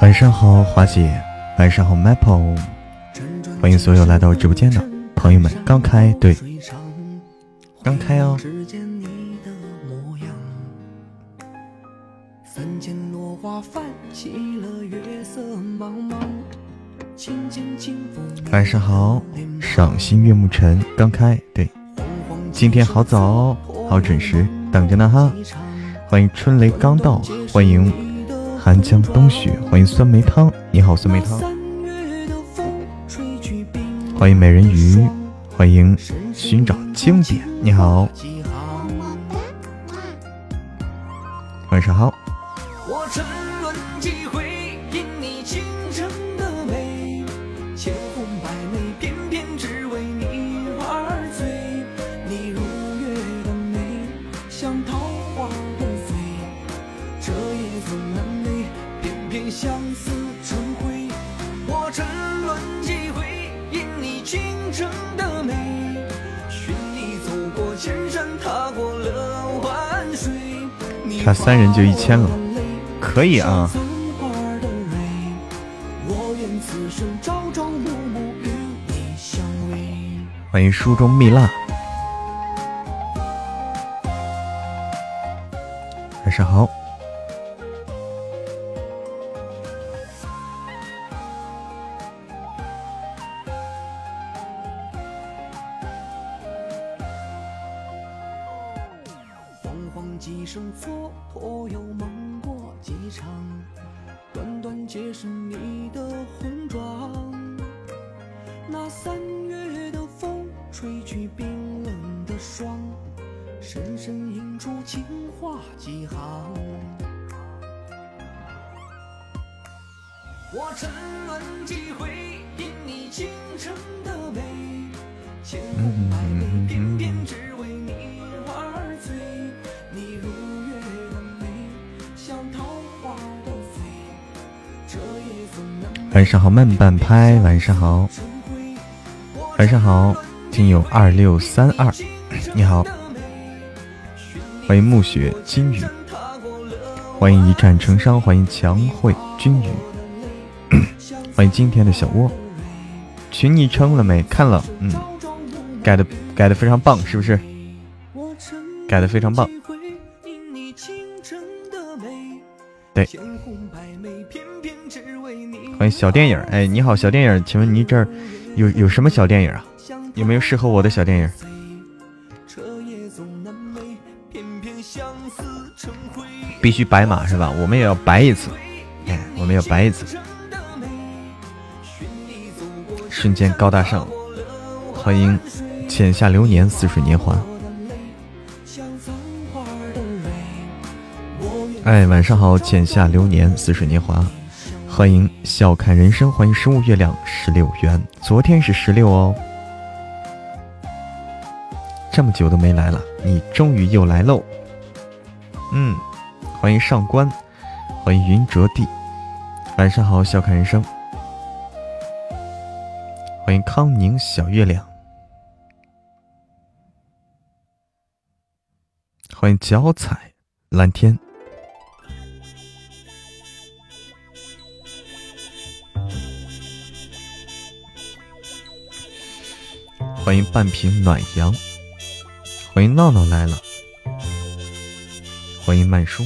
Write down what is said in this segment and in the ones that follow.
晚上好，华姐。晚上好，Maple。欢迎所有来到直播间的朋友们。刚开，对，刚开哦。晚上好，赏心悦目晨。刚开，对，今天好早，好准时，等着呢哈。欢迎春雷刚到，欢迎。寒江冬雪，欢迎酸梅汤。你好，酸梅汤。欢迎美人鱼，欢迎寻找经典。你好，晚上好。差三人就一千了，可以啊！欢迎书中蜜蜡，上好，慢半拍。晚上好，晚上好，听友二六三二，你好，欢迎暮雪金雨，欢迎一战成伤，欢迎强慧君宇，欢迎今天的小窝。群昵称了没？看了，嗯，改的改的非常棒，是不是？改的非常棒。欢迎小电影，哎，你好，小电影，请问你这儿有有什么小电影啊？有没有适合我的小电影？必须白马是吧？我们也要白一次，哎，我们要白一次。瞬间高大上，欢迎浅夏流年，似水年华。哎，晚上好，浅夏流年，似水年华。欢迎笑看人生，欢迎生物月亮十六元，昨天是十六哦，这么久都没来了，你终于又来喽。嗯，欢迎上官，欢迎云折地，晚上好，笑看人生，欢迎康宁小月亮，欢迎脚踩蓝天。欢迎半瓶暖阳，欢迎闹闹来了，欢迎曼叔，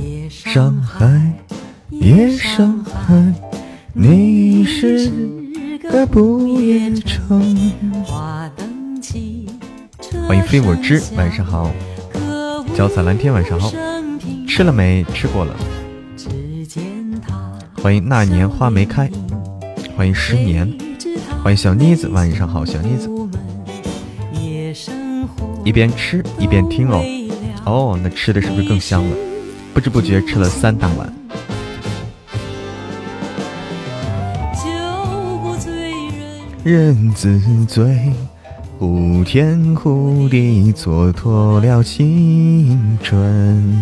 夜上海，夜上海，你是个不夜城。欢迎飞舞之，晚上好；脚踩蓝天，晚上好。吃了没？吃过了。欢迎那年花没开，欢迎失眠，欢迎小妮子，晚上好，小妮子。一边吃一边听哦，哦，那吃的是不是更香了？不知不觉吃了三大碗。酒不醉人，人自醉。呼天呼地蹉跎了青春。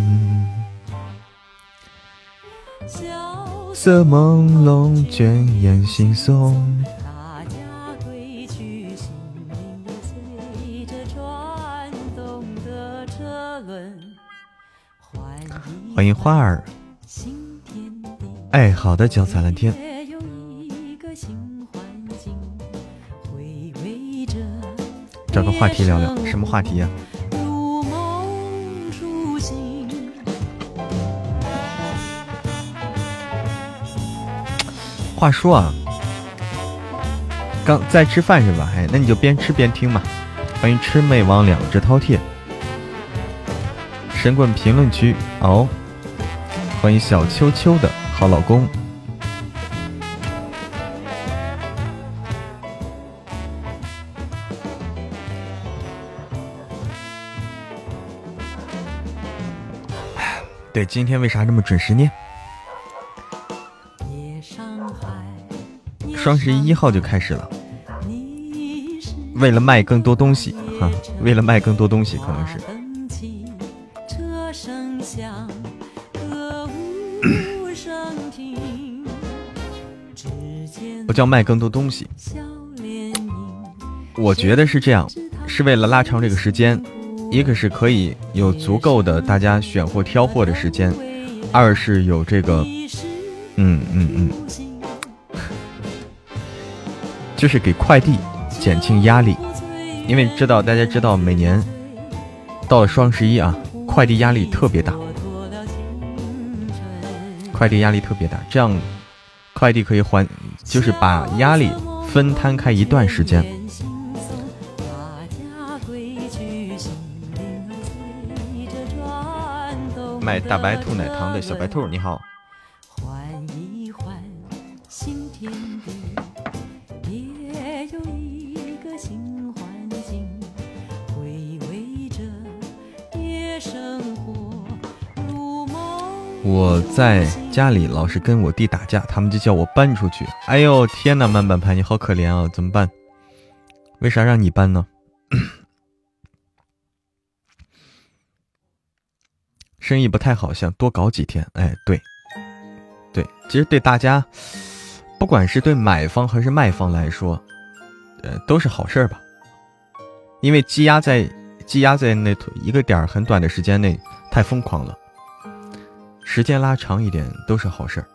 色朦胧，卷眼惺忪。欢迎花儿，哎好的脚踩蓝天。找个话题聊聊，什么话题呀？话说啊，刚在吃饭是吧？哎，那你就边吃边听嘛。欢迎魑魅魍魉之饕餮，神棍评论区哦。欢迎小秋秋的好老公。对，今天为啥这么准时呢？双十一一号就开始了，为了卖更多东西，哈，为了卖更多东西，可能是。不叫卖更多东西，我觉得是这样，是为了拉长这个时间，一个是可以有足够的大家选货挑货的时间，二是有这个，嗯嗯嗯。就是给快递减轻压力，因为知道大家知道每年到了双十一啊，快递压力特别大，快递压力特别大，这样快递可以缓，就是把压力分摊开一段时间。卖大白兔奶糖的小白兔，你好。我在家里老是跟我弟打架，他们就叫我搬出去。哎呦天哪，慢半拍，你好可怜啊！怎么办？为啥让你搬呢？生意不太好，想多搞几天。哎，对，对，其实对大家，不管是对买方还是卖方来说，呃，都是好事儿吧。因为积压在积压在那一个点儿很短的时间内，太疯狂了。时间拉长一点都是好事儿。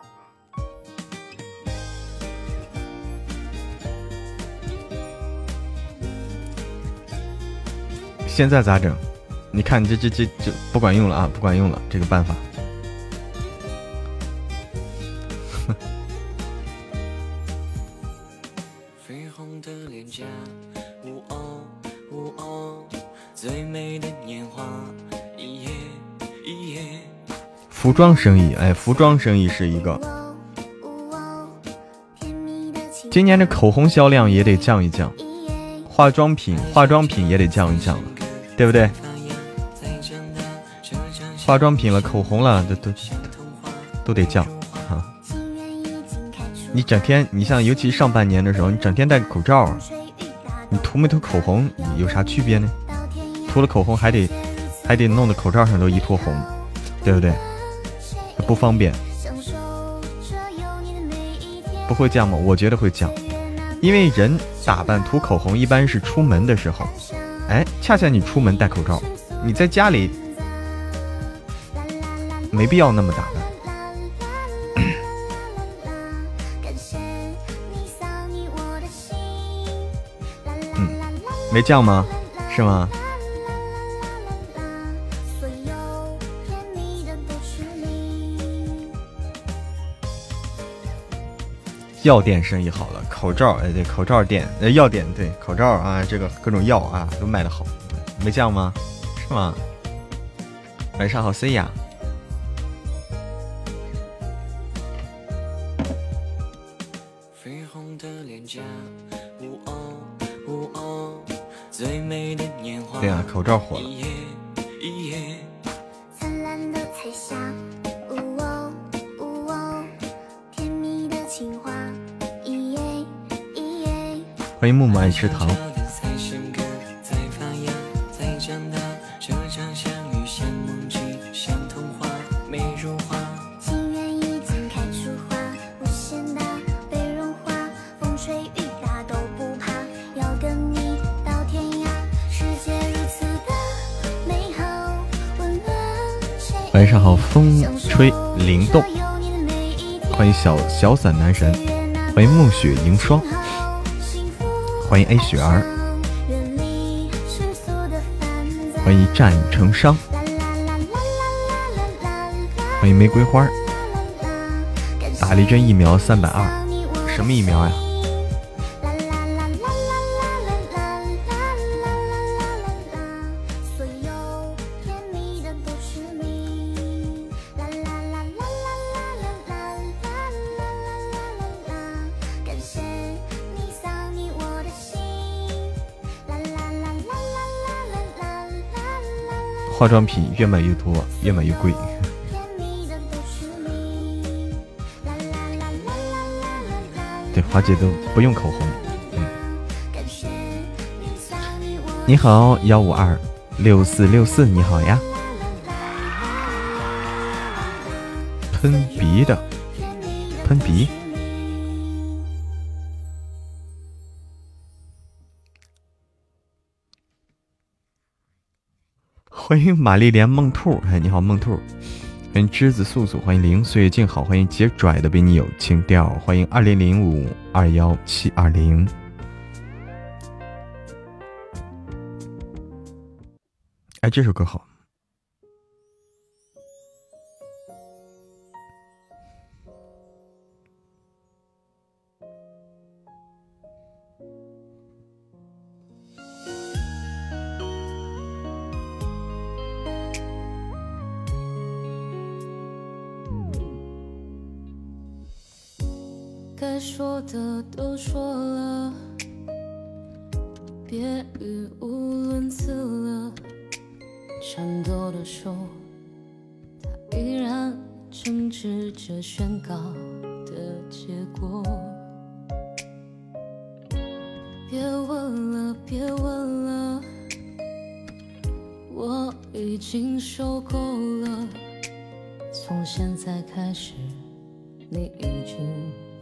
现在咋整？你看这这这这不管用了啊，不管用了这个办法。服装生意，哎，服装生意是一个。今年的口红销量也得降一降，化妆品，化妆品也得降一降，对不对？化妆品了，口红了，都都都得降啊！你整天，你像尤其上半年的时候，你整天戴个口罩，你涂没涂口红有啥区别呢？涂了口红还得还得弄得口罩上都一坨红，对不对？不方便，不会降吗？我觉得会降，因为人打扮涂口红一般是出门的时候，哎，恰恰你出门戴口罩，你在家里没必要那么打扮。嗯，没降吗？是吗？药店生意好了，口罩哎对，口罩店呃药店对口罩啊，这个各种药啊都卖的好，没降吗？是吗？晚上好，C 呀。对啊，口罩火了。欢迎木木爱吃糖。风吹灵动，欢迎小小伞男神，欢迎暮雪凝霜，欢迎 A 雪儿，欢迎战成伤，欢迎玫瑰花，打了一针疫苗三百二，什么疫苗呀？化妆品越买越多，越买越贵。对，花姐都不用口红。嗯。你好，幺五二六四六四，你好呀。喷鼻的，喷鼻。欢迎玛丽莲梦兔，哎，你好梦兔，欢迎栀子素素，欢迎零岁月静好，欢迎杰拽的比你有情调，欢迎二零零五二幺七二零，哎，这首歌好。的都说了，别语无伦次了。颤抖的手，它依然争执着宣告的结果。别问了，别问了，我已经受够了。从现在开始，你已经。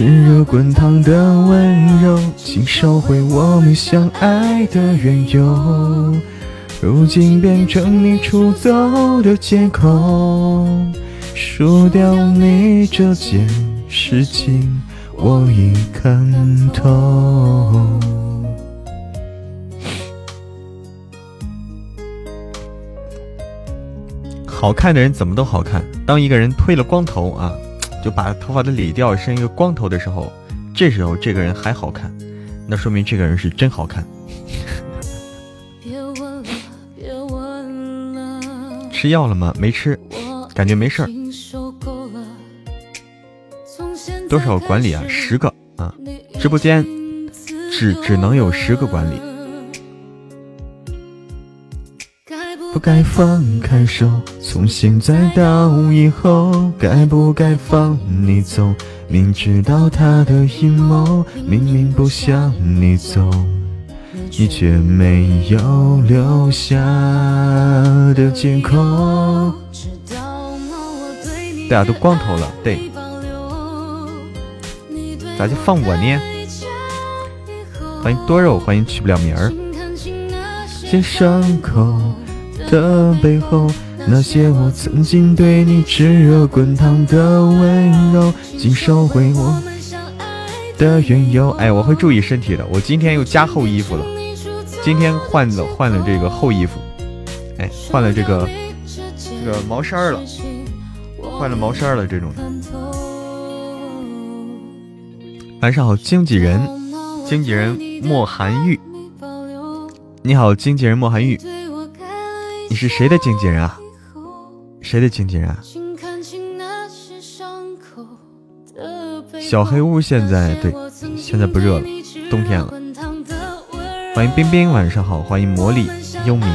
炙热滚烫的温柔，请收回我们相爱的缘由。如今变成你出走的借口，输掉你这件事情。我已看透。好看的人怎么都好看。当一个人推了光头啊，就把头发都理掉，剩一个光头的时候，这时候这个人还好看，那说明这个人是真好看。吃药了吗？没吃，感觉没事儿。多少管理啊？十个啊！直播间只只能有十个管理。不该放开手，从现在到以后，该不该放你走？明知道他的阴谋，明明不想你走，你却没有留下的借口。大家都光头了，对。咋就放我呢？欢迎多肉，欢迎去不了名儿。些伤口的背后，那些我曾经对你炙热滚烫的温柔，请收回我的缘由。哎，我会注意身体的。我今天又加厚衣服了，今天换了换了这个厚衣服，哎，换了这个这个毛衫了，换了毛衫了，这种的。晚上好，经纪人，经纪人莫寒玉，你好，经纪人莫寒玉，你是谁的经纪人啊？谁的经纪人啊？小黑屋现在对，现在不热了，冬天了。欢迎冰冰，晚上好，欢迎魔力幽冥。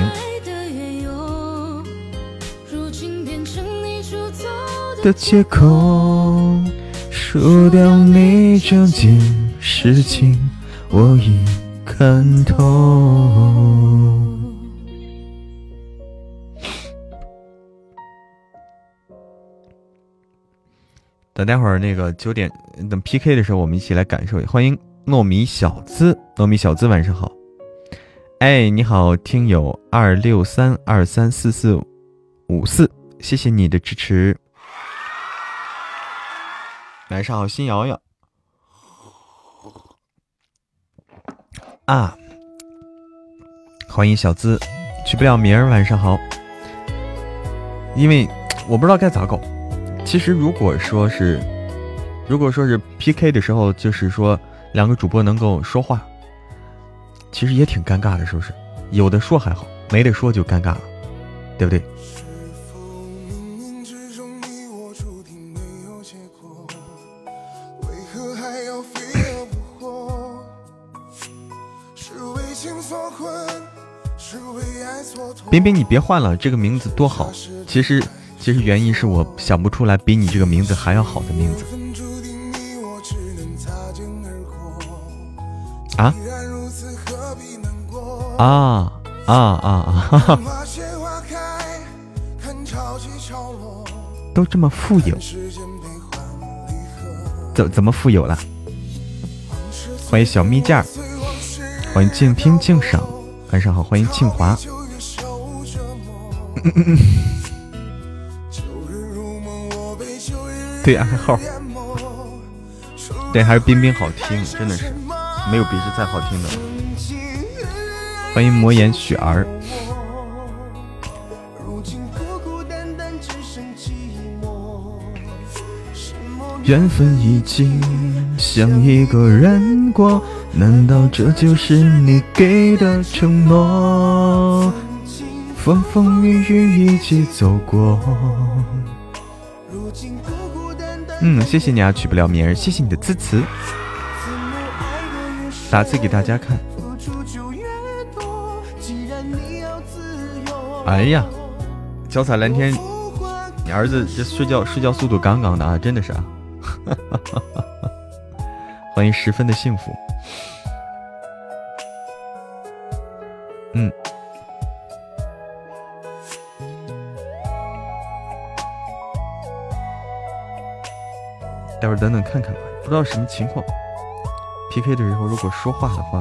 的借口，说掉你这件事情，我已看透。等待会儿那个九点等 PK 的时候，我们一起来感受。欢迎糯米小资，糯米小资晚上好。哎，你好，听友二六三二三四四五四，谢谢你的支持。晚上好，新瑶瑶。啊，欢迎小资，去不了名儿。晚上好，因为我不知道该咋搞。其实，如果说是，如果说是 PK 的时候，就是说两个主播能够说话，其实也挺尴尬的，是不是？有的说还好，没得说就尴尬了，对不对？冰冰，你别换了，这个名字多好。其实。其实原因是我想不出来比你这个名字还要好的名字。啊？啊啊啊！都这么富有，怎怎么富有了？欢迎小蜜饯，欢迎静听静赏，晚上好，欢迎庆华。对暗号，对还是冰冰好听，真的是没有比这再好听的。欢迎魔岩雪儿。缘分已经像一个人过，难道这就是你给的承诺？风风雨雨一起走过。嗯，谢谢你啊，取不了名儿，谢谢你的支持。打字给大家看。哎呀，脚踩蓝天，你儿子这睡觉睡觉速度杠杠的啊，真的是啊。欢迎十分的幸福。嗯。待会儿等等看看吧，不知道什么情况。PK 的时候如果说话的话，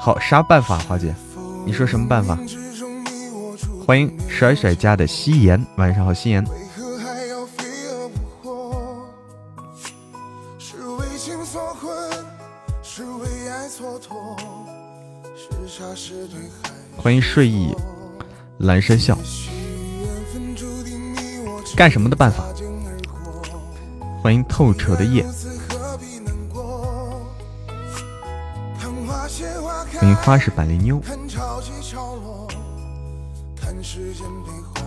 好啥办法？华姐，你说什么办法？欢迎甩甩家的夕颜，晚上好，夕颜。欢迎睡意阑珊笑。干什么的办法？欢迎透彻的夜，欢迎花式板栗妞，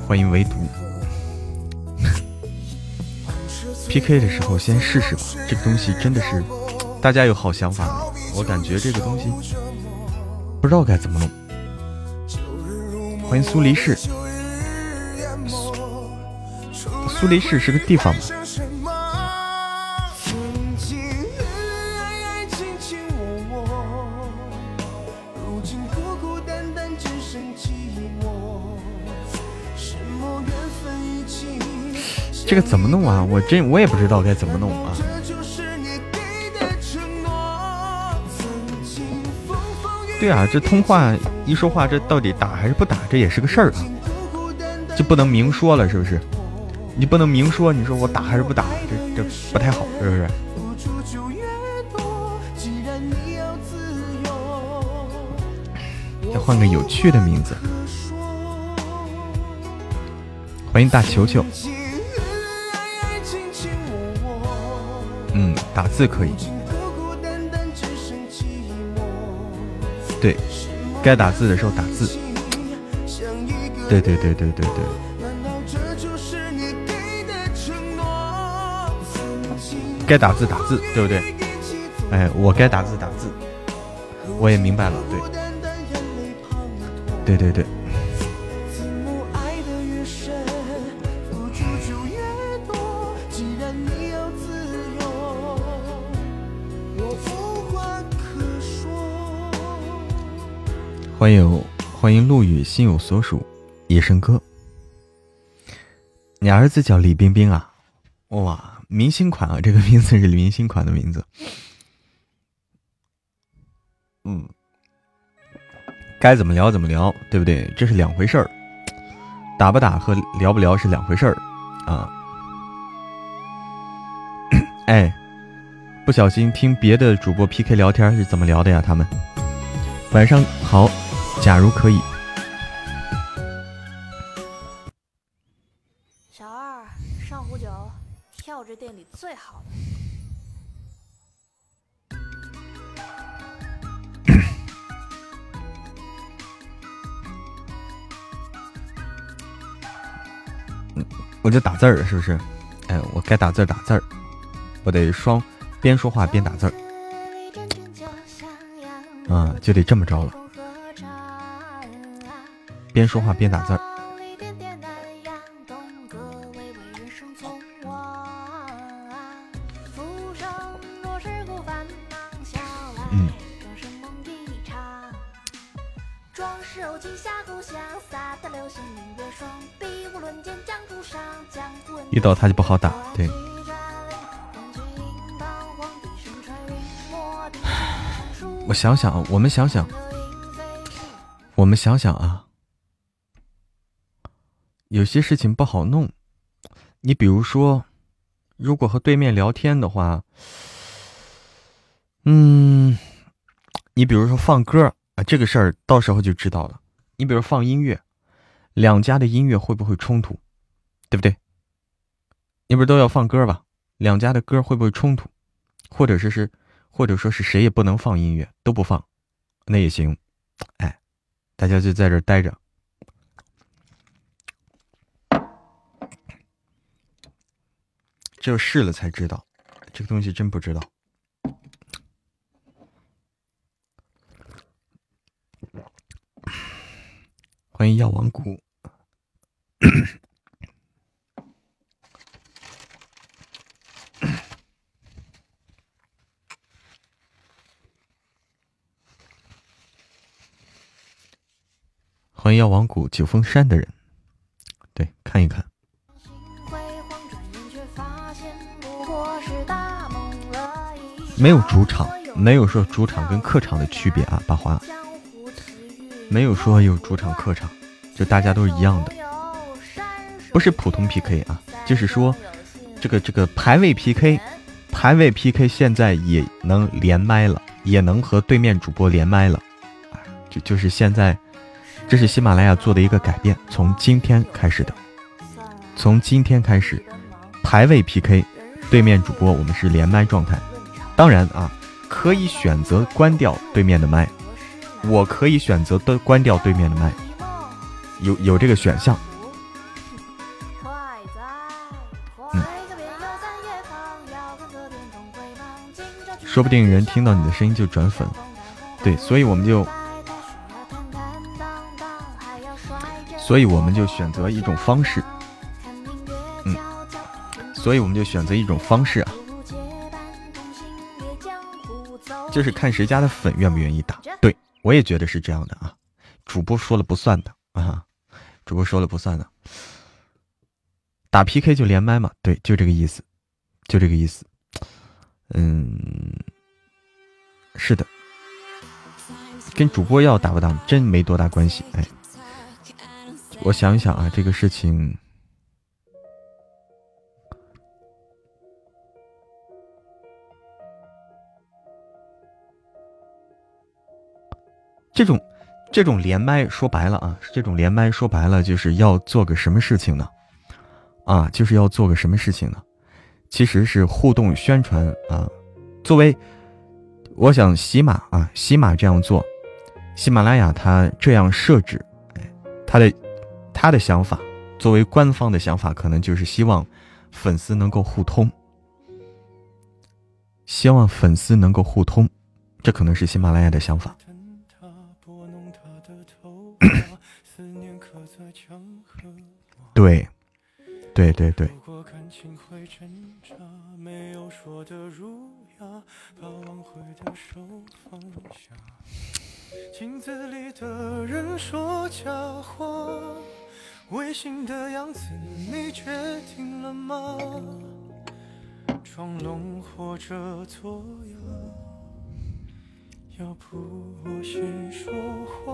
欢迎唯独。PK 的时候先试试吧，这个东西真的是，大家有好想法没？我感觉这个东西不知道该怎么弄。欢迎苏黎世。苏黎世是个地方吗？个怎么弄啊？我真我也不知道该怎么弄啊。对啊，这通话一说话，这到底打还是不打？这也是个事儿啊，就不能明说了，是不是？你不能明说，你说我打还是不打，这这不太好，是不是？要换个有趣的名字。欢迎大球球。打字可以。对，该打字的时候打字。对对对对对对。该打字打字，对不对？哎，我该打字打字。我也明白了，对。对对对。欢迎欢迎陆羽心有所属，野生哥。你儿子叫李冰冰啊？哇，明星款啊！这个名字是明星款的名字。嗯，该怎么聊怎么聊，对不对？这是两回事儿。打不打和聊不聊是两回事儿啊。哎，不小心听别的主播 PK 聊天是怎么聊的呀？他们晚上好。假如可以，小二上壶酒，跳这店里最好的。我就打字儿，是不是？哎，我该打字打字儿，我得双边说话边打字儿。啊，就得这么着了。边说话边打字儿。嗯。遇到他就不好打，对。我想想，我们想想，我们想想啊。有些事情不好弄，你比如说，如果和对面聊天的话，嗯，你比如说放歌啊，这个事儿到时候就知道了。你比如放音乐，两家的音乐会不会冲突，对不对？你不是都要放歌吧？两家的歌会不会冲突，或者说是，或者说是谁也不能放音乐，都不放，那也行。哎，大家就在这待着。只有试了才知道，这个东西真不知道。欢迎药王谷，欢迎药王谷九峰山的人，对，看一看。没有主场，没有说主场跟客场的区别啊，八花，没有说有主场客场，就大家都是一样的，不是普通 PK 啊，就是说这个这个排位 PK，排位 PK 现在也能连麦了，也能和对面主播连麦了，就就是现在，这是喜马拉雅做的一个改变，从今天开始的，从今天开始，排位 PK，对面主播我们是连麦状态。当然啊，可以选择关掉对面的麦，我可以选择的关掉对面的麦，有有这个选项。嗯，说不定人听到你的声音就转粉，对，所以我们就，所以我们就选择一种方式，嗯，所以我们就选择一种方式啊。就是看谁家的粉愿不愿意打，对我也觉得是这样的啊。主播说了不算的啊，主播说了不算的。打 PK 就连麦嘛，对，就这个意思，就这个意思。嗯，是的，跟主播要打不打真没多大关系。哎，我想一想啊，这个事情。这种，这种连麦说白了啊，这种连麦说白了就是要做个什么事情呢？啊，就是要做个什么事情呢？其实是互动宣传啊。作为，我想喜马啊，喜马这样做，喜马拉雅它这样设置，它的它的想法，作为官方的想法，可能就是希望粉丝能够互通，希望粉丝能够互通，这可能是喜马拉雅的想法。对，对对对。镜子里的人说假话，违心的样子，你决定了吗？装聋或者作哑，要不我先说话。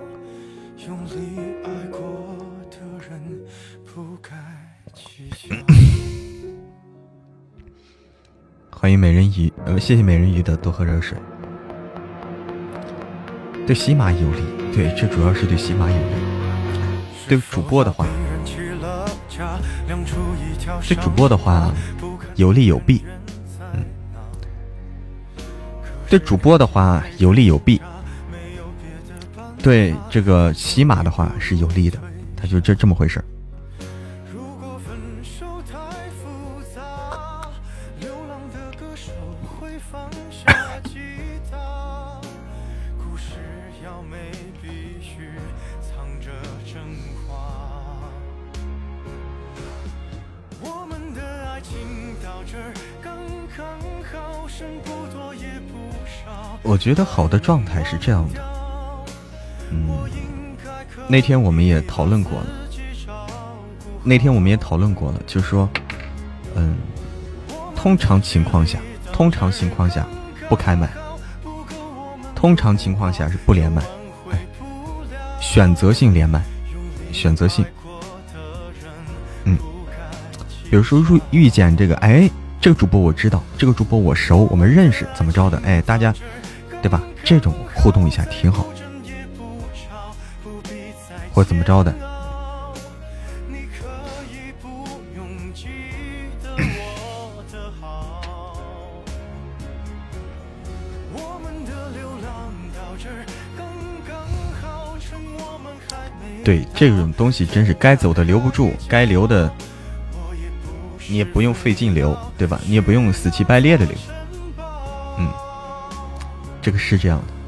用力爱过的人不该欢迎美人鱼，呃，谢谢美人鱼的多喝热水。对喜马有利，对，这主要是对喜马有利。对主播的话，对主播的话有利有弊。嗯，对主播的话有利有弊。对这个喜马的话是有利的，他就这这么回事儿。我觉得好的状态是这样的。嗯那天我们也讨论过了，那天我们也讨论过了，就是说，嗯，通常情况下，通常情况下不开麦，通常情况下是不连麦，哎，选择性连麦，选择性，嗯，比如说遇遇见这个，哎，这个主播我知道，这个主播我熟，我们认识，怎么着的，哎，大家，对吧？这种互动一下挺好。或怎么着的？对这种东西，真是该走的留不住，该留的你也不用费劲留，对吧？你也不用死乞白赖的留。嗯，这个是这样的。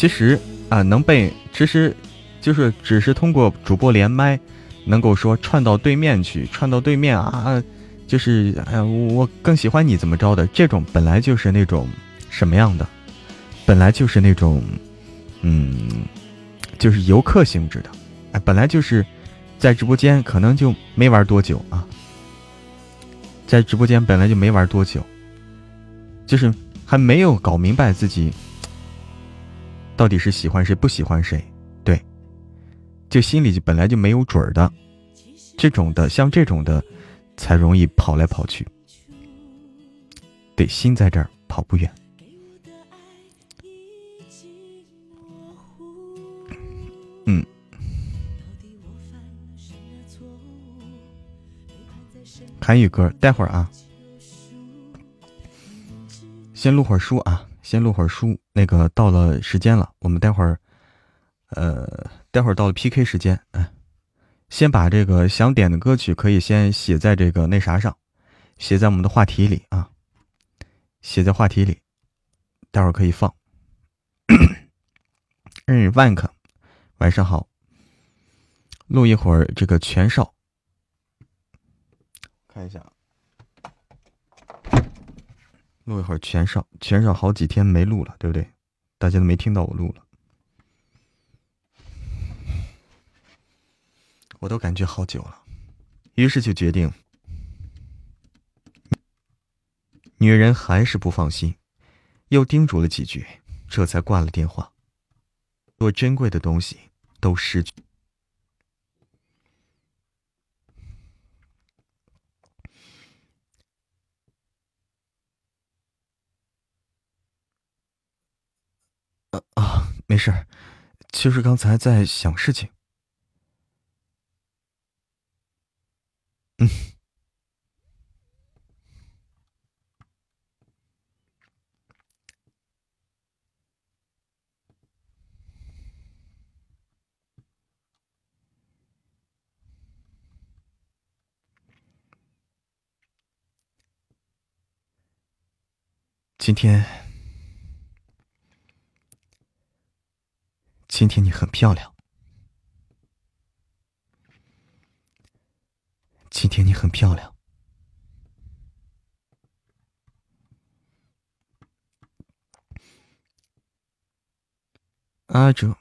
其实啊，能被其实，就是只是通过主播连麦，能够说串到对面去，串到对面啊，就是哎呀，我更喜欢你怎么着的？这种本来就是那种什么样的？本来就是那种，嗯，就是游客性质的，哎，本来就是在直播间可能就没玩多久啊，在直播间本来就没玩多久，就是还没有搞明白自己。到底是喜欢谁不喜欢谁？对，就心里本来就没有准儿的，这种的像这种的，才容易跑来跑去。对，心在这儿跑不远。嗯。韩语歌，待会儿啊，先录会儿书啊。先录会儿书，那个到了时间了，我们待会儿，呃，待会儿到了 PK 时间，嗯，先把这个想点的歌曲可以先写在这个那啥上，写在我们的话题里啊，写在话题里，待会儿可以放。嗯，万克，晚上好。录一会儿这个全少，看一下。录一会儿全少，全少好几天没录了，对不对？大家都没听到我录了。我都感觉好久了，于是就决定，女人还是不放心，又叮嘱了几句，这才挂了电话。多珍贵的东西都失去。啊，没事，就是刚才在想事情。嗯，今天，今天你很漂亮。今天你很漂亮，阿哲。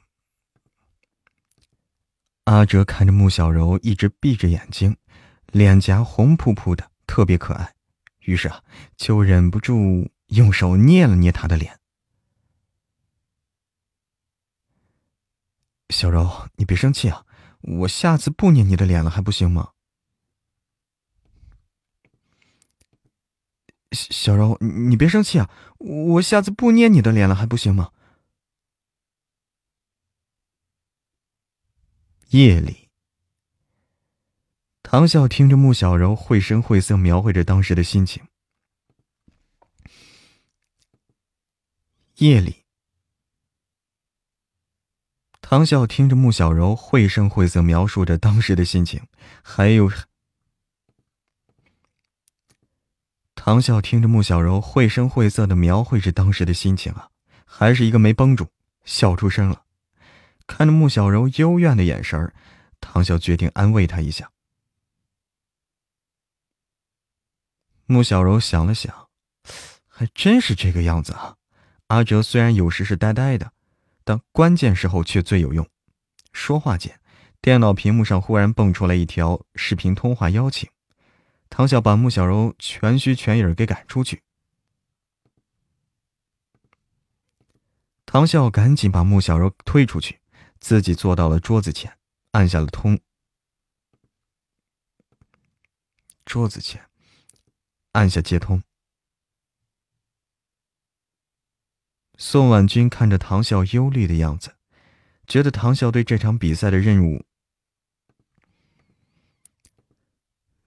阿哲看着穆小柔一直闭着眼睛，脸颊红扑扑的，特别可爱，于是啊，就忍不住用手捏了捏她的脸。小柔，你别生气啊，我下次不捏你的脸了，还不行吗？小柔，你别生气啊！我下次不捏你的脸了，还不行吗？夜里，唐笑听着穆小柔绘声绘色描绘着当时的心情。夜里，唐笑听着穆小柔绘声绘色描述着当时的心情，还有。唐笑听着穆小柔绘声绘色的描绘着当时的心情啊，还是一个没绷住，笑出声了。看着穆小柔幽怨的眼神唐笑决定安慰她一下。穆小柔想了想，还真是这个样子啊。阿哲虽然有时是呆呆的，但关键时候却最有用。说话间，电脑屏幕上忽然蹦出来一条视频通话邀请。唐笑把穆小柔全虚全影给赶出去。唐笑赶紧把穆小柔推出去，自己坐到了桌子前，按下了通。桌子前，按下接通。宋婉君看着唐笑忧虑的样子，觉得唐笑对这场比赛的任务。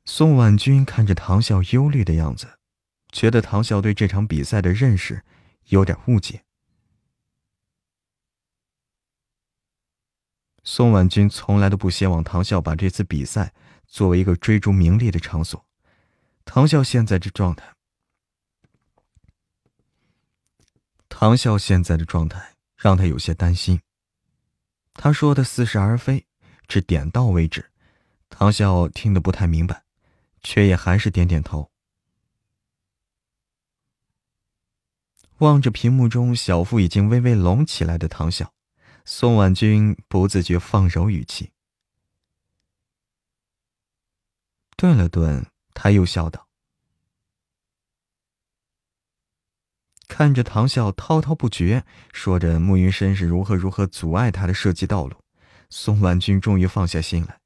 宋婉君看着唐笑忧虑的样子，觉得唐笑对这场比赛的认识有点误解。宋婉君从来都不希望唐笑把这次比赛作为一个追逐名利的场所。唐笑现在这状态，唐笑现在的状态让他有些担心。他说的似是而非，只点到为止，唐笑听得不太明白。却也还是点点头，望着屏幕中小腹已经微微隆起来的唐笑，宋婉君不自觉放柔语气，顿了顿，他又笑道：“看着唐笑滔滔不绝说着慕云深是如何如何阻碍他的射击道路，宋婉君终于放下心来。”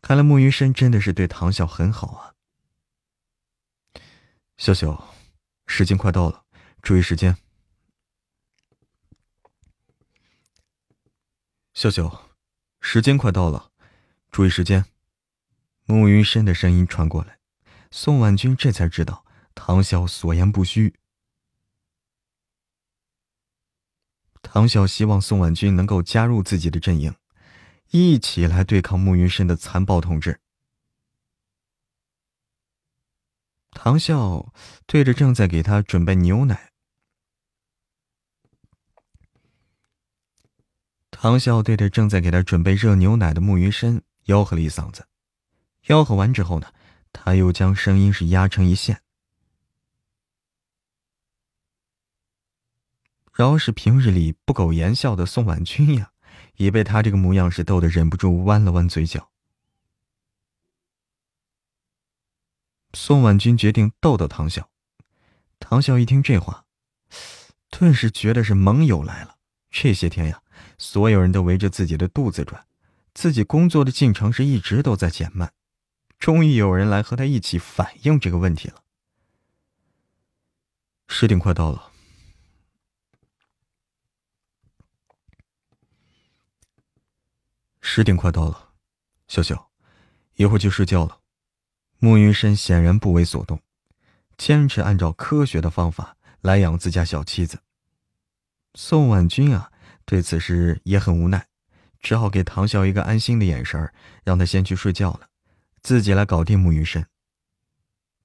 看来慕云深真的是对唐笑很好啊。笑笑，时间快到了，注意时间。笑笑，时间快到了，注意时间。慕云深的声音传过来，宋婉君这才知道唐笑所言不虚。唐笑希望宋婉君能够加入自己的阵营，一起来对抗慕云深的残暴统治。唐笑对着正在给他准备牛奶，唐笑对着正在给他准备热牛奶的慕云深吆喝了一嗓子。吆喝完之后呢，他又将声音是压成一线。饶是平日里不苟言笑的宋婉君呀，也被他这个模样是逗得忍不住弯了弯嘴角。宋婉君决定逗逗唐笑，唐笑一听这话，顿时觉得是盟友来了。这些天呀，所有人都围着自己的肚子转，自己工作的进程是一直都在减慢，终于有人来和他一起反映这个问题了。十点快到了。十点快到了，笑笑，一会儿就睡觉了。慕云深显然不为所动，坚持按照科学的方法来养自家小妻子。宋婉君啊，对此事也很无奈，只好给唐笑一个安心的眼神让他先去睡觉了，自己来搞定慕云深。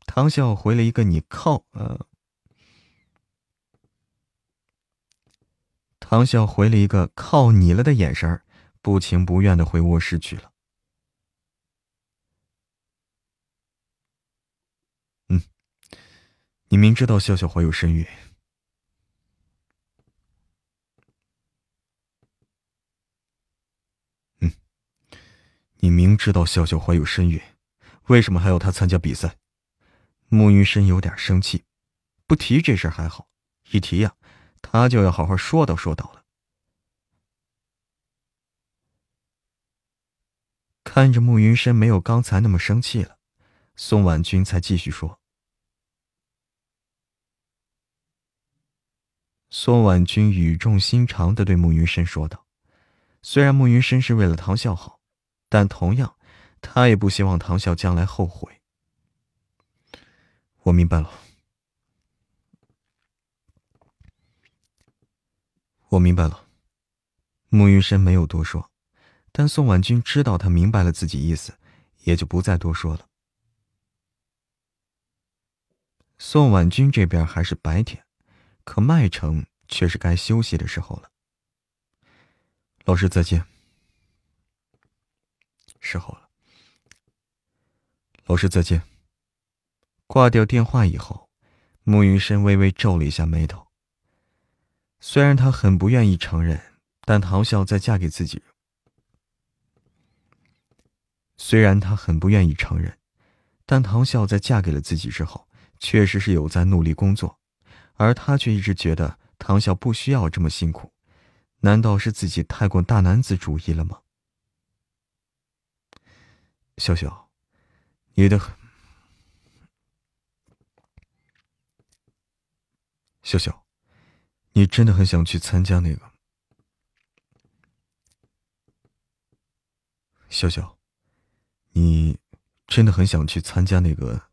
唐笑回了一个“你靠”，呃，唐笑回了一个“靠你了”的眼神儿不情不愿的回卧室去了。嗯，你明知道笑笑怀有身孕，嗯，你明知道笑笑怀有身孕，为什么还要她参加比赛？慕云深有点生气，不提这事还好，一提呀，他就要好好说道说道了。看着慕云深没有刚才那么生气了，宋婉君才继续说。宋婉君语重心长的对慕云深说道：“虽然慕云深是为了唐笑好，但同样，他也不希望唐笑将来后悔。”我明白了，我明白了。慕云深没有多说。但宋婉君知道他明白了自己意思，也就不再多说了。宋婉君这边还是白天，可麦城却是该休息的时候了。老师再见。时候了。老师再见。挂掉电话以后，慕云深微微皱了一下眉头。虽然他很不愿意承认，但唐笑在嫁给自己。虽然他很不愿意承认，但唐笑在嫁给了自己之后，确实是有在努力工作，而他却一直觉得唐笑不需要这么辛苦，难道是自己太过大男子主义了吗？笑笑，你的笑笑，你真的很想去参加那个笑笑。你真的很想去参加那个？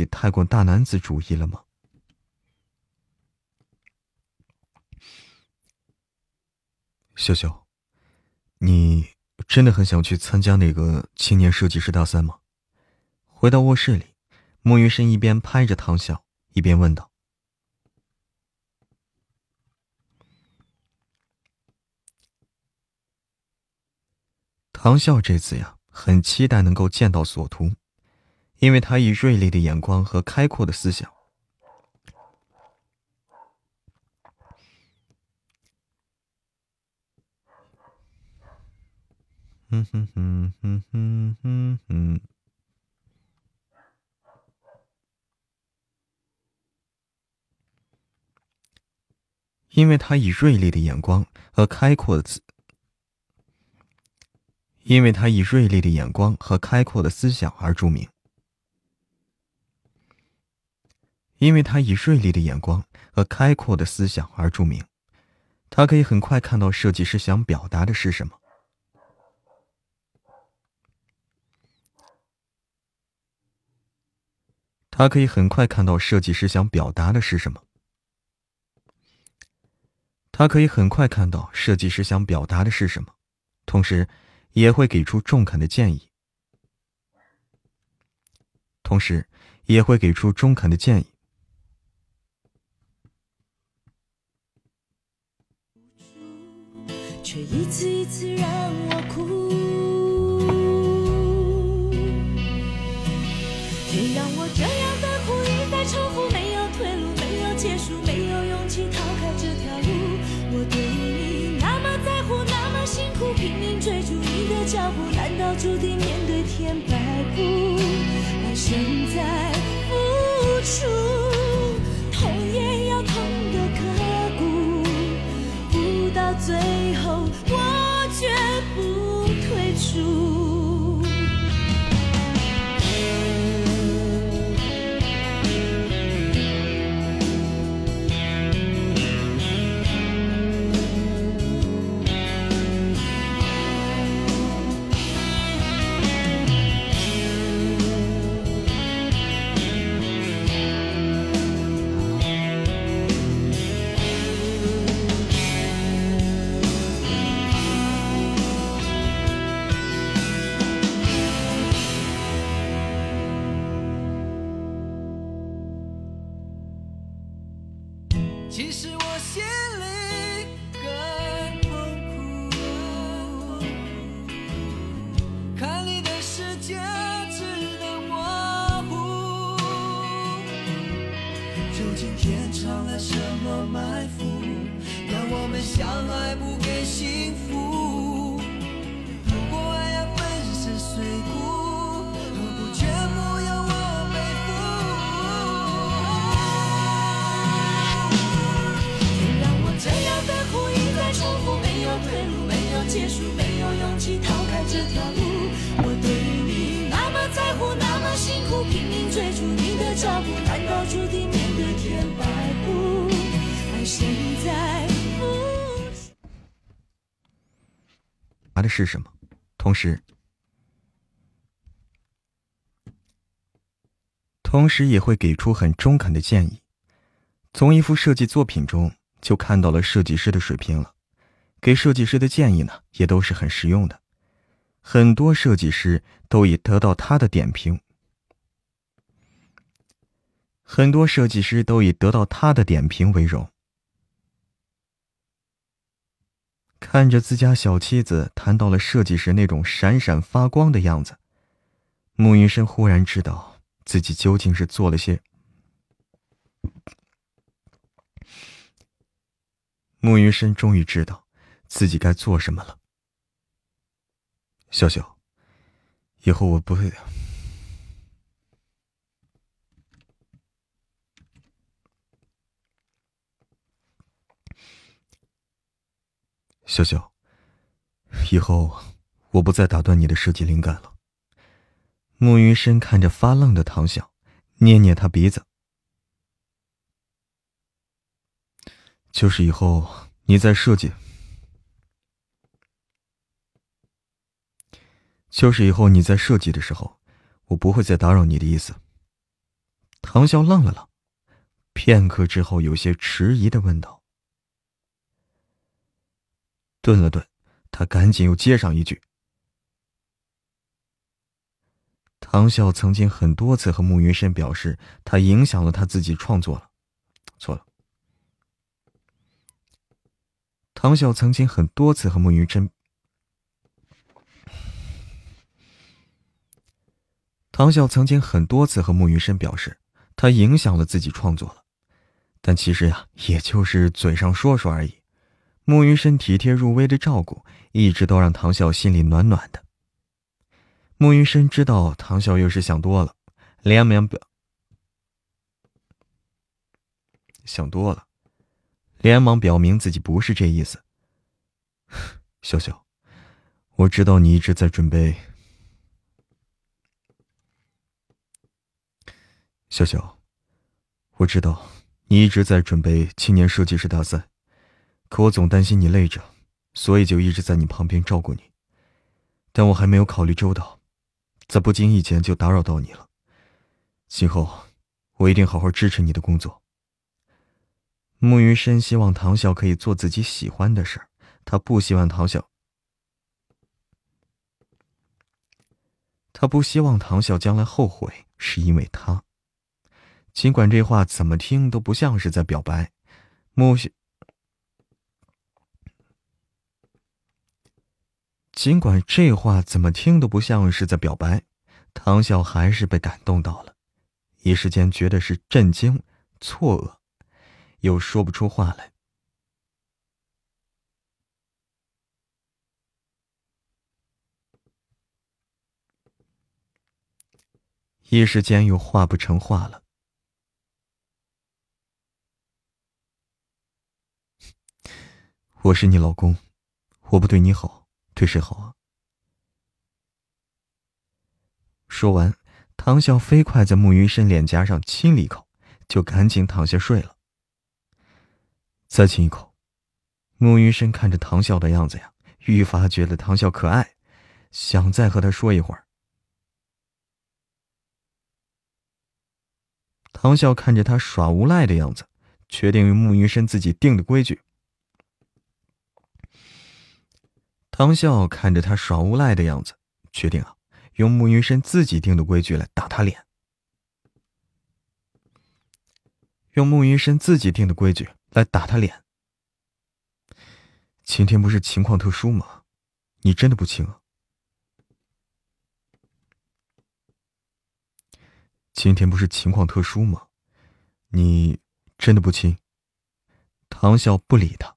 己太过大男子主义了吗？笑笑，你真的很想去参加那个青年设计师大赛吗？回到卧室里，莫云深一边拍着唐笑，一边问道。唐笑这次呀，很期待能够见到索图，因为他以锐利的眼光和开阔的思想。哼哼哼哼哼哼哼。因为他以锐利的眼光和开阔的思，因为他以锐利的眼光和开阔的思想而著名。因为他以锐利的眼光和开阔的思想而著名，他可以很快看到设计师想表达的是什么。他可以很快看到设计师想表达的是什么。他可以很快看到设计师想表达的是什么，同时也会给出中肯的建议。同时也会给出中肯的建议。却一次一次让我哭。别让我这样的苦一再重复，没有退路，没有结束，没有勇气逃开这条路。我对你那么在乎，那么辛苦，拼命追逐你的脚步，难道注定面对天摆布？而现是什么？同时，同时也会给出很中肯的建议。从一幅设计作品中就看到了设计师的水平了，给设计师的建议呢也都是很实用的，很多设计师都以得到他的点评，很多设计师都以得到他的点评为荣。看着自家小妻子谈到了设计时那种闪闪发光的样子，穆云深忽然知道自己究竟是做了些。穆云深终于知道自己该做什么了。笑笑，以后我不会。笑笑，以后我不再打断你的设计灵感了。穆云深看着发愣的唐晓，捏捏他鼻子。就是以后你在设计，就是以后你在设计的时候，我不会再打扰你的意思。唐笑愣了愣，片刻之后，有些迟疑的问道。顿了顿，他赶紧又接上一句：“唐笑曾经很多次和穆云深表示，他影响了他自己创作了，错了。唐笑曾经很多次和穆云深，唐笑曾经很多次和穆云深表示，他影响了自己创作了，但其实呀，也就是嘴上说说而已。穆云深体贴入微的照顾，一直都让唐笑心里暖暖的。穆云深知道唐笑又是想多了，连忙表想多了，连忙表明自己不是这意思。笑笑，我知道你一直在准备。笑笑，我知道你一直在准备青年设计师大赛，可我总担心你累着，所以就一直在你旁边照顾你。但我还没有考虑周到，在不经意间就打扰到你了。今后我一定好好支持你的工作。穆云深希望唐笑可以做自己喜欢的事他不希望唐笑，他不希望唐笑将来后悔，是因为他。尽管这话怎么听都不像是在表白，穆尽管这话怎么听都不像是在表白，唐笑还是被感动到了，一时间觉得是震惊、错愕，又说不出话来，一时间又话不成话了。我是你老公，我不对你好，对谁好啊？说完，唐笑飞快在穆云深脸颊上亲了一口，就赶紧躺下睡了。再亲一口，穆云深看着唐笑的样子呀，愈发觉得唐笑可爱，想再和他说一会儿。唐笑看着他耍无赖的样子，决定用穆云深自己定的规矩。唐笑看着他耍无赖的样子，决定啊，用穆云深自己定的规矩来打他脸。用穆云深自己定的规矩来打他脸。今天不是情况特殊吗？你真的不亲啊？今天不是情况特殊吗？你真的不亲？唐笑不理他。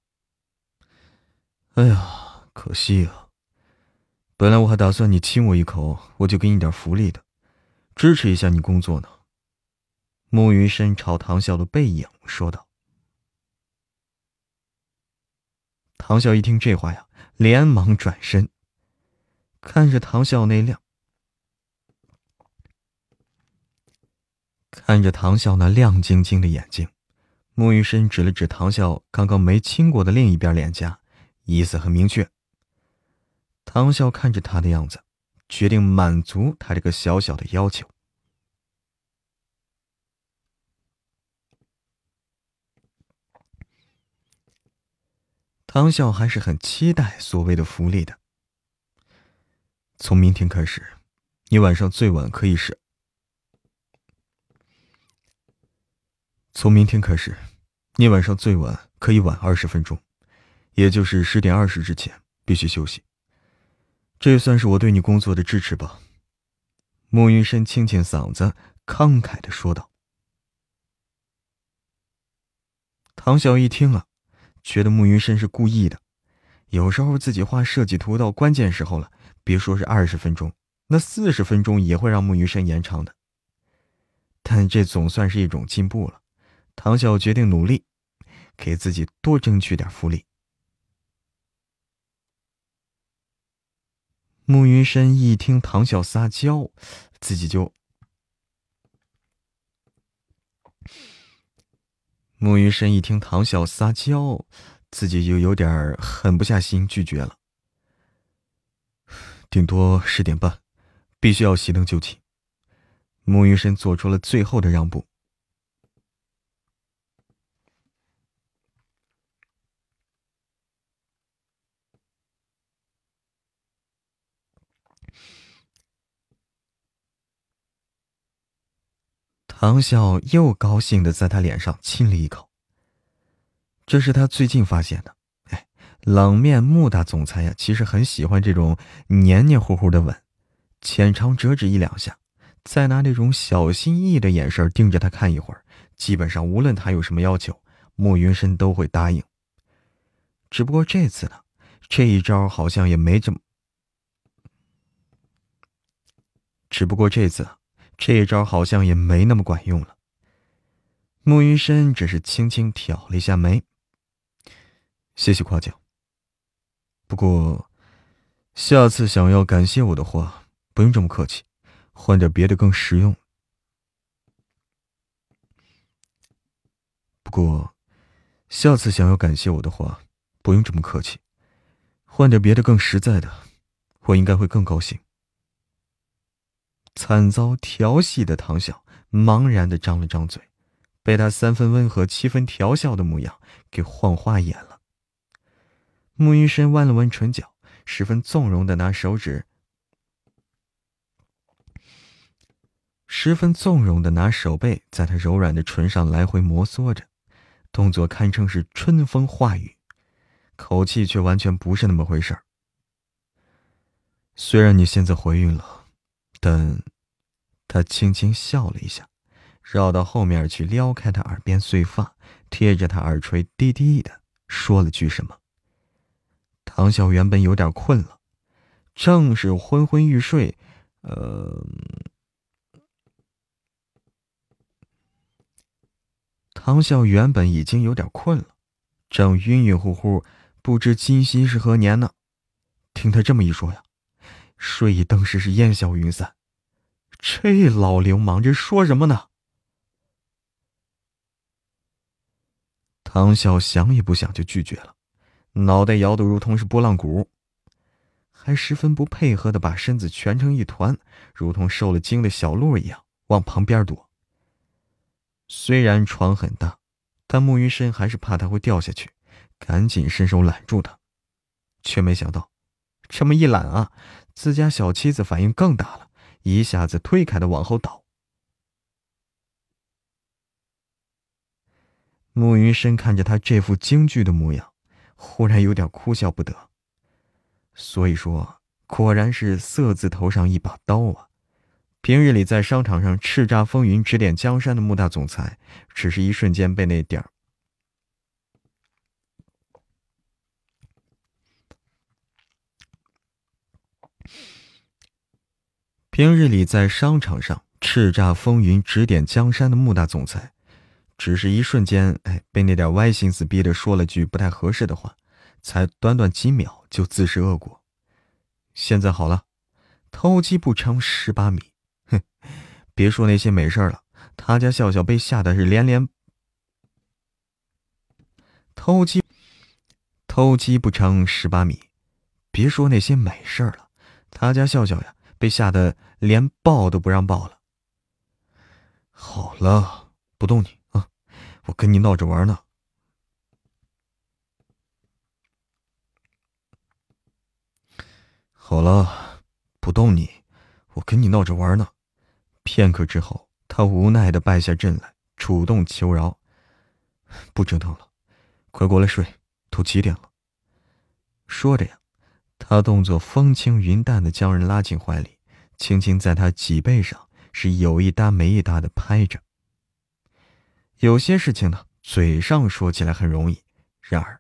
哎呀！可惜啊，本来我还打算你亲我一口，我就给你点福利的，支持一下你工作呢。穆云深朝唐笑的背影说道。唐笑一听这话呀，连忙转身，看着唐笑那亮，看着唐笑那亮晶晶的眼睛，穆云深指了指唐笑刚刚没亲过的另一边脸颊，意思很明确。唐笑看着他的样子，决定满足他这个小小的要求。唐笑还是很期待所谓的福利的。从明天开始，你晚上最晚可以是。从明天开始，你晚上最晚可以晚二十分钟，也就是十点二十之前必须休息。这算是我对你工作的支持吧。”穆云深清清嗓子，慷慨的说道。唐晓一听啊，觉得穆云深是故意的。有时候自己画设计图到关键时候了，别说是二十分钟，那四十分钟也会让穆云深延长的。但这总算是一种进步了。唐晓决定努力，给自己多争取点福利。穆云深一听唐笑撒娇，自己就……穆云深一听唐笑撒娇，自己就有点狠不下心拒绝了。顶多十点半，必须要熄灯就寝。穆云深做出了最后的让步。唐笑又高兴的在他脸上亲了一口。这是他最近发现的。哎，冷面穆大总裁呀，其实很喜欢这种黏黏糊糊的吻，浅尝辄止一两下，再拿那种小心翼翼的眼神盯着他看一会儿，基本上无论他有什么要求，慕云深都会答应。只不过这次呢，这一招好像也没怎么……只不过这次，这一招好像也没那么管用了。慕云深只是轻轻挑了一下眉：“谢谢夸奖。不过，下次想要感谢我的话，不用这么客气。”换点别的更实用。不过，下次想要感谢我的话，不用这么客气，换点别的更实在的，我应该会更高兴。惨遭调戏的唐晓茫然的张了张嘴，被他三分温和七分调笑的模样给晃花眼了。穆云深弯了弯唇角，十分纵容的拿手指。十分纵容的拿手背在他柔软的唇上来回摩挲着，动作堪称是春风化雨，口气却完全不是那么回事儿。虽然你现在怀孕了，但……他轻轻笑了一下，绕到后面去撩开他耳边碎发，贴着他耳垂低低的说了句什么。唐笑原本有点困了，正是昏昏欲睡，呃。唐笑原本已经有点困了，正晕晕乎乎，不知今夕是何年呢。听他这么一说呀，睡意顿时是烟消云散。这老流氓这说什么呢？唐笑想也不想就拒绝了，脑袋摇得如同是拨浪鼓，还十分不配合的把身子蜷成一团，如同受了惊的小鹿一样往旁边躲。虽然床很大，但木云深还是怕他会掉下去，赶紧伸手揽住他，却没想到，这么一揽啊，自家小妻子反应更大了，一下子推开的往后倒。慕云深看着他这副惊惧的模样，忽然有点哭笑不得。所以说，果然是色字头上一把刀啊！平日里在商场上叱咤风云、指点江山的穆大总裁，只是一瞬间被那点儿。平日里在商场上叱咤风云、指点江山的穆大总裁，只是一瞬间，哎，被那点歪心思逼得说了句不太合适的话，才短短几秒就自食恶果。现在好了，偷鸡不成蚀把米。哼，别说那些美事了，他家笑笑被吓得是连连偷鸡，偷鸡不成蚀把米。别说那些美事了，他家笑笑呀，被吓得连抱都不让抱了。好了，不动你啊，我跟你闹着玩呢。好了，不动你，我跟你闹着玩呢。片刻之后，他无奈的败下阵来，主动求饶：“不折腾了，快过来睡，都几点了？”说着呀，他动作风轻云淡的将人拉进怀里，轻轻在他脊背上是有一搭没一搭的拍着。有些事情呢，嘴上说起来很容易，然而，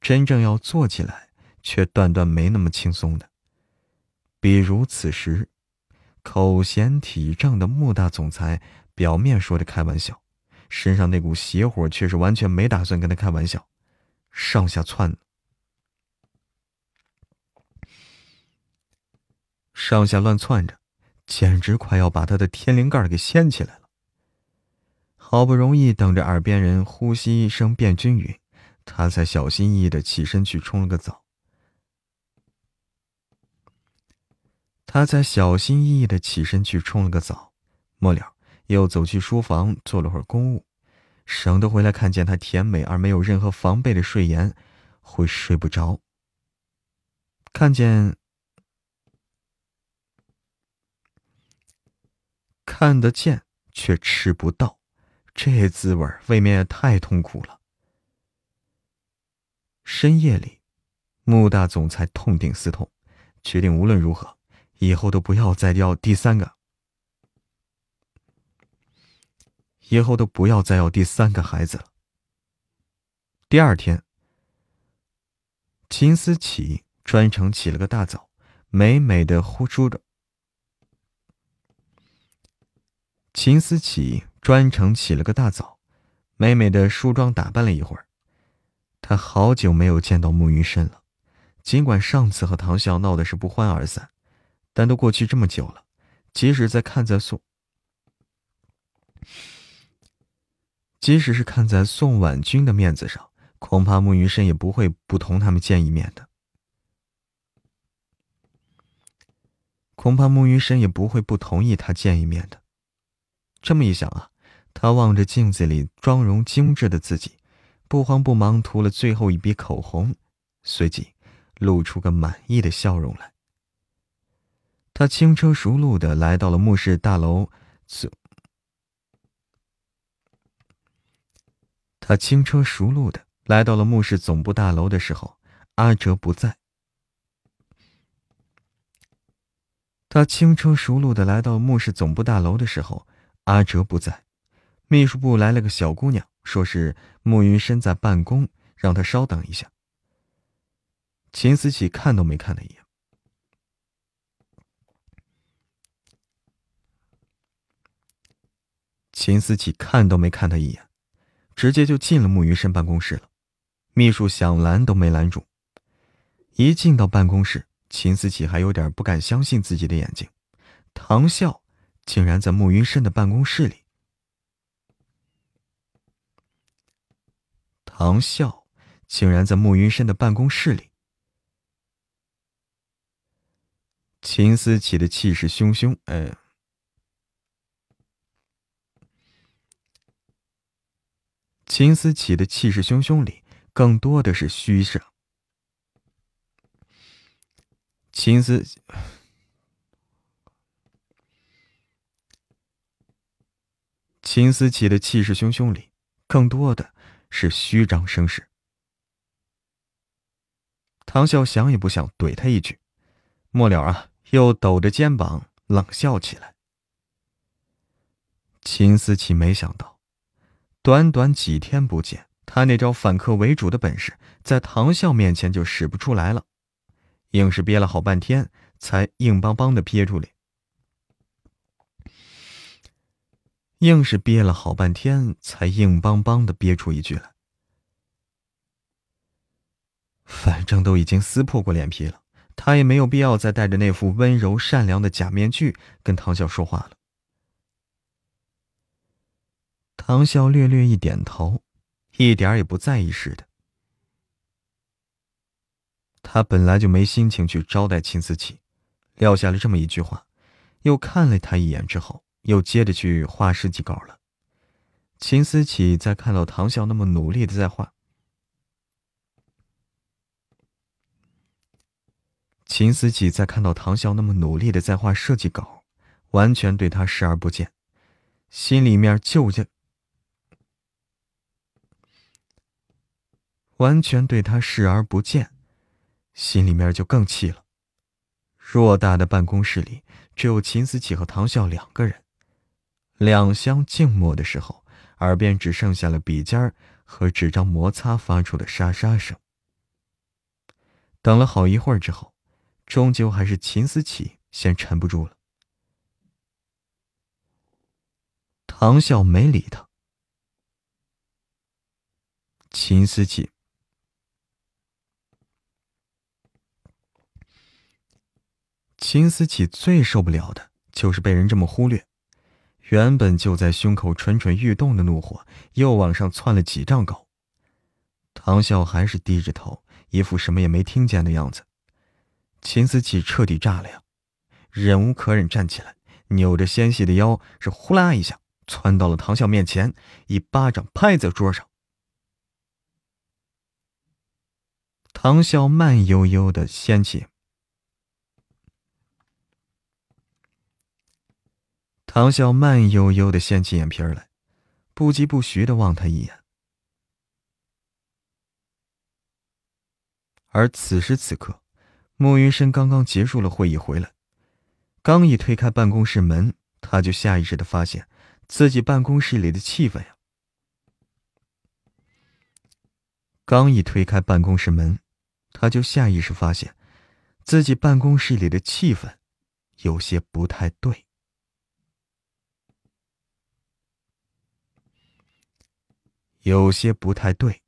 真正要做起来却断断没那么轻松的。比如此时。口嫌体正的穆大总裁，表面说着开玩笑，身上那股邪火却是完全没打算跟他开玩笑，上下窜，上下乱窜着，简直快要把他的天灵盖给掀起来了。好不容易等着耳边人呼吸声变均匀，他才小心翼翼的起身去冲了个澡。他才小心翼翼的起身去冲了个澡，末了又走去书房做了会儿公务，省得回来看见他甜美而没有任何防备的睡颜，会睡不着。看见看得见却吃不到，这滋味未免也太痛苦了。深夜里，穆大总裁痛定思痛，决定无论如何。以后都不要再要第三个。以后都不要再要第三个孩子了。第二天，秦思琪专程起了个大早，美美的呼出的。秦思琪专程起了个大早，美美的梳妆打扮了一会儿。她好久没有见到慕云深了，尽管上次和唐笑闹的是不欢而散，但都过去这么久了，即使在看在宋。即使是看在宋婉君的面子上，恐怕慕云深也不会不同他们见一面的。恐怕慕云深也不会不同意他见一面的。这么一想啊，他望着镜子里妆容精致的自己，不慌不忙涂了最后一笔口红，随即露出个满意的笑容来。他轻车熟路的来到了墓室大楼，他轻车熟路的来到了墓室总部大楼的时候，阿哲不在。他轻车熟路的来到墓室总部大楼的时候，阿哲不在。秘书部来了个小姑娘，说是慕云深在办公，让他稍等一下。秦思琪看都没看他一眼。秦思琪看都没看他一眼。直接就进了慕云深办公室了，秘书想拦都没拦住。一进到办公室，秦思琪还有点不敢相信自己的眼睛，唐笑竟然在慕云深的办公室里。唐笑竟然在慕云深的办公室里。秦思琪的气势汹汹，哎。秦思琪的气势汹汹里，更多的是虚声。秦思，秦思琪的气势汹汹里，更多的是虚张声势。唐笑想也不想怼他一句，末了啊，又抖着肩膀冷笑起来。秦思琪没想到。短短几天不见，他那招反客为主的本事，在唐笑面前就使不出来了，硬是憋了好半天，才硬邦邦的憋出来。硬是憋了好半天，才硬邦邦的憋出一句来。反正都已经撕破过脸皮了，他也没有必要再戴着那副温柔善良的假面具跟唐笑说话了。唐笑略略一点头，一点也不在意似的。他本来就没心情去招待秦思琪，撂下了这么一句话，又看了他一眼之后，又接着去画设计稿了。秦思琪在看到唐笑那么努力的在画，秦思琪在看到唐笑那么努力的在画设计稿，完全对他视而不见，心里面就就。完全对他视而不见，心里面就更气了。偌大的办公室里，只有秦思琪和唐笑两个人，两相静默的时候，耳边只剩下了笔尖和纸张摩擦发出的沙沙声。等了好一会儿之后，终究还是秦思琪先沉不住了。唐笑没理他，秦思琪。秦思琪最受不了的就是被人这么忽略，原本就在胸口蠢蠢欲动的怒火又往上窜了几丈高。唐笑还是低着头，一副什么也没听见的样子。秦思琪彻底炸了呀，忍无可忍，站起来，扭着纤细的腰，是呼啦一下窜到了唐笑面前，一巴掌拍在桌上。唐笑慢悠悠的掀起。唐笑慢悠悠的掀起眼皮来，不疾不徐的望他一眼。而此时此刻，慕云深刚刚结束了会议回来，刚一推开办公室门，他就下意识的发现自己办公室里的气氛呀。刚一推开办公室门，他就下意识发现，自己办公室里的气氛有些不太对，有些不太对。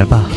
来吧，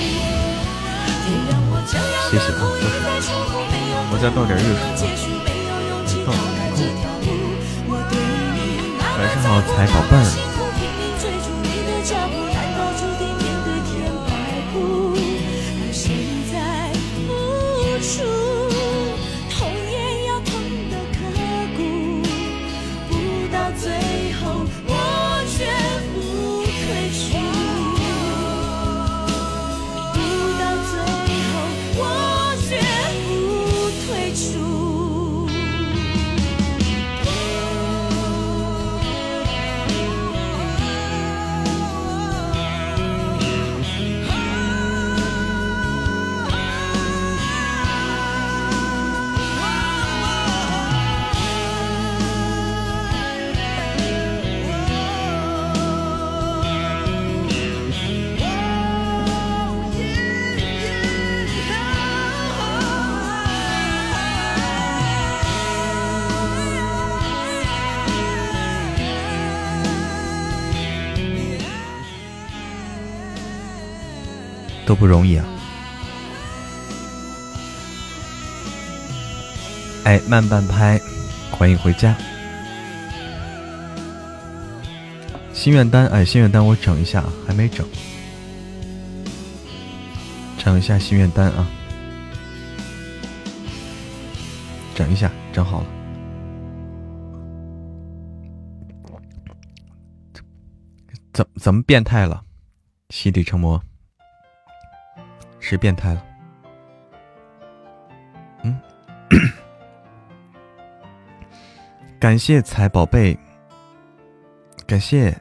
都不容易啊！哎，慢半拍，欢迎回家。心愿单，哎，心愿单我整一下，还没整，整一下心愿单啊，整一下，整好了。怎怎么变态了？洗礼成魔。谁变态了？嗯，感谢彩宝贝，感谢。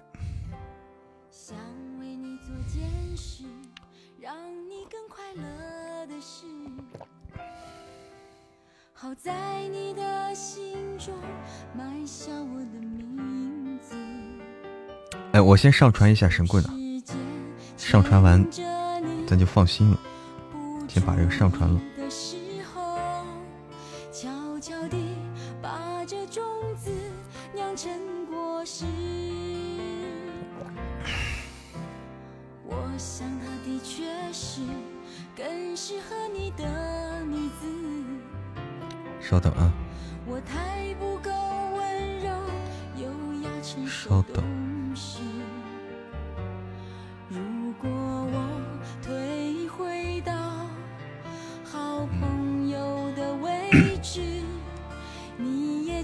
哎，我先上传一下神棍啊，上传完咱就放心了。先把这个上传了。稍等啊。稍等。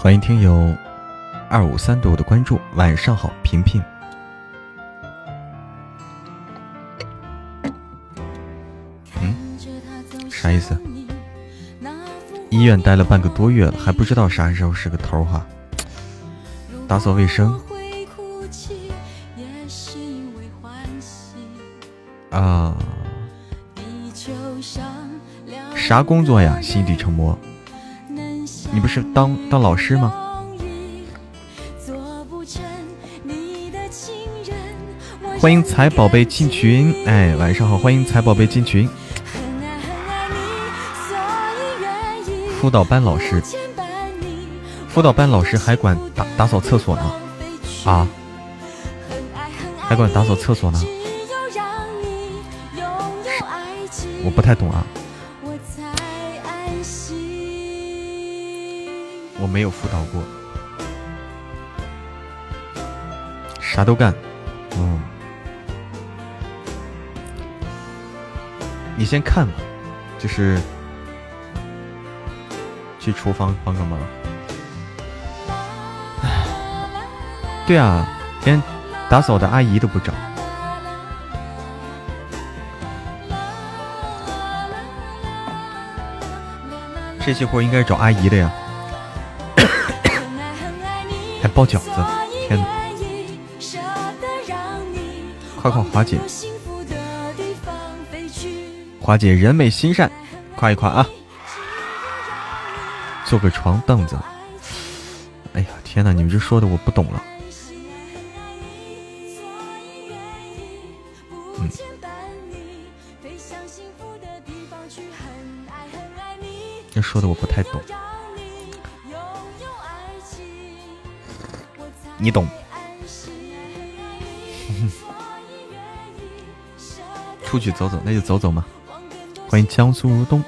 欢迎听友二五三对我的关注，晚上好，平平。嗯。啥意思？医院待了半个多月了，还不知道啥时候是个头哈。打扫卫生。啊。啥工作呀？心底成魔。你不是当当老师吗？欢迎财宝贝进群，哎，晚上好，欢迎财宝贝进群。辅导班老师，辅导班老师还管打打扫厕所呢，啊，还管打扫厕所呢，我不太懂啊，我没有辅导过，啥都干，嗯。你先看吧，就是去厨房帮个忙。对啊，连打扫的阿姨都不找，这些活应该是找阿姨的呀。还包饺子，天哪！夸夸华姐。华姐人美心善，夸一夸啊！做个床凳子。哎呀，天哪！你们这说的我不懂了。嗯。这说的我不太懂。你懂。出去走走，那就走走嘛。欢迎江苏如东。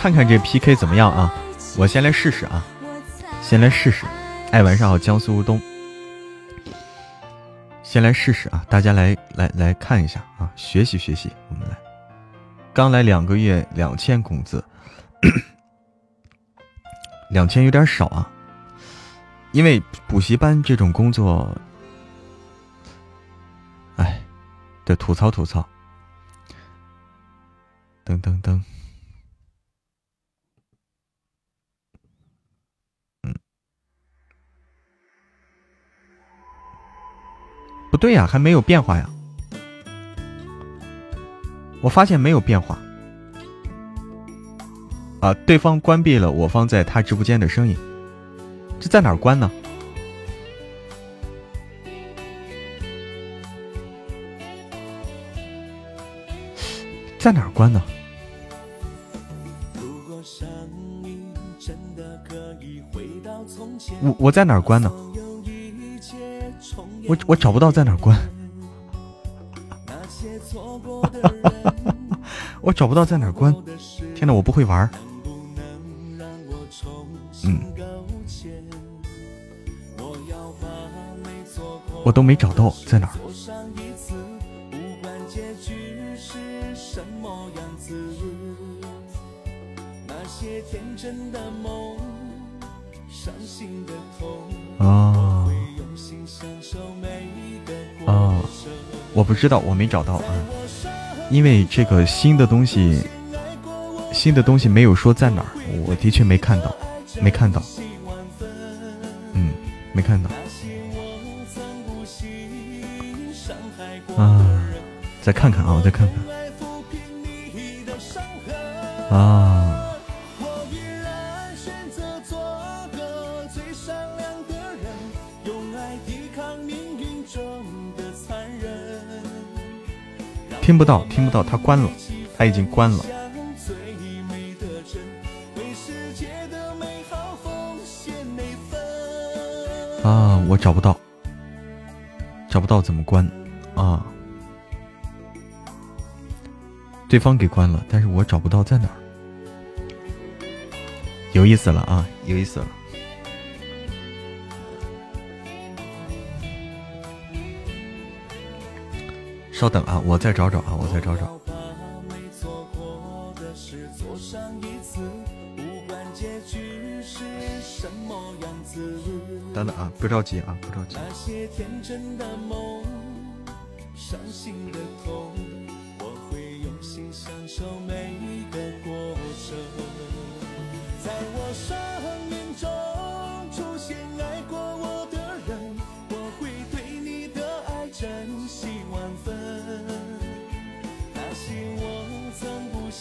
看看这 PK 怎么样啊？我先来试试啊，先来试试。哎，晚上好，江苏如东。先来试试啊！大家来来来看一下啊，学习学习。我们来，刚来两个月，两千工资，两千有点少啊。因为补习班这种工作，哎，得吐槽吐槽。噔噔噔。不对呀，还没有变化呀！我发现没有变化。啊，对方关闭了我方在他直播间的声音，这在哪儿关呢？在哪儿关呢？我我在哪儿关呢？我我找不到在哪关，我找不到在哪 关。天呐，我不会玩。嗯，我都没找到在哪。啊。啊，我不知道，我没找到啊，因为这个新的东西，新的东西没有说在哪儿，我的确没看到，没看到，嗯，没看到。啊，再看看啊，我再看看。啊。听不到，听不到，他关了，他已经关了。啊，我找不到，找不到怎么关啊？对方给关了，但是我找不到在哪儿。有意思了啊，有意思了。稍等啊，我再找找啊，我再找找。等等啊，不着急啊，不着急。那些天真的梦，伤心的痛，我会用心享受每一个过程，在我生。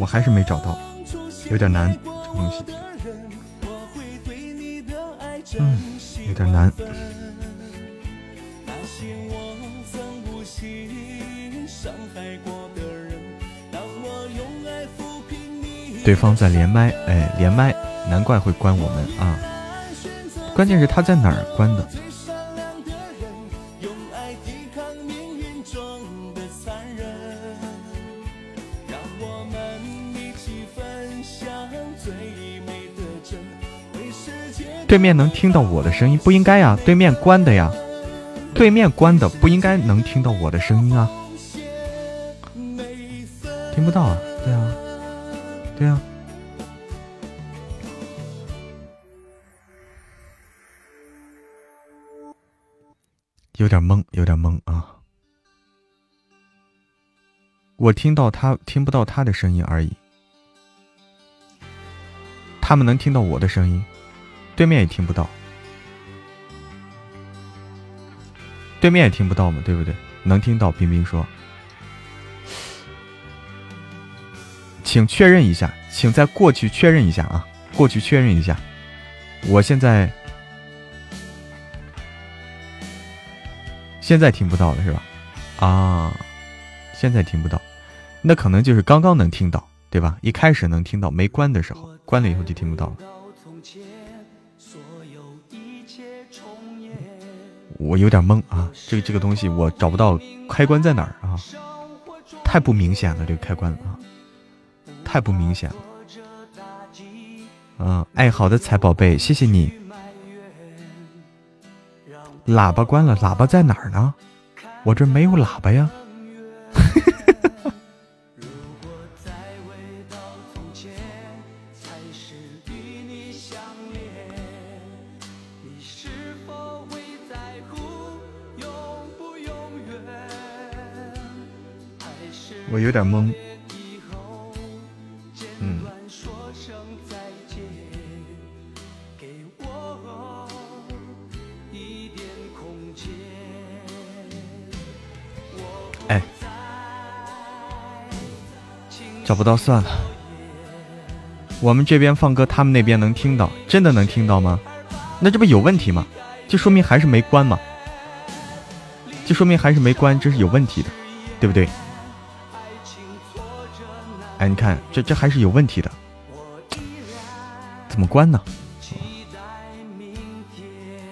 我还是没找到，有点难，这东西，嗯，有点难。对方在连麦，哎，连麦。难怪会关我们啊！关键是他在哪儿关的？对面能听到我的声音？不应该呀，对面关的呀，对面关的不应该能听到我的声音啊！听不到啊？对啊，对啊。有点懵，有点懵啊！我听到他听不到他的声音而已，他们能听到我的声音，对面也听不到，对面也听不到嘛，对不对？能听到，冰冰说，请确认一下，请在过去确认一下啊，过去确认一下，我现在。现在听不到了是吧？啊，现在听不到，那可能就是刚刚能听到，对吧？一开始能听到，没关的时候，关了以后就听不到了。我有点懵啊，这个这个东西我找不到开关在哪儿啊？太不明显了，这个开关啊，太不明显了。嗯，爱，好的，彩宝贝，谢谢你。喇叭关了，喇叭在哪儿呢？我这没有喇叭呀。我有点懵。找不到算了，我们这边放歌，他们那边能听到，真的能听到吗？那这不有问题吗？就说明还是没关嘛，就说明还是没关，这是有问题的，对不对？哎，你看，这这还是有问题的，怎么关呢？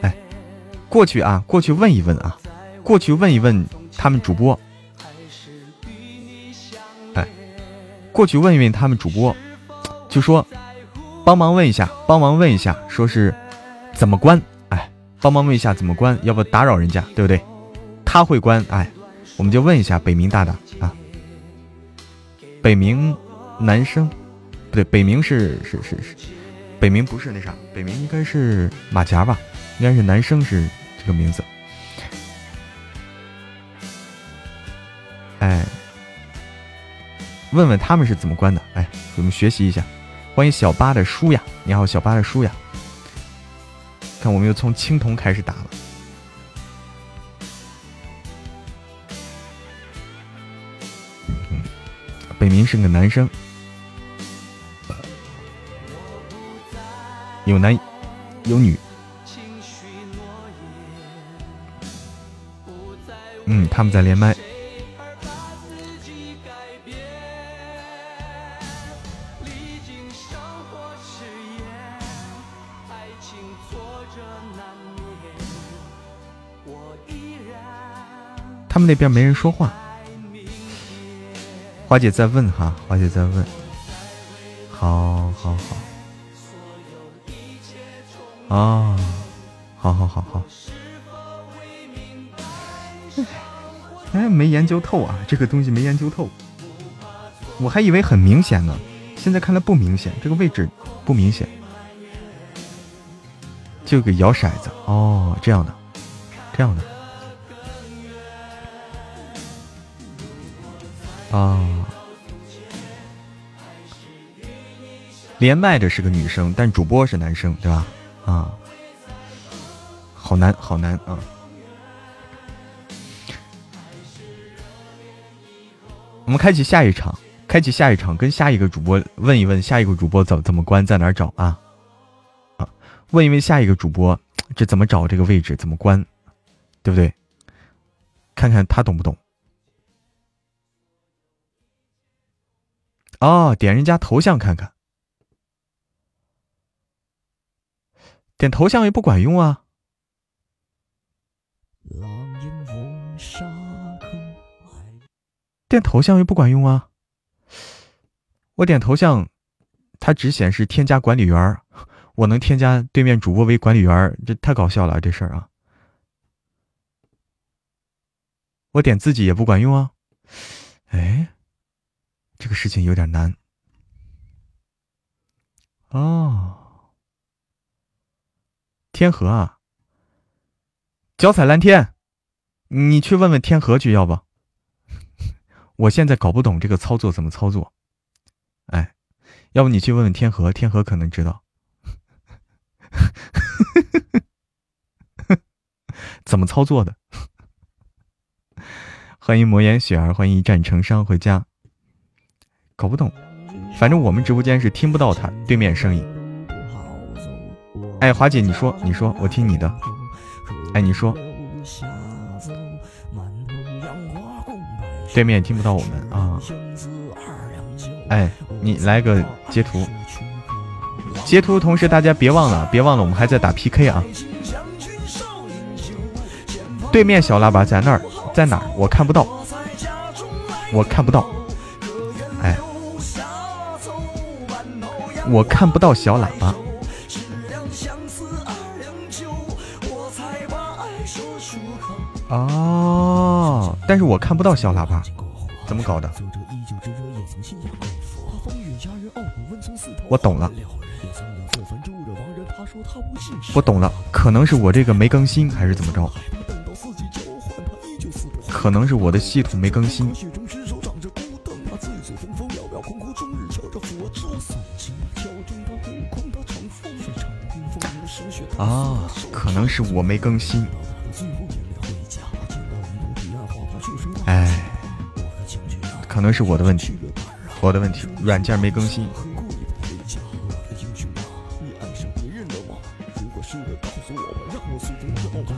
哎，过去啊，过去问一问啊，过去问一问他们主播。哎过去问一问他们主播，就说帮忙问一下，帮忙问一下，说是怎么关？哎，帮忙问一下怎么关？要不打扰人家，对不对？他会关，哎，我们就问一下北冥大大啊。北冥男生不对，北冥是是是是，北冥不是那啥，北冥应该是马甲吧？应该是男生是这个名字。哎。问问他们是怎么关的？哎，我们学习一下。欢迎小八的书呀，你好，小八的书呀。看，我们又从青铜开始打了。北冥是个男生。有男有女。嗯，他们在连麦。他们那边没人说话。花姐在问哈，花姐在问。好，好，好。啊，好好好好。哎，没研究透啊，这个东西没研究透。我还以为很明显呢，现在看来不明显，这个位置不明显。就给摇骰子哦，这样的，这样的。啊，连麦的是个女生，但主播是男生，对吧？啊，好难，好难啊！我们开启下一场，开启下一场，跟下一个主播问一问，下一个主播怎怎么关，在哪找啊？啊，问一问下一个主播，这怎么找这个位置，怎么关，对不对？看看他懂不懂。哦，点人家头像看看，点头像也不管用啊。点头像又不管用啊！我点头像，它只显示添加管理员我能添加对面主播为管理员这太搞笑了，这事儿啊！我点自己也不管用啊！哎，这个事情有点难。哦，天河啊，脚踩蓝天，你去问问天河去要不？我现在搞不懂这个操作怎么操作，哎，要不你去问问天河，天河可能知道。怎么操作的？欢迎魔岩雪儿，欢迎一战成伤回家。搞不懂，反正我们直播间是听不到他对面声音。哎，华姐，你说，你说，我听你的。哎，你说。对面听不到我们啊！哎，你来个截图，截图的同时大家别忘了，别忘了我们还在打 PK 啊！对面小喇叭在那儿，在哪儿？我看不到，我看不到，我看不到小喇叭。哦，但是我看不到小喇叭，怎么搞的？我懂了，我懂了，可能是我这个没更新，还是怎么着？可能是我的系统没更新。啊，可能是我没更新。哎，可能是我的问题，我的问题，软件没更新。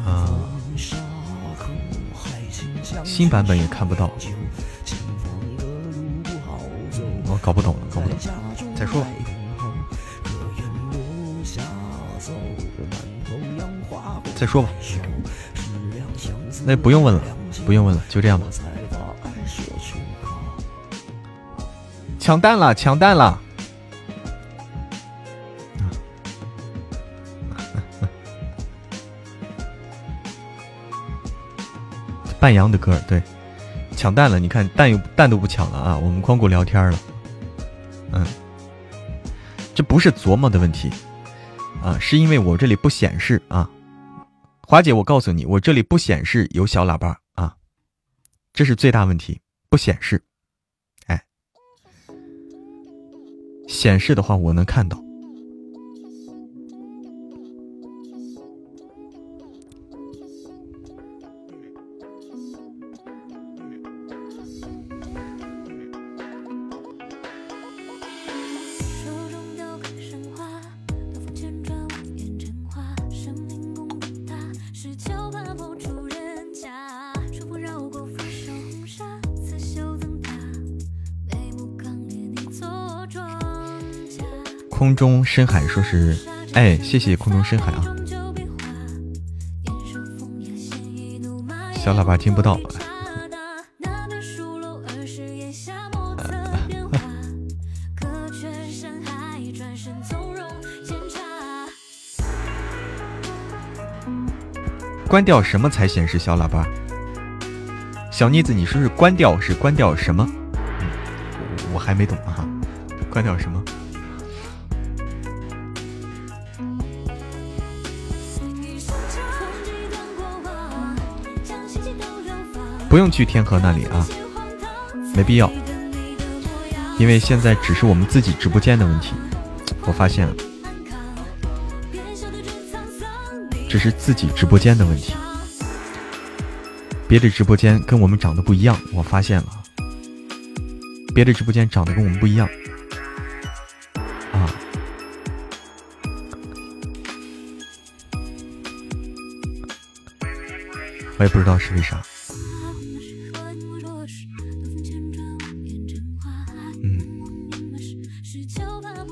啊，新版本也看不到，我搞不懂了，搞不懂，再说吧。再说吧，那不用问了。不用问了，就这样吧。抢蛋了，抢蛋了！半阳的歌，对，抢蛋了。你看蛋又蛋都不抢了啊！我们光顾聊天了。嗯，这不是琢磨的问题啊，是因为我这里不显示啊。华姐，我告诉你，我这里不显示有小喇叭啊。这是最大问题，不显示。哎，显示的话，我能看到。空中深海说是，哎，谢谢空中深海啊。小喇叭听不到。关掉什么才显示小喇叭？小妮子，你说是关掉是关掉什么？嗯、我,我还没懂啊，关掉什么？不用去天河那里啊，没必要，因为现在只是我们自己直播间的问题。我发现了，只是自己直播间的问题，别的直播间跟我们长得不一样。我发现了，别的直播间长得跟我们不一样啊，我也不知道是为啥。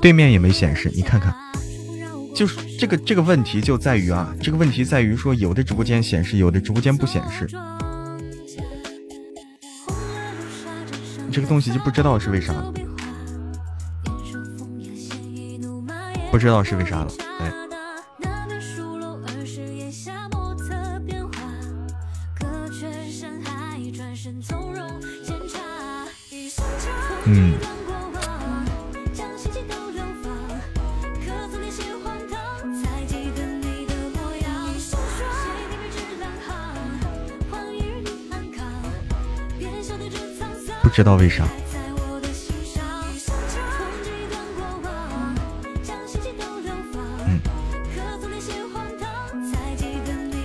对面也没显示，你看看，就是这个这个问题就在于啊，这个问题在于说有的直播间显示，有的直播间不显示，这个东西就不知道是为啥了，不知道是为啥了，哎，知道为啥？嗯，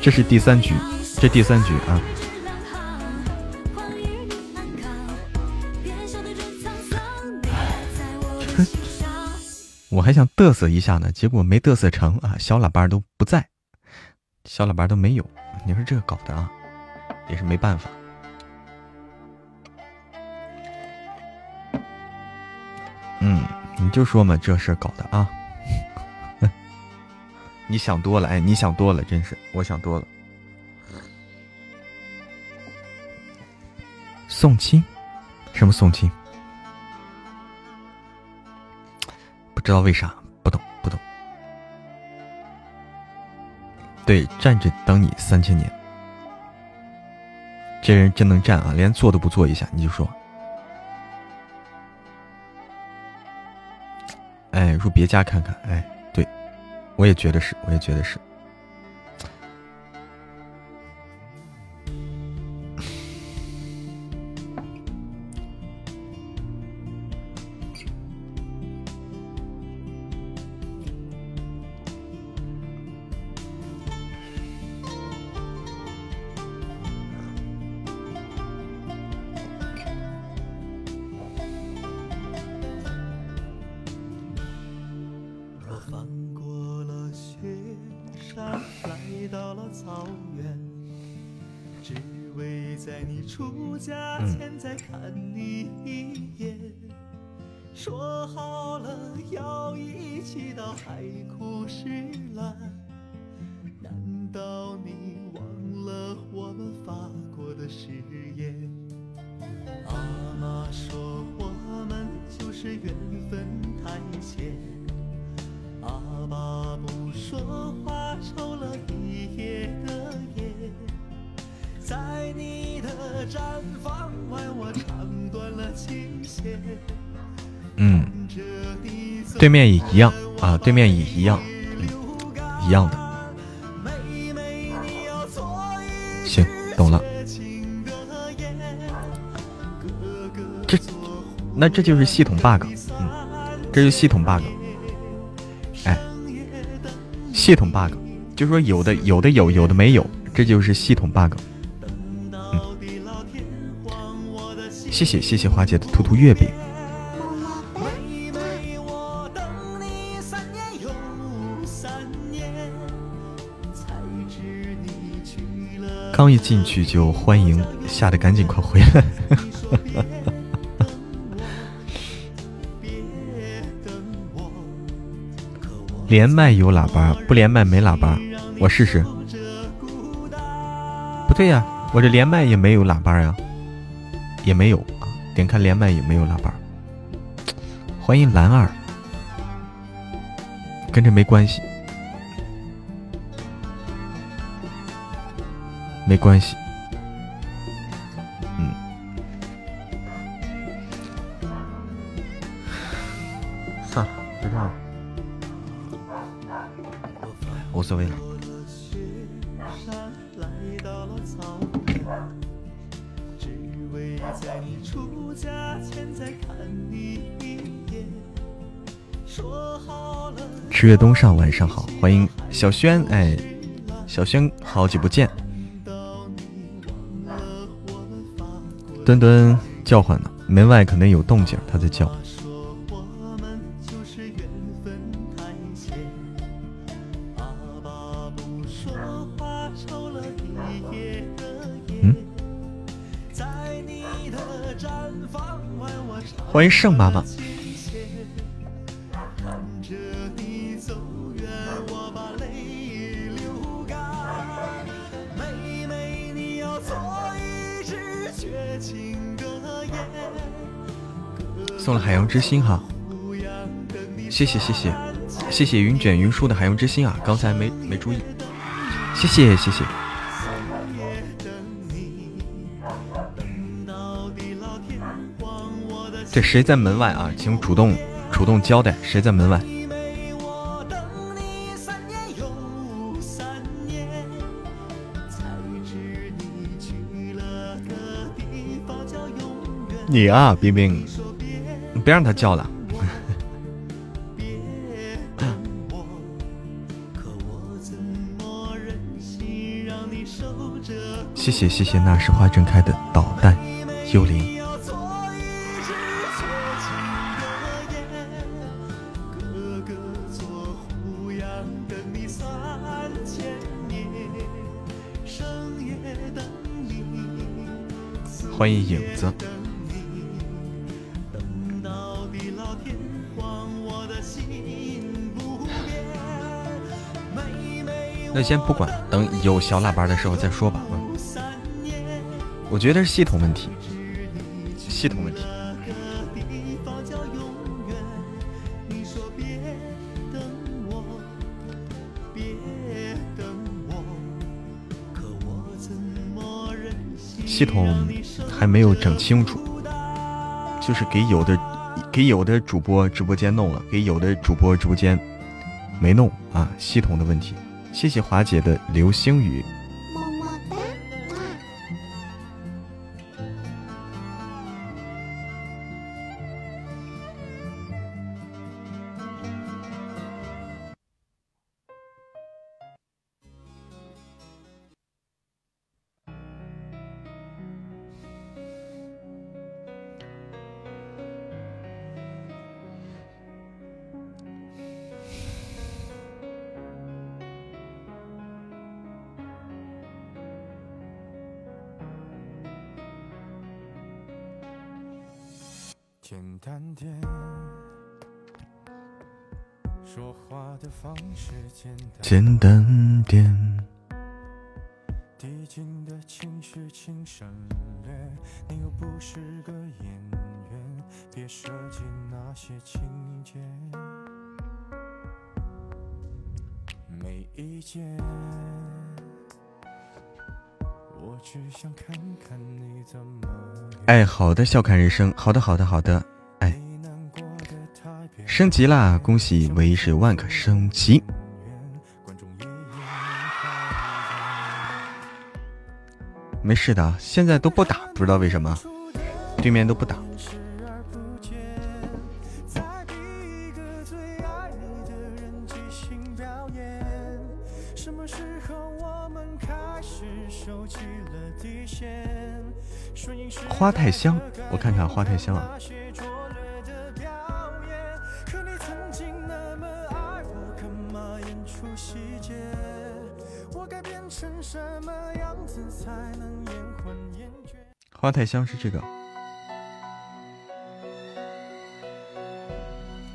这是第三局，这第三局啊！我还想嘚瑟一下呢，结果没嘚瑟成啊！小喇叭都不在，小喇叭都没有，你说这个搞的啊，也是没办法。嗯，你就说嘛，这事搞的啊！你想多了，哎，你想多了，真是，我想多了。送亲？什么送亲？不知道为啥，不懂，不懂。对，站着等你三千年。这人真能站啊，连坐都不坐一下，你就说。哎，入别家看看。哎，对，我也觉得是，我也觉得是。对面也一样啊，对面也一样，一样的。行，懂了。这，那这就是系统 bug，嗯，这是系统 bug。哎，系统 bug，就说有的有的有，有的没有，这就是系统 bug。嗯，谢谢谢谢花姐的图图月饼。刚一进去就欢迎，吓得赶紧快回来。连麦有喇叭，不连麦没喇叭，我试试。不对呀，我这连麦也没有喇叭呀，也没有啊。点开连麦也没有喇叭。欢迎蓝二，跟这没关系。没关系。嗯，算了，别唱了，无所谓了。十月东上，晚上好，欢迎小轩，哎，小轩，好久不见。墩墩叫唤呢，门外可能有动静，他在叫。嗯？欢迎盛妈妈。之心哈，谢谢谢谢谢谢云卷云舒的海洋之心啊，刚才没没注意，谢谢谢谢。这谁在门外啊？请主动主动交代谁在门外。你啊，冰冰。别让他叫了。谢谢谢谢，那是花正开的导弹幽灵。欢迎影子。那先不管，等有小喇叭的时候再说吧。嗯，我觉得是系统问题，系统问题。系统还没有整清楚，就是给有的给有的主播直播间弄了，给有的主播直播间没弄啊，系统的问题。谢谢华姐的流星雨。好的，笑看人生，好的，好的，好的，哎，升级啦！恭喜唯一是万可升级。没事的，现在都不打，不知道为什么，对面都不打。花太香，我看看花太香啊。花太香是这个，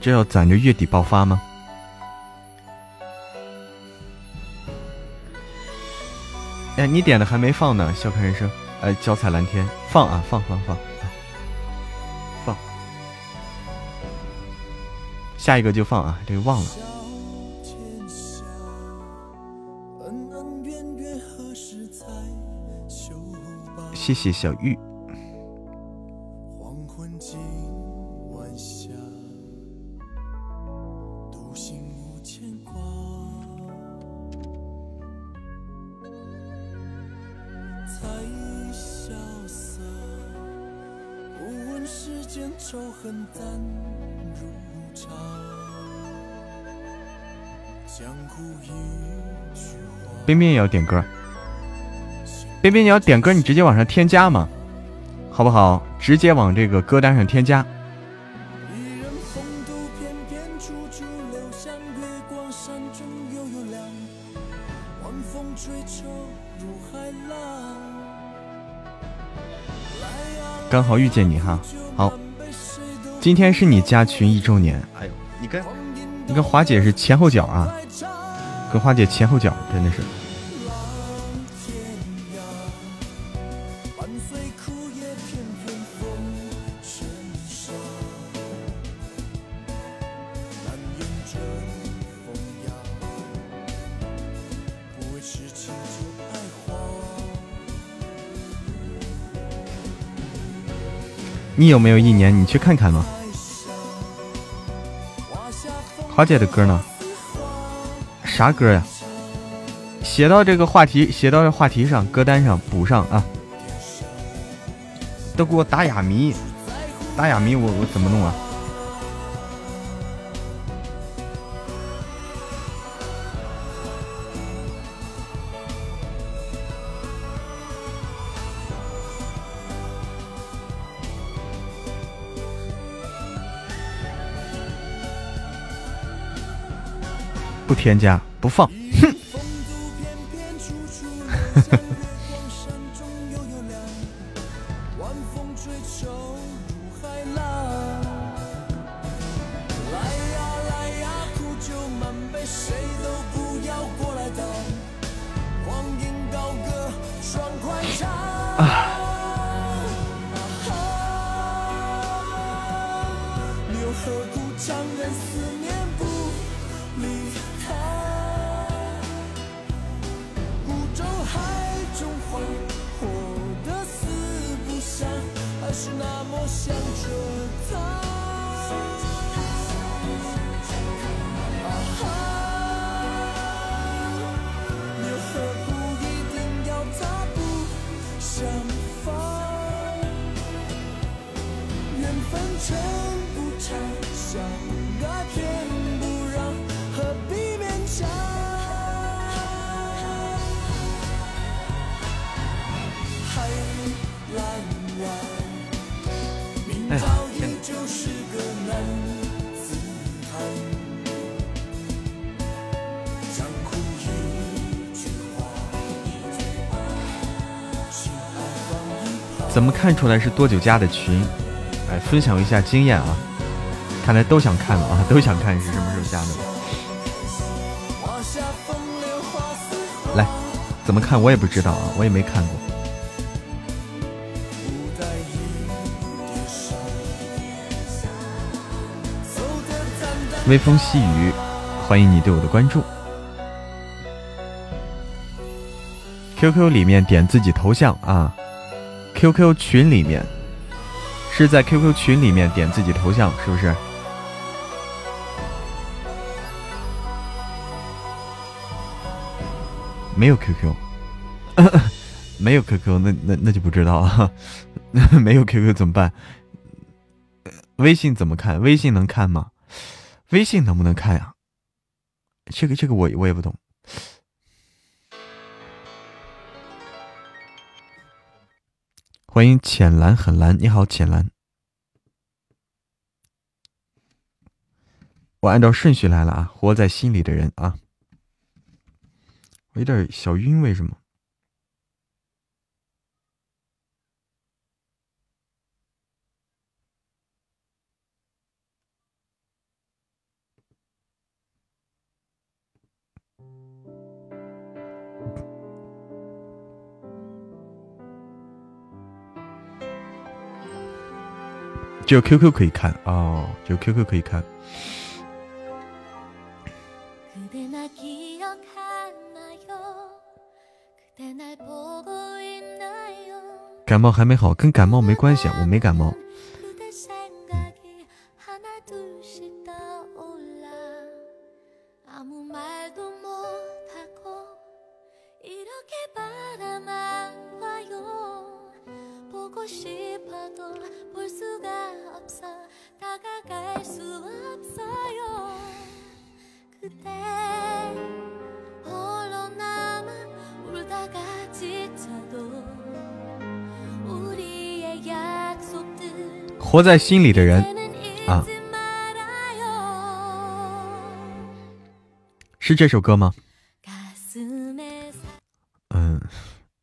这要攒着月底爆发吗？哎，你点的还没放呢，笑看人生。呃，脚踩蓝天，放啊，放放放，放。下一个就放啊，这个忘了。谢谢小玉。边边也要点歌，边边你要点歌，你直接往上添加嘛，好不好？直接往这个歌单上添加。刚好遇见你哈，好，今天是你加群一周年，哎呦，你跟你跟华姐是前后脚啊，跟花姐前后脚，真的是。你有没有一年？你去看看嘛。花姐的歌呢？啥歌呀？写到这个话题，写到这话题上，歌单上补上啊！都给我打哑谜，打哑谜，我我怎么弄啊？不添加，不放，哼！怎么看出来是多久加的群？哎，分享一下经验啊！看来都想看了啊，都想看是什么时候加的。来，怎么看我也不知道啊，我也没看过。微风细雨，欢迎你对我的关注。QQ 里面点自己头像啊。QQ 群里面，是在 QQ 群里面点自己头像，是不是？没有 QQ，没有 QQ，那那那就不知道了。没有 QQ 怎么办？微信怎么看？微信能看吗？微信能不能看呀？这个这个我我也不懂。欢迎浅蓝很蓝，你好浅蓝。我按照顺序来了啊，活在心里的人啊，有点小晕，为什么？只有 QQ 可以看哦，只有 QQ 可以看。感冒还没好，跟感冒没关系，我没感冒。活在心里的人啊，是这首歌吗？嗯，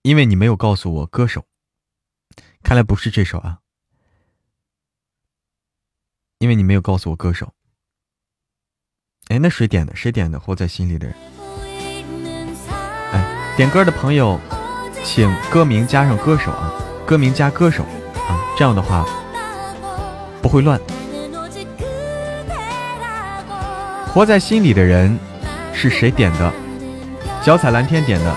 因为你没有告诉我歌手，看来不是这首啊。因为你没有告诉我歌手。哎，那谁点的？谁点的？活在心里的人。哎，点歌的朋友，请歌名加上歌手啊，歌名加歌手啊，这样的话。不会乱。活在心里的人是谁点的？脚踩蓝天点的。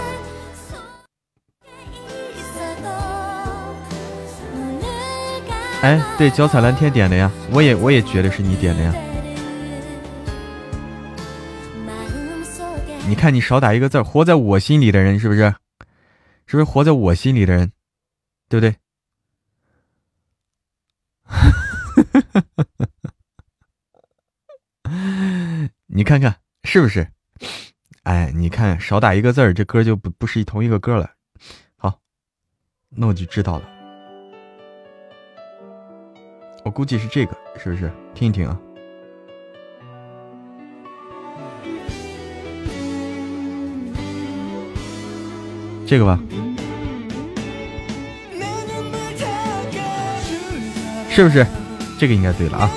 哎，对，脚踩蓝天点的呀。我也我也觉得是你点的呀。你看，你少打一个字活在我心里的人是不是？是不是活在我心里的人？对不对？你看看是不是？哎，你看少打一个字儿，这歌就不不是同一个歌了。好，那我就知道了。我估计是这个，是不是？听一听啊，这个吧，是不是？这个应该对了啊！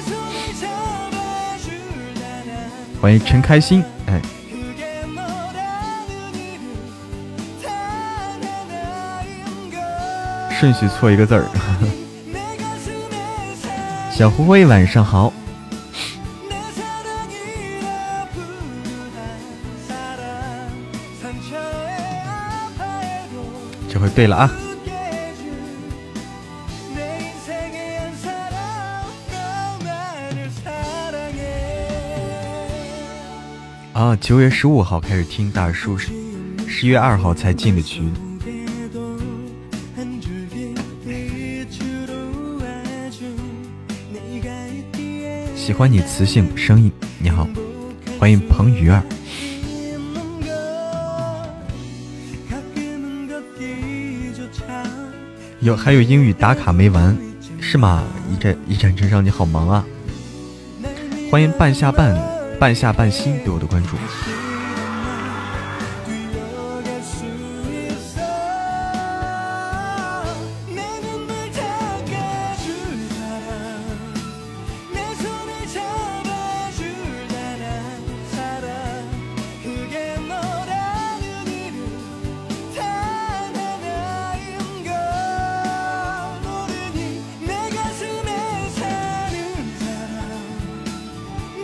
欢迎陈开心，哎，顺序错一个字儿。小灰灰晚上好，这回对了啊！九月十五号开始听大叔，十月二号才进的群。喜欢你磁性声音，你好，欢迎彭鱼儿。有还有英语打卡没完是吗？一战一战成上你好忙啊！欢迎半下半。半夏半心对我的关注。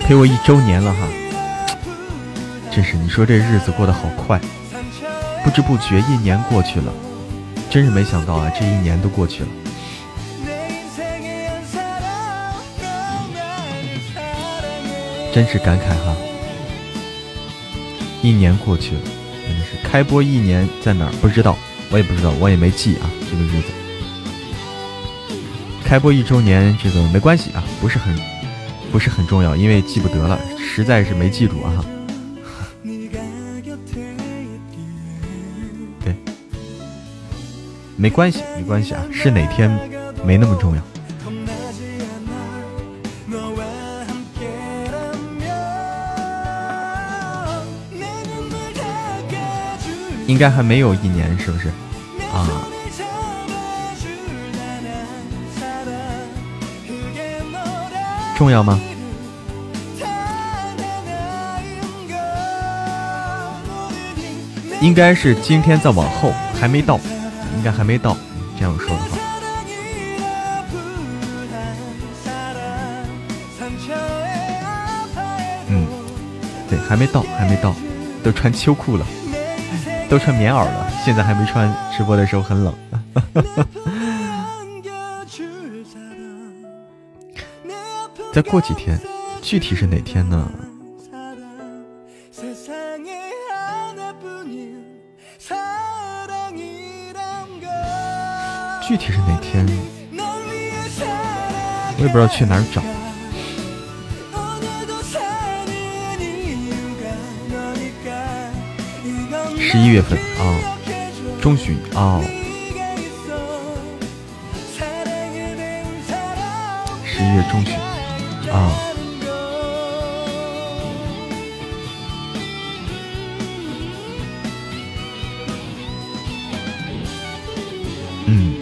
陪我一周年了哈，真是你说这日子过得好快，不知不觉一年过去了，真是没想到啊，这一年都过去了，真是感慨哈，一年过去了，真的是开播一年在哪儿不知道，我也不知道，我也没记啊这个日子，开播一周年这个没关系啊，不是很。不是很重要，因为记不得了，实在是没记住啊。对，没关系，没关系啊，是哪天没那么重要。应该还没有一年，是不是？重要吗？应该是今天再往后，还没到，应该还没到。这样说的话，嗯，对，还没到，还没到，都穿秋裤了，都穿棉袄了，现在还没穿。直播的时候很冷。再过几天，具体是哪天呢？具体是哪天？我也不知道去哪儿找。十一月份啊，中旬啊，十一月中旬啊，嗯，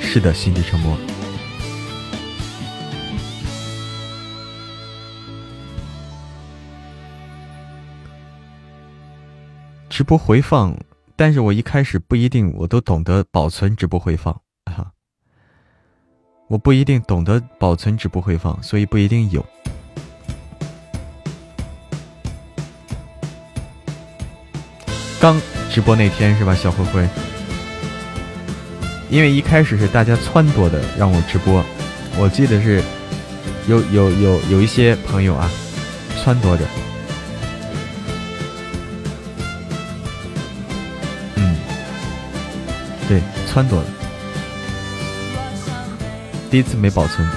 是的，心底沉默。直播回放，但是我一开始不一定我都懂得保存直播回放，我不一定懂得保存直播回放，所以不一定有。刚直播那天是吧，小灰灰？因为一开始是大家撺掇的让我直播，我记得是有有有有一些朋友啊撺掇着。对，撺掇了，第一次没保存。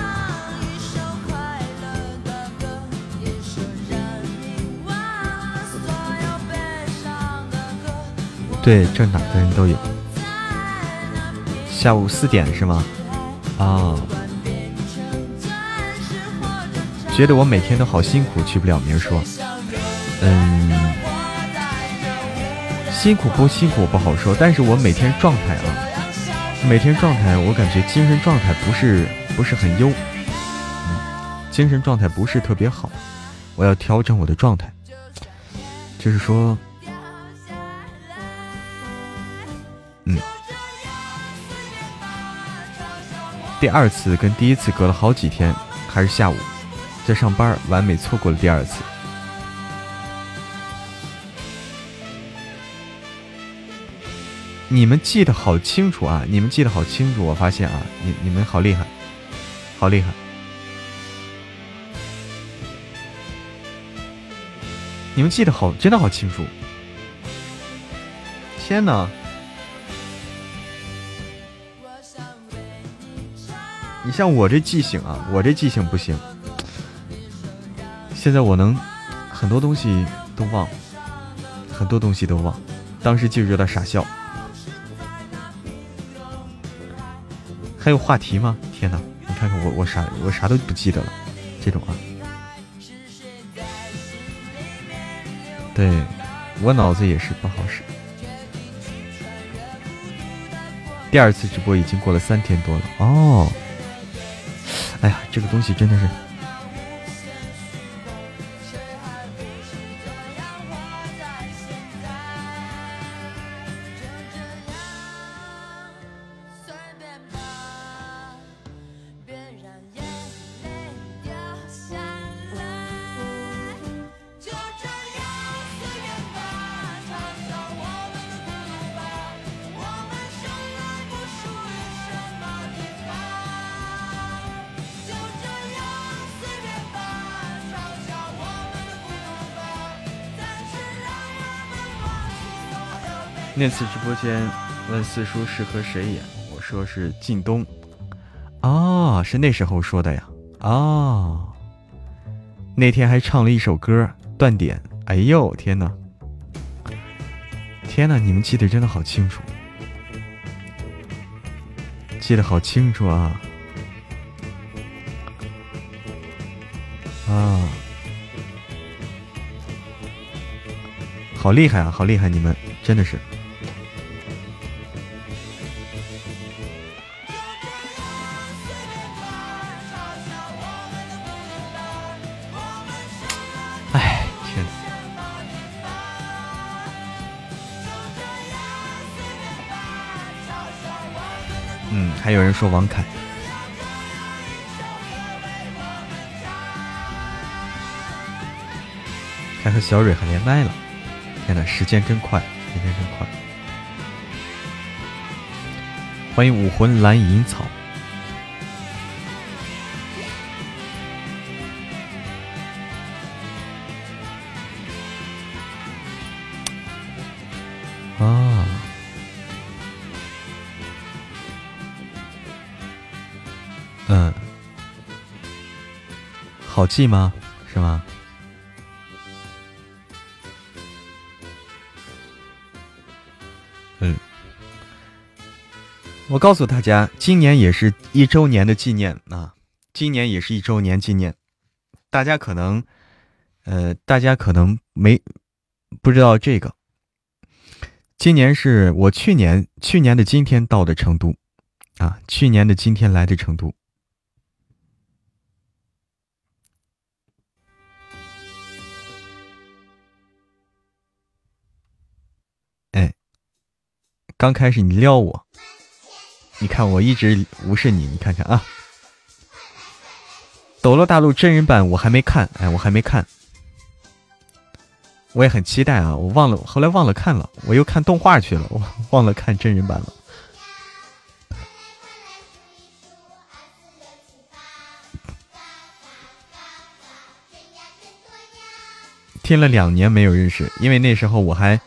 对，这哪的人都有。下午四点是吗？啊，觉得我每天都好辛苦，去不了名说，嗯。辛苦不辛苦不好说，但是我每天状态啊，每天状态我感觉精神状态不是不是很优，嗯，精神状态不是特别好，我要调整我的状态，就是说，嗯，第二次跟第一次隔了好几天，还是下午在上班，完美错过了第二次。你们记得好清楚啊！你们记得好清楚，我发现啊，你你们好厉害，好厉害！你们记得好，真的好清楚！天哪！你像我这记性啊，我这记性不行。现在我能很多东西都忘，很多东西都忘，当时就有点傻笑。还有话题吗？天哪！你看看我，我啥我啥都不记得了，这种啊，对我脑子也是不好使。第二次直播已经过了三天多了哦。哎呀，这个东西真的是。那次直播间问四叔是和谁演，我说是靳东。哦，是那时候说的呀。哦，那天还唱了一首歌断点。哎呦，天哪！天哪，你们记得真的好清楚，记得好清楚啊！啊，好厉害啊，好厉害，你们真的是。还有人说王凯，还和小蕊还连麦了。天呐，时间真快，时间真快。欢迎武魂蓝银草。好记吗？是吗？嗯，我告诉大家，今年也是一周年的纪念啊！今年也是一周年纪念，大家可能，呃，大家可能没不知道这个。今年是我去年去年的今天到的成都，啊，去年的今天来的成都。刚开始你撩我，你看我一直无视你，你看看啊。《斗罗大陆》真人版我还没看，哎，我还没看。我也很期待啊！我忘了，后来忘了看了，我又看动画去了，我 忘了看真人版了。听了两年没有认识，因为那时候我还，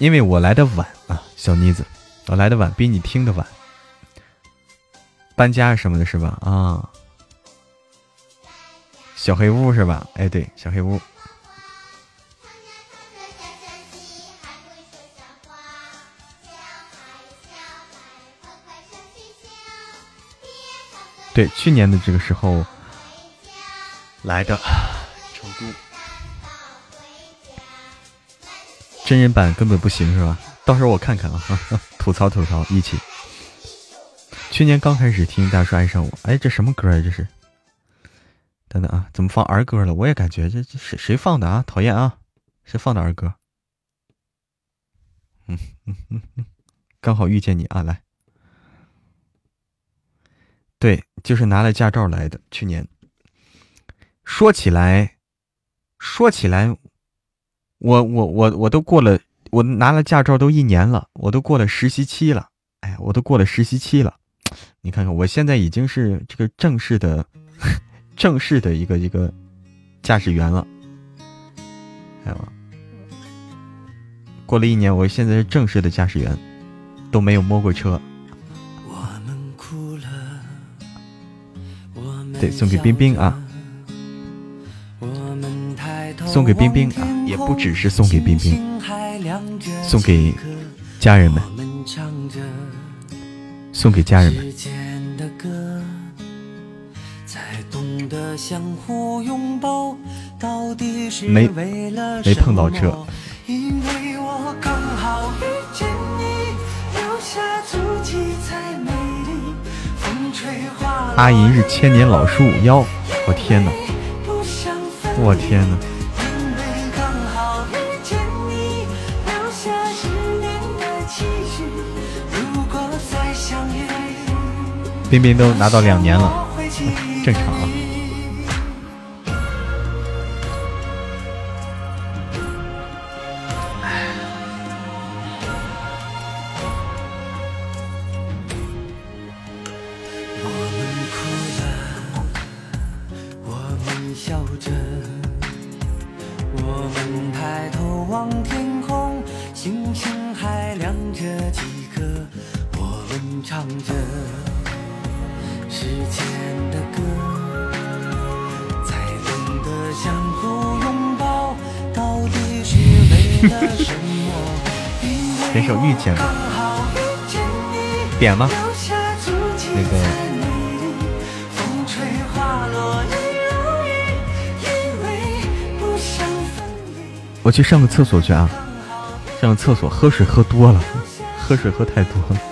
因为我来的晚啊，小妮子，我来的晚，比你听的晚，搬家什么的，是吧？啊，小黑屋是吧？哎，对，小黑屋。对，去年的这个时候来的真人版根本不行是吧？到时候我看看啊，吐槽吐槽，一起。去年刚开始听《大叔爱上我》，哎，这什么歌啊？这是？等等啊，怎么放儿歌了？我也感觉这这谁谁放的啊？讨厌啊！谁放的儿歌？嗯嗯嗯嗯，刚好遇见你啊，来。对，就是拿了驾照来的。去年，说起来，说起来，我我我我都过了，我拿了驾照都一年了，我都过了实习期了。哎呀，我都过了实习期了。你看看，我现在已经是这个正式的、正式的一个一个驾驶员了。哎呦，过了一年，我现在是正式的驾驶员，都没有摸过车。对，送给冰冰啊，送给冰冰啊，也不只是送给冰冰，送给家人们，送给家人们。没没碰到车。阿姨是千年老树妖，我天哪！我天哪！冰冰都拿到两年了，正常。去上个厕所去啊！上个厕所，喝水喝多了，喝水喝太多了。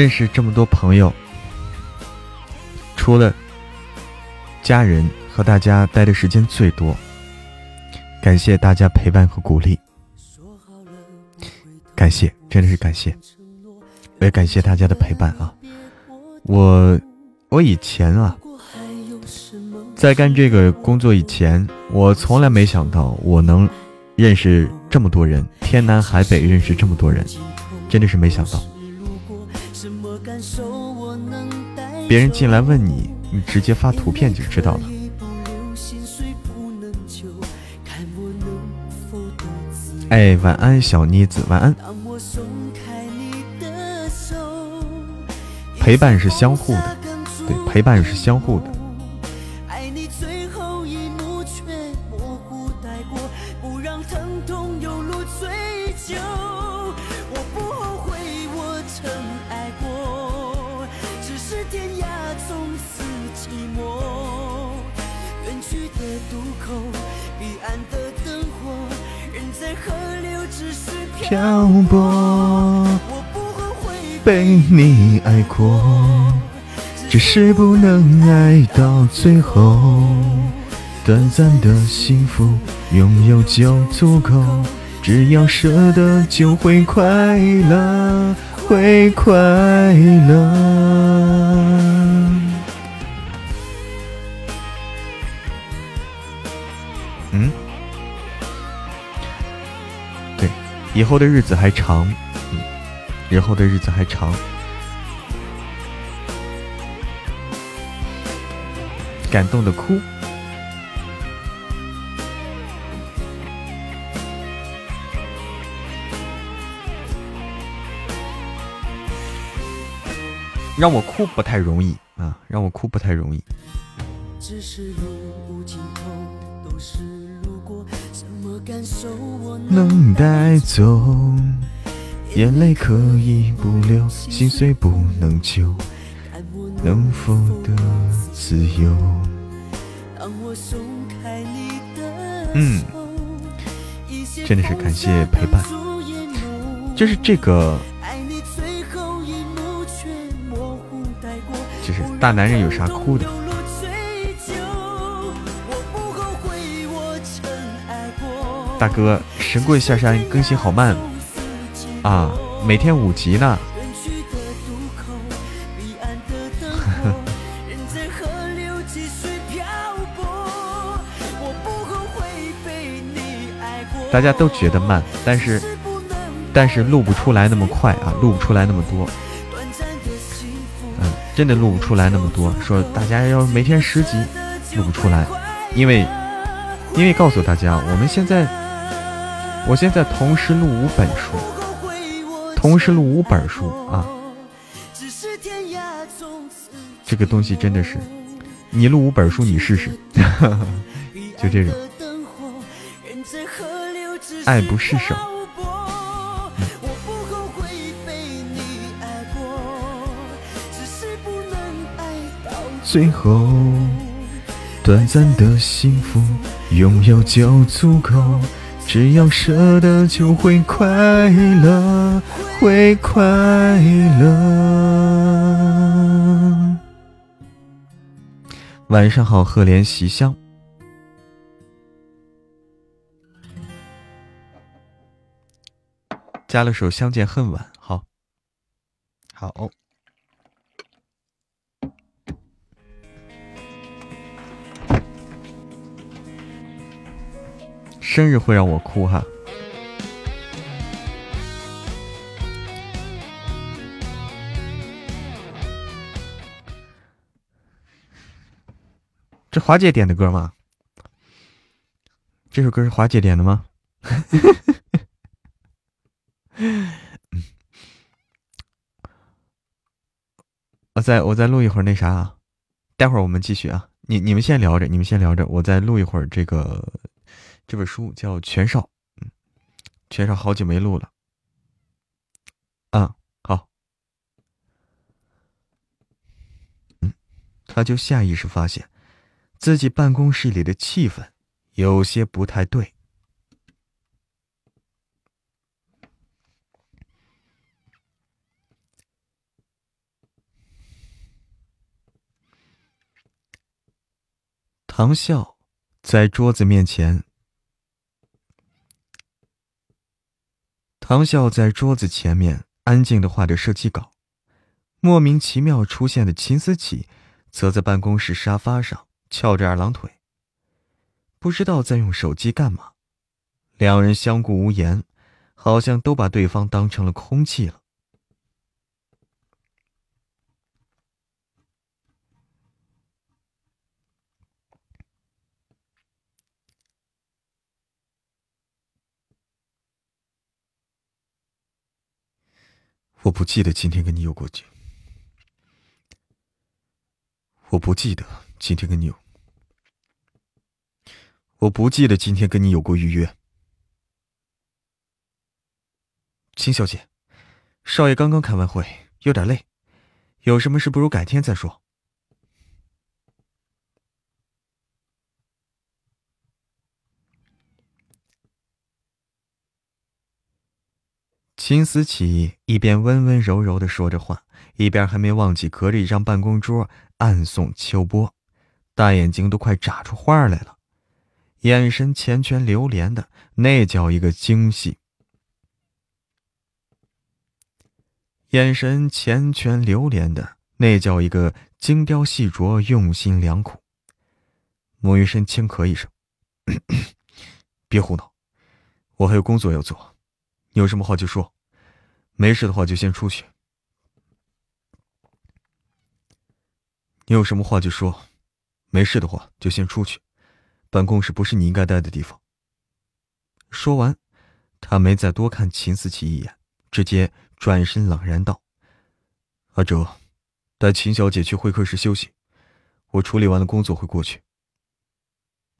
认识这么多朋友，除了家人和大家待的时间最多，感谢大家陪伴和鼓励，感谢，真的是感谢，我也感谢大家的陪伴啊！我我以前啊，在干这个工作以前，我从来没想到我能认识这么多人，天南海北认识这么多人，真的是没想到。别人进来问你，你直接发图片就知道了。哎，晚安，小妮子，晚安。陪伴是相互的，对，陪伴是相互的。过，只是不能爱到最后。短暂的幸福，拥有就足够，只要舍得就会快乐，会快乐。嗯，对以后的日子还长，嗯，以后的日子还长，感动的哭，让我哭不太容易啊，让我哭不太容易。能带走？眼泪，可以不流，心碎不能救，能否得自由？嗯，真的是感谢陪伴，就是这个，就是大男人有啥哭的？大哥，神棍下山更新好慢啊！每天五集呢。大家都觉得慢，但是但是录不出来那么快啊，录不出来那么多。嗯，真的录不出来那么多。说大家要每天十集，录不出来，因为因为告诉大家，我们现在。我现在同时录五本书，同时录五本书啊！这个东西真的是，你录五本书你试试，就这种，爱不释手。我不后悔被你爱过只是不能爱到最后短暂的幸福拥有就足够只要舍得就会快乐会快乐。晚上好赫连习香。加了首《相见恨晚》，好，好。生日会让我哭哈，这华姐点的歌吗？这首歌是华姐点的吗？嗯 我再我再录一会儿那啥啊，待会儿我们继续啊。你你们先聊着，你们先聊着，我再录一会儿这个。这本书叫《全少》，嗯，全少好久没录了，嗯，好，嗯，他就下意识发现自己办公室里的气氛有些不太对。唐笑在桌子面前。唐笑在桌子前面安静的画着设计稿，莫名其妙出现的秦思琪，则在办公室沙发上翘着二郎腿，不知道在用手机干嘛。两人相顾无言，好像都把对方当成了空气了。我不记得今天跟你有过节。我不记得今天跟你有。我不记得今天跟你有过预约。秦小姐，少爷刚刚开完会，有点累，有什么事不如改天再说。秦思琪一边温温柔柔的说着话，一边还没忘记隔着一张办公桌暗送秋波，大眼睛都快眨出花来了，眼神缱绻流连的，那叫一个精细；眼神缱绻流连的，那叫一个精雕细琢、用心良苦。莫云深轻咳一声：“ 别胡闹，我还有工作要做。”你有什么话就说，没事的话就先出去。你有什么话就说，没事的话就先出去。办公室不是你应该待的地方。说完，他没再多看秦思琪一眼，直接转身冷然道：“阿哲，带秦小姐去会客室休息，我处理完了工作会过去。”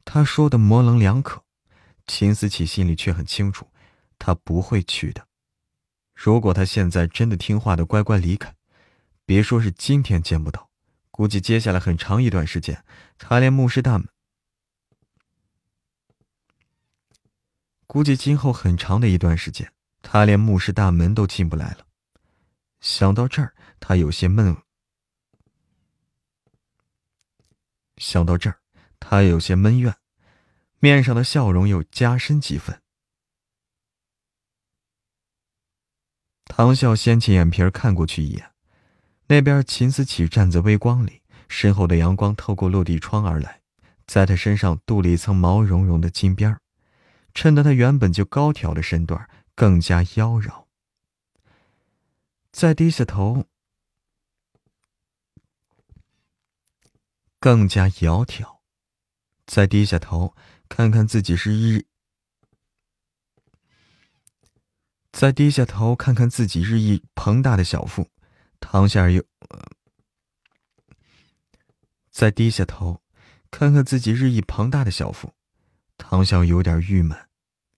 他说的模棱两可，秦思琪心里却很清楚。他不会去的。如果他现在真的听话的乖乖离开，别说是今天见不到，估计接下来很长一段时间，他连牧师大门，估计今后很长的一段时间，他连牧师大门都进不来了。想到这儿，他有些闷。想到这儿，他有些闷怨，面上的笑容又加深几分。唐笑掀起眼皮看过去一眼，那边秦思琪站在微光里，身后的阳光透过落地窗而来，在他身上镀了一层毛茸茸的金边衬得他原本就高挑的身段更加妖娆。再低下头，更加窈窕。再低下头，看看自己是日。再低下头看看自己日益膨大的小腹，唐笑又再低下头看看自己日益庞大的小腹，唐笑有点郁闷。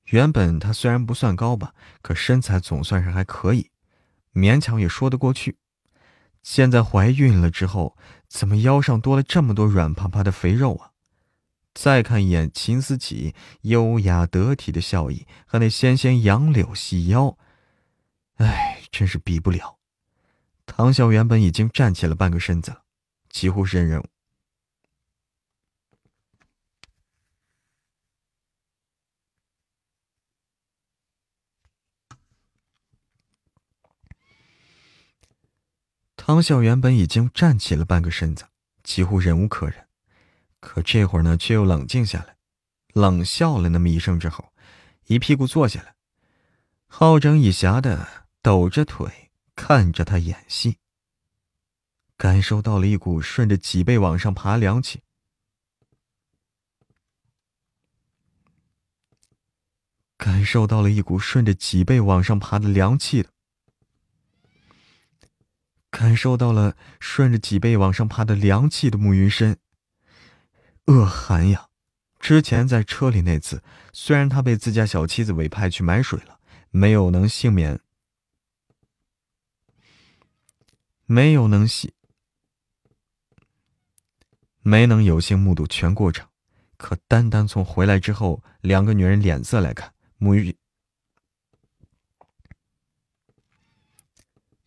原本他虽然不算高吧，可身材总算是还可以，勉强也说得过去。现在怀孕了之后，怎么腰上多了这么多软趴趴的肥肉啊？再看一眼秦思琪优雅得体的笑意和那纤纤杨柳细腰，哎，真是比不了。唐笑原本已经站起了半个身子，几乎是人。唐笑原本已经站起了半个身子，几乎忍无可忍。可这会儿呢，却又冷静下来，冷笑了那么一声之后，一屁股坐下来，好整以暇的抖着腿看着他演戏。感受到了一股顺着脊背往上爬凉气，感受到了一股顺着脊背往上爬的凉气的，感受到了顺着脊背往上爬的凉气的慕云深。恶寒呀！之前在车里那次，虽然他被自家小妻子委派去买水了，没有能幸免，没有能幸，没能有幸目睹全过程，可单单从回来之后两个女人脸色来看，沐浴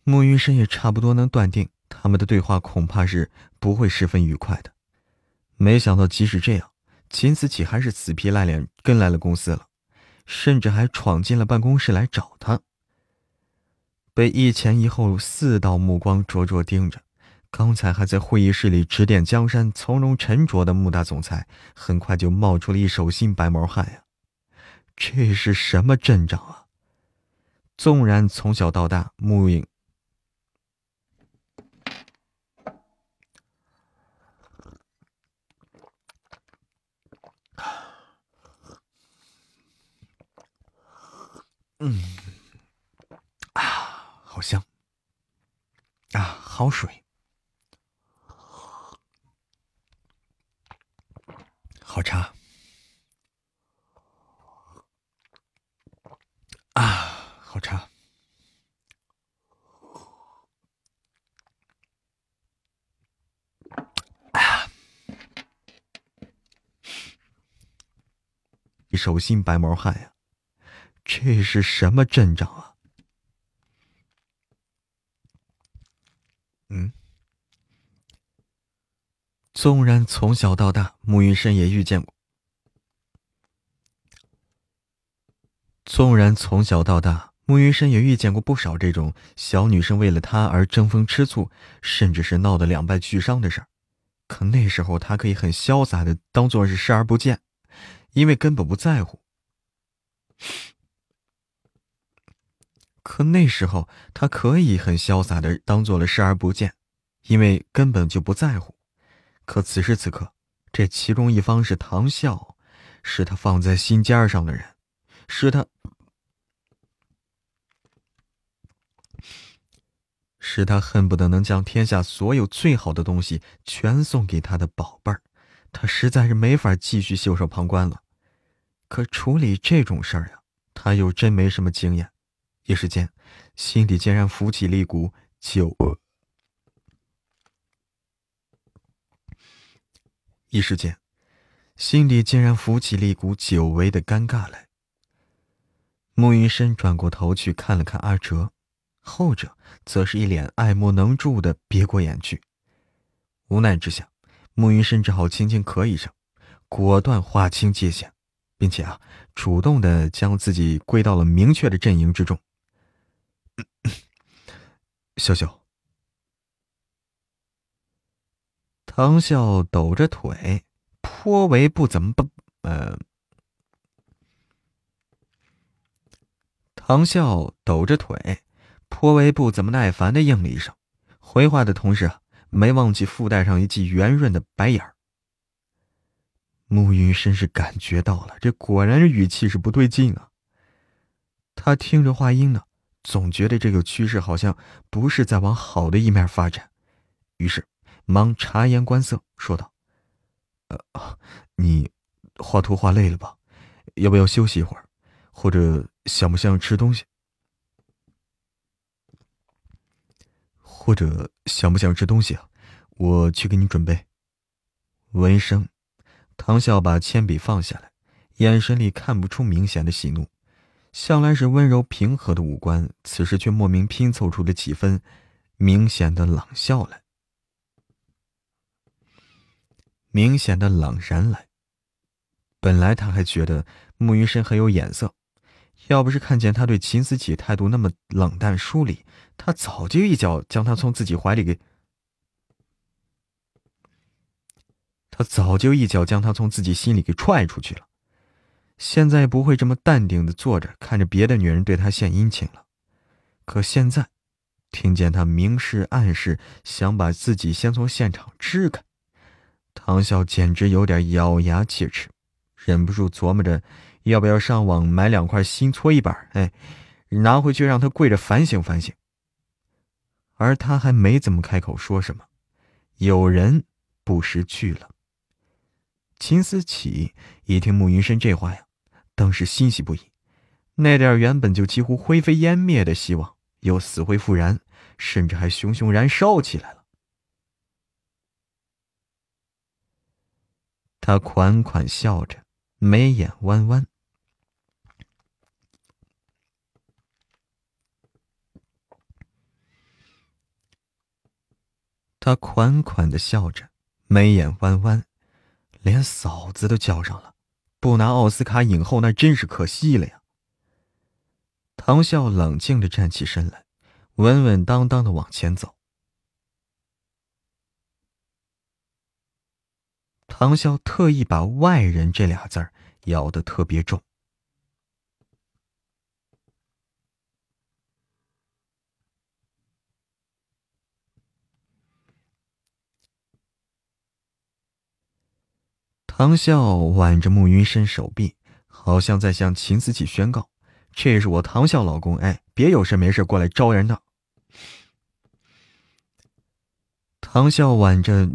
沐浴深也差不多能断定，他们的对话恐怕是不会十分愉快的。没想到，即使这样，秦思琪还是死皮赖脸跟来了公司了，甚至还闯进了办公室来找他。被一前一后四道目光灼灼盯着，刚才还在会议室里指点江山、从容沉着的穆大总裁，很快就冒出了一手心白毛汗呀！这是什么阵仗啊？纵然从小到大，穆影。嗯，啊，好香！啊，好水，好茶，啊，好茶，啊，手心白毛汗呀！这是什么阵仗啊？嗯，纵然从小到大，沐云深也遇见过；纵然从小到大，沐云深也遇见过不少这种小女生为了他而争风吃醋，甚至是闹得两败俱伤的事儿。可那时候，他可以很潇洒的当做是视而不见，因为根本不在乎。可那时候，他可以很潇洒的当做了视而不见，因为根本就不在乎。可此时此刻，这其中一方是唐笑，是他放在心尖上的人，是他，是他恨不得能将天下所有最好的东西全送给他的宝贝儿。他实在是没法继续袖手旁观了。可处理这种事儿呀，他又真没什么经验。一时间，心底竟然浮起了一股久……一时间，心底竟然浮起了一股久违的尴尬来。慕云深转过头去看了看阿哲，后者则是一脸爱莫能助的别过眼去。无奈之下，慕云深只好轻轻咳一声，果断划清界限，并且啊，主动的将自己归到了明确的阵营之中。笑笑，唐笑抖着腿，颇为不怎么不呃。唐笑抖着腿，颇为不怎么耐烦的应了一声，回话的同时啊，没忘记附带上一记圆润的白眼儿。暮云深是感觉到了，这果然语气是不对劲啊。他听着话音呢。总觉得这个趋势好像不是在往好的一面发展，于是忙察言观色说道：“呃，你画图画累了吧？要不要休息一会儿？或者想不想吃东西？”或者想不想吃东西啊？我去给你准备。闻声，唐笑把铅笔放下来，眼神里看不出明显的喜怒，向来是温柔平和的五官，此时却莫名拼凑出了几分明显的冷笑来，明显的冷然来。本来他还觉得穆云深很有眼色，要不是看见他对秦思琪态度那么冷淡疏离，他早就一脚将他从自己怀里给。他早就一脚将他从自己心里给踹出去了，现在不会这么淡定的坐着看着别的女人对他献殷勤了。可现在，听见他明示暗示想把自己先从现场支开，唐笑简直有点咬牙切齿，忍不住琢磨着要不要上网买两块新搓衣板，哎，拿回去让他跪着反省反省。而他还没怎么开口说什么，有人不识趣了。秦思琪一听慕云深这话呀，当时欣喜不已，那点原本就几乎灰飞烟灭的希望又死灰复燃，甚至还熊熊燃烧起来了。他款款笑着，眉眼弯弯。他款款的笑着，眉眼弯弯。连嫂子都叫上了，不拿奥斯卡影后那真是可惜了呀。唐笑冷静的站起身来，稳稳当当的往前走。唐笑特意把“外人”这俩字儿咬得特别重。唐笑挽着慕云深手臂，好像在向秦思琪宣告：“这是我唐笑老公，哎，别有事没事过来招人的。”唐笑挽着，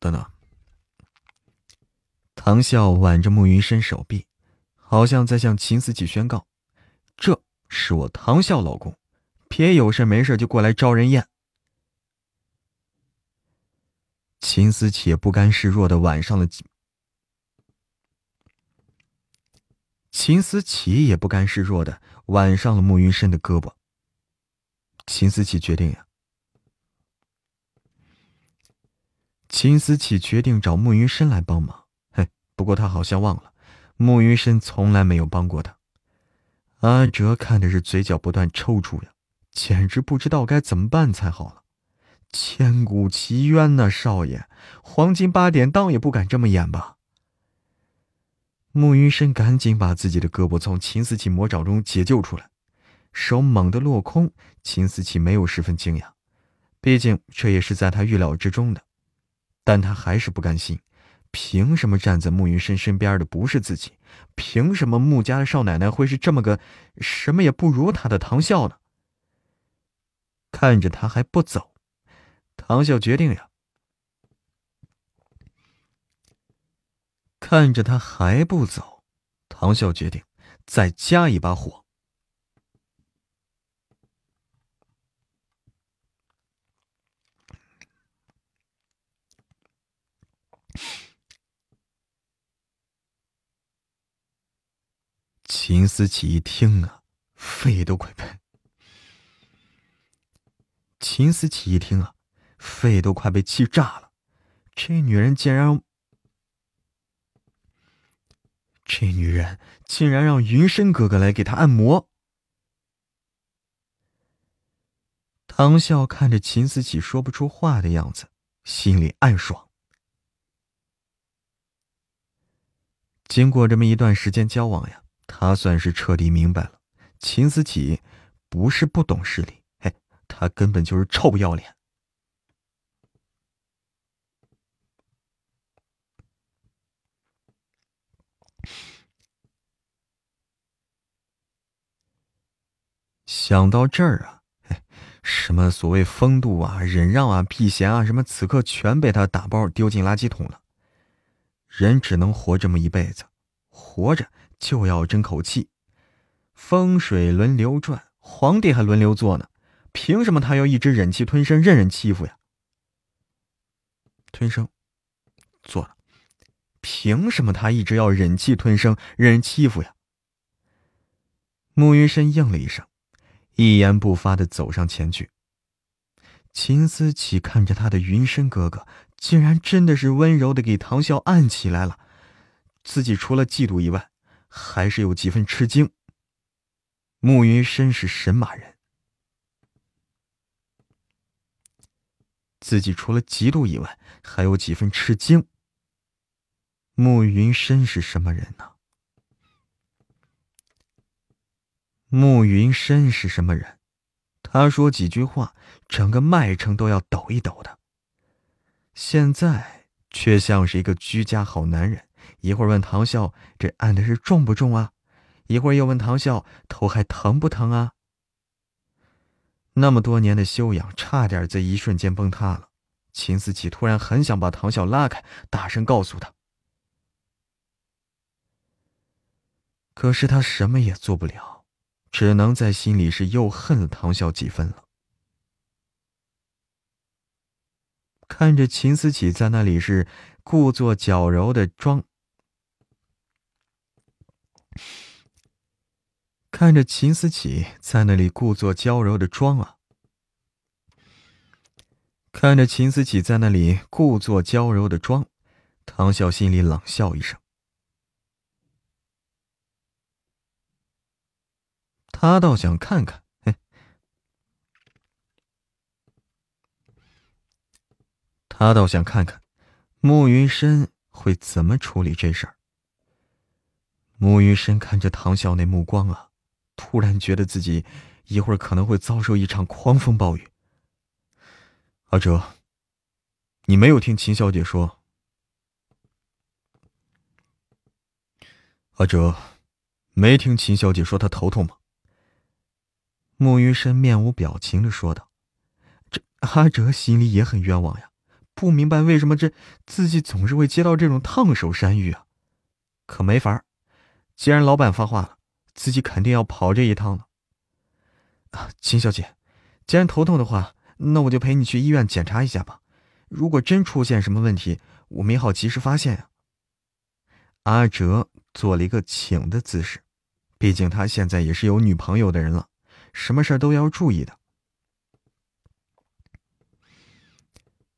等等。唐笑挽着穆云深手臂，好像在向秦思琪宣告：“这是我唐笑老公，别有事没事就过来招人厌。”秦思琪也不甘示弱的挽上了。秦思琪也不甘示弱的挽上了穆云深的胳膊。秦思琪决定呀，秦思琪决定找穆云深来帮忙。嘿，不过他好像忘了，穆云深从来没有帮过他。阿哲看的是嘴角不断抽搐呀，简直不知道该怎么办才好了。千古奇冤呐，少爷，黄金八点档也不敢这么演吧？穆云深赶紧把自己的胳膊从秦思琪魔爪中解救出来，手猛地落空。秦思琪没有十分惊讶，毕竟这也是在他预料之中的，但他还是不甘心。凭什么站在穆云深身边的不是自己？凭什么穆家的少奶奶会是这么个什么也不如他的唐笑呢？看着他还不走，唐笑决定呀。看着他还不走，唐笑决定再加一把火。秦思琪一听啊，肺都快被……秦思琪一听啊，肺都快被气炸了。这女人竟然……这女人竟然让云深哥哥来给她按摩。唐笑看着秦思琪说不出话的样子，心里暗爽。经过这么一段时间交往呀，他算是彻底明白了，秦思琪不是不懂事理，哎，他根本就是臭不要脸。想到这儿啊，什么所谓风度啊、忍让啊、避嫌啊，什么此刻全被他打包丢进垃圾桶了。人只能活这么一辈子，活着就要争口气。风水轮流转，皇帝还轮流坐呢，凭什么他要一直忍气吞声，任人欺负呀？吞声，错了，凭什么他一直要忍气吞声，任人欺负呀？慕云深应了一声，一言不发的走上前去。秦思琪看着他的云深哥哥，竟然真的是温柔的给唐笑按起来了，自己除了嫉妒以外，还是有几分吃惊。慕云深是神马人，自己除了嫉妒以外，还有几分吃惊。慕云深是什么人呢？慕云深是什么人？他说几句话，整个麦城都要抖一抖的。现在却像是一个居家好男人，一会儿问唐笑这按的是重不重啊，一会儿又问唐笑头还疼不疼啊。那么多年的修养，差点在一瞬间崩塌了。秦思琪突然很想把唐笑拉开，大声告诉他，可是他什么也做不了。只能在心里是又恨了唐笑几分了。看着秦思琪在那里是故作矫揉的装，看着秦思琪在那里故作娇柔的装啊，看着秦思琪在那里故作娇柔的装，唐笑心里冷笑一声。他倒想看看，嘿，他倒想看看，慕云深会怎么处理这事儿。慕云深看着唐笑那目光啊，突然觉得自己一会儿可能会遭受一场狂风暴雨。阿哲，你没有听秦小姐说？阿哲，没听秦小姐说她头痛吗？慕云深面无表情的说道：“这阿哲心里也很冤枉呀，不明白为什么这自己总是会接到这种烫手山芋啊。可没法既然老板发话了，自己肯定要跑这一趟了。啊，秦小姐，既然头痛的话，那我就陪你去医院检查一下吧。如果真出现什么问题，我们也好及时发现呀。”阿哲做了一个请的姿势，毕竟他现在也是有女朋友的人了。什么事儿都要注意的，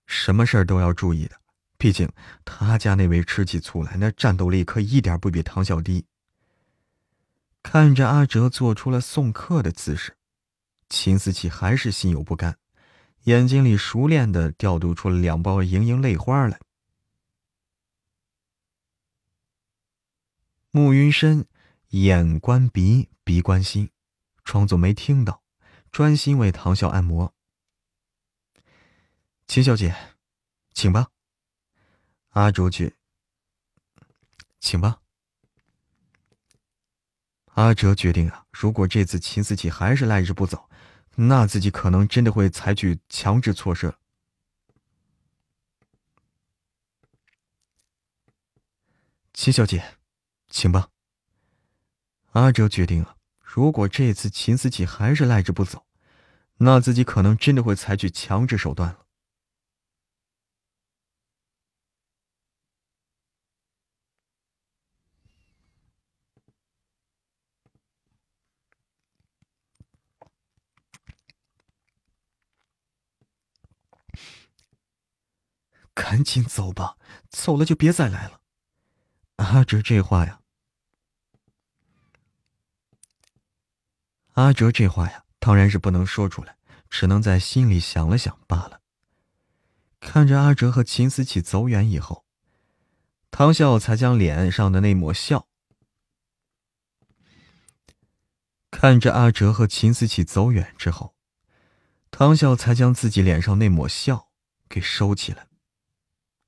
什么事儿都要注意的。毕竟他家那位吃起醋来，那战斗力可一点不比唐小低。看着阿哲做出了送客的姿势，秦思琪还是心有不甘，眼睛里熟练的调度出了两包盈盈泪花来。慕云深，眼观鼻，鼻观心。装作没听到，专心为唐笑按摩。秦小姐，请吧。阿卓决，请吧。阿哲决定啊，如果这次秦思琪还是赖着不走，那自己可能真的会采取强制措施。秦小姐，请吧。阿哲决定了。如果这次秦思琪还是赖着不走，那自己可能真的会采取强制手段了。赶紧走吧，走了就别再来了。阿哲这话呀。阿哲这话呀，当然是不能说出来，只能在心里想了想罢了。看着阿哲和秦思琪走远以后，唐笑才将脸上的那抹笑。看着阿哲和秦思琪走远之后，唐笑才将自己脸上那抹笑给收起来。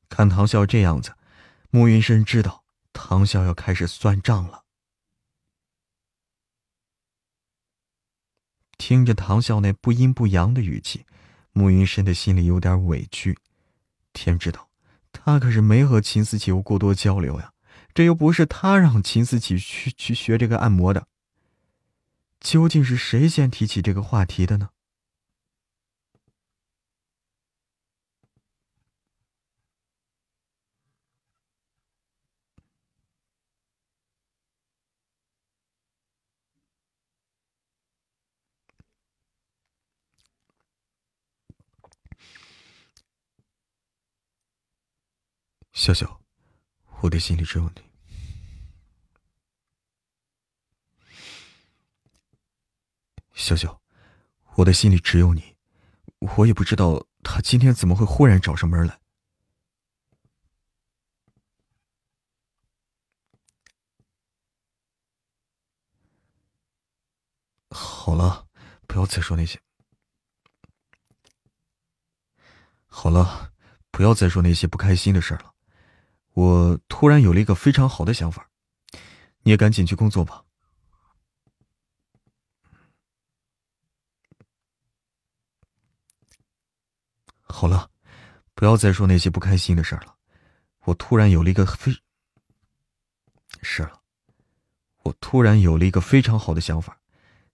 看唐笑这样子，慕云深知道唐笑要开始算账了。听着唐笑那不阴不阳的语气，慕云深的心里有点委屈。天知道，他可是没和秦思琪有过多交流呀，这又不是他让秦思琪去去学这个按摩的。究竟是谁先提起这个话题的呢？笑笑，我的心里只有你。笑笑，我的心里只有你。我也不知道他今天怎么会忽然找上门来。好了，不要再说那些。好了，不要再说那些不开心的事了。我突然有了一个非常好的想法，你也赶紧去工作吧。好了，不要再说那些不开心的事了。我突然有了一个非……是了，我突然有了一个非常好的想法，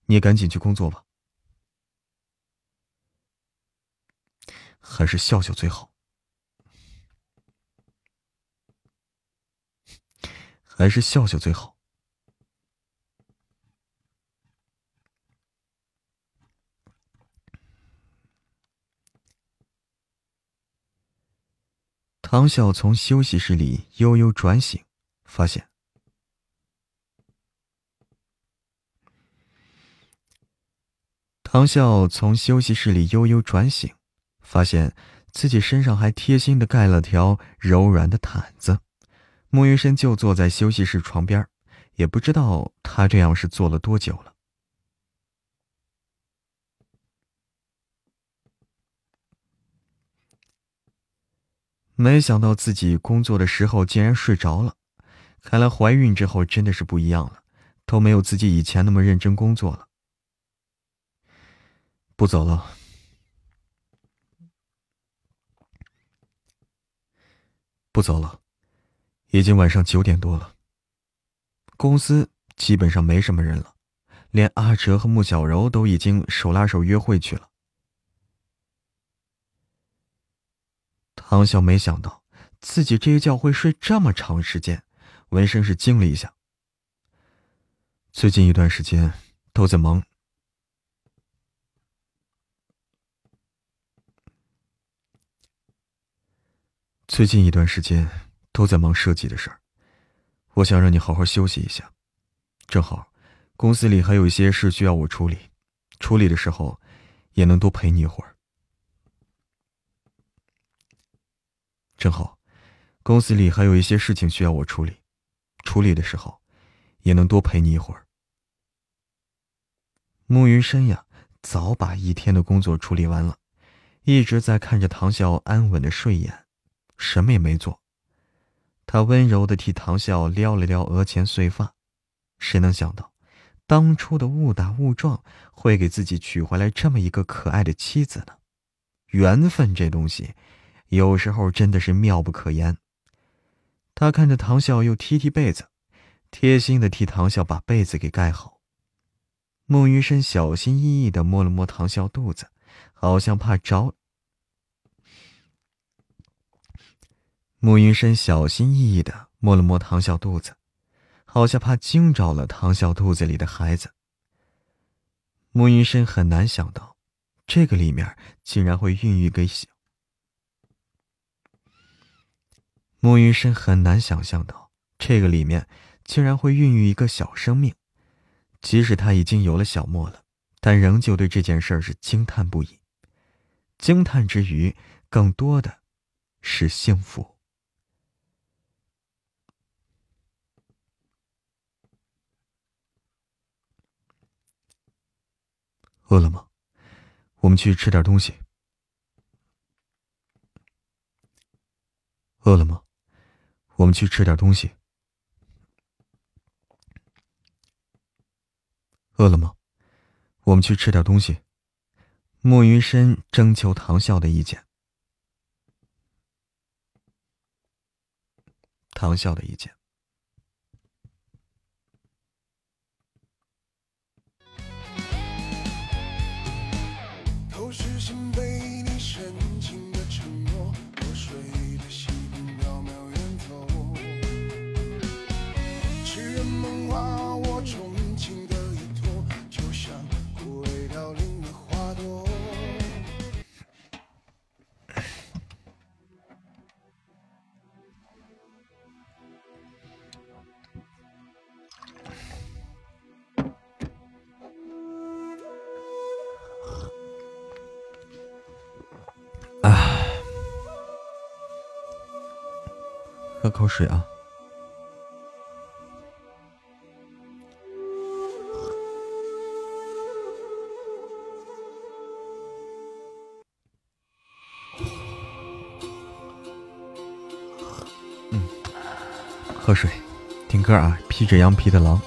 你也赶紧去工作吧。还是笑笑最好，还是笑笑最好。唐笑从休息室里悠悠转醒，发现唐笑从休息室里悠悠转醒。发现自己身上还贴心的盖了条柔软的毯子，沐浴生就坐在休息室床边，也不知道他这样是坐了多久了。没想到自己工作的时候竟然睡着了，看来怀孕之后真的是不一样了，都没有自己以前那么认真工作了。不走了。不走了，已经晚上九点多了。公司基本上没什么人了，连阿哲和穆小柔都已经手拉手约会去了。唐笑没想到自己这一觉会睡这么长时间，闻声是惊了一下。最近一段时间都在忙。最近一段时间都在忙设计的事儿，我想让你好好休息一下。正好，公司里还有一些事需要我处理，处理的时候也能多陪你一会儿。正好，公司里还有一些事情需要我处理，处理的时候也能多陪你一会儿。慕云深呀，早把一天的工作处理完了，一直在看着唐笑安稳的睡眼。什么也没做，他温柔的替唐笑撩了撩额前碎发。谁能想到，当初的误打误撞会给自己娶回来这么一个可爱的妻子呢？缘分这东西，有时候真的是妙不可言。他看着唐笑，又踢踢被子，贴心的替唐笑把被子给盖好。沐雨生小心翼翼的摸了摸唐笑肚子，好像怕着。慕云深小心翼翼的摸了摸唐笑肚子，好像怕惊着了唐笑肚子里的孩子。慕云深很难想到，这个里面竟然会孕育给小。慕云深很难想象到，这个里面竟然会孕育一个小生命。即使他已经有了小莫了，但仍旧对这件事儿是惊叹不已。惊叹之余，更多的是幸福。饿了吗？我们去吃点东西。饿了吗？我们去吃点东西。饿了吗？我们去吃点东西。莫云深征求唐笑的意见。唐笑的意见。喝水啊。嗯，喝水，听歌啊，披着羊皮的狼。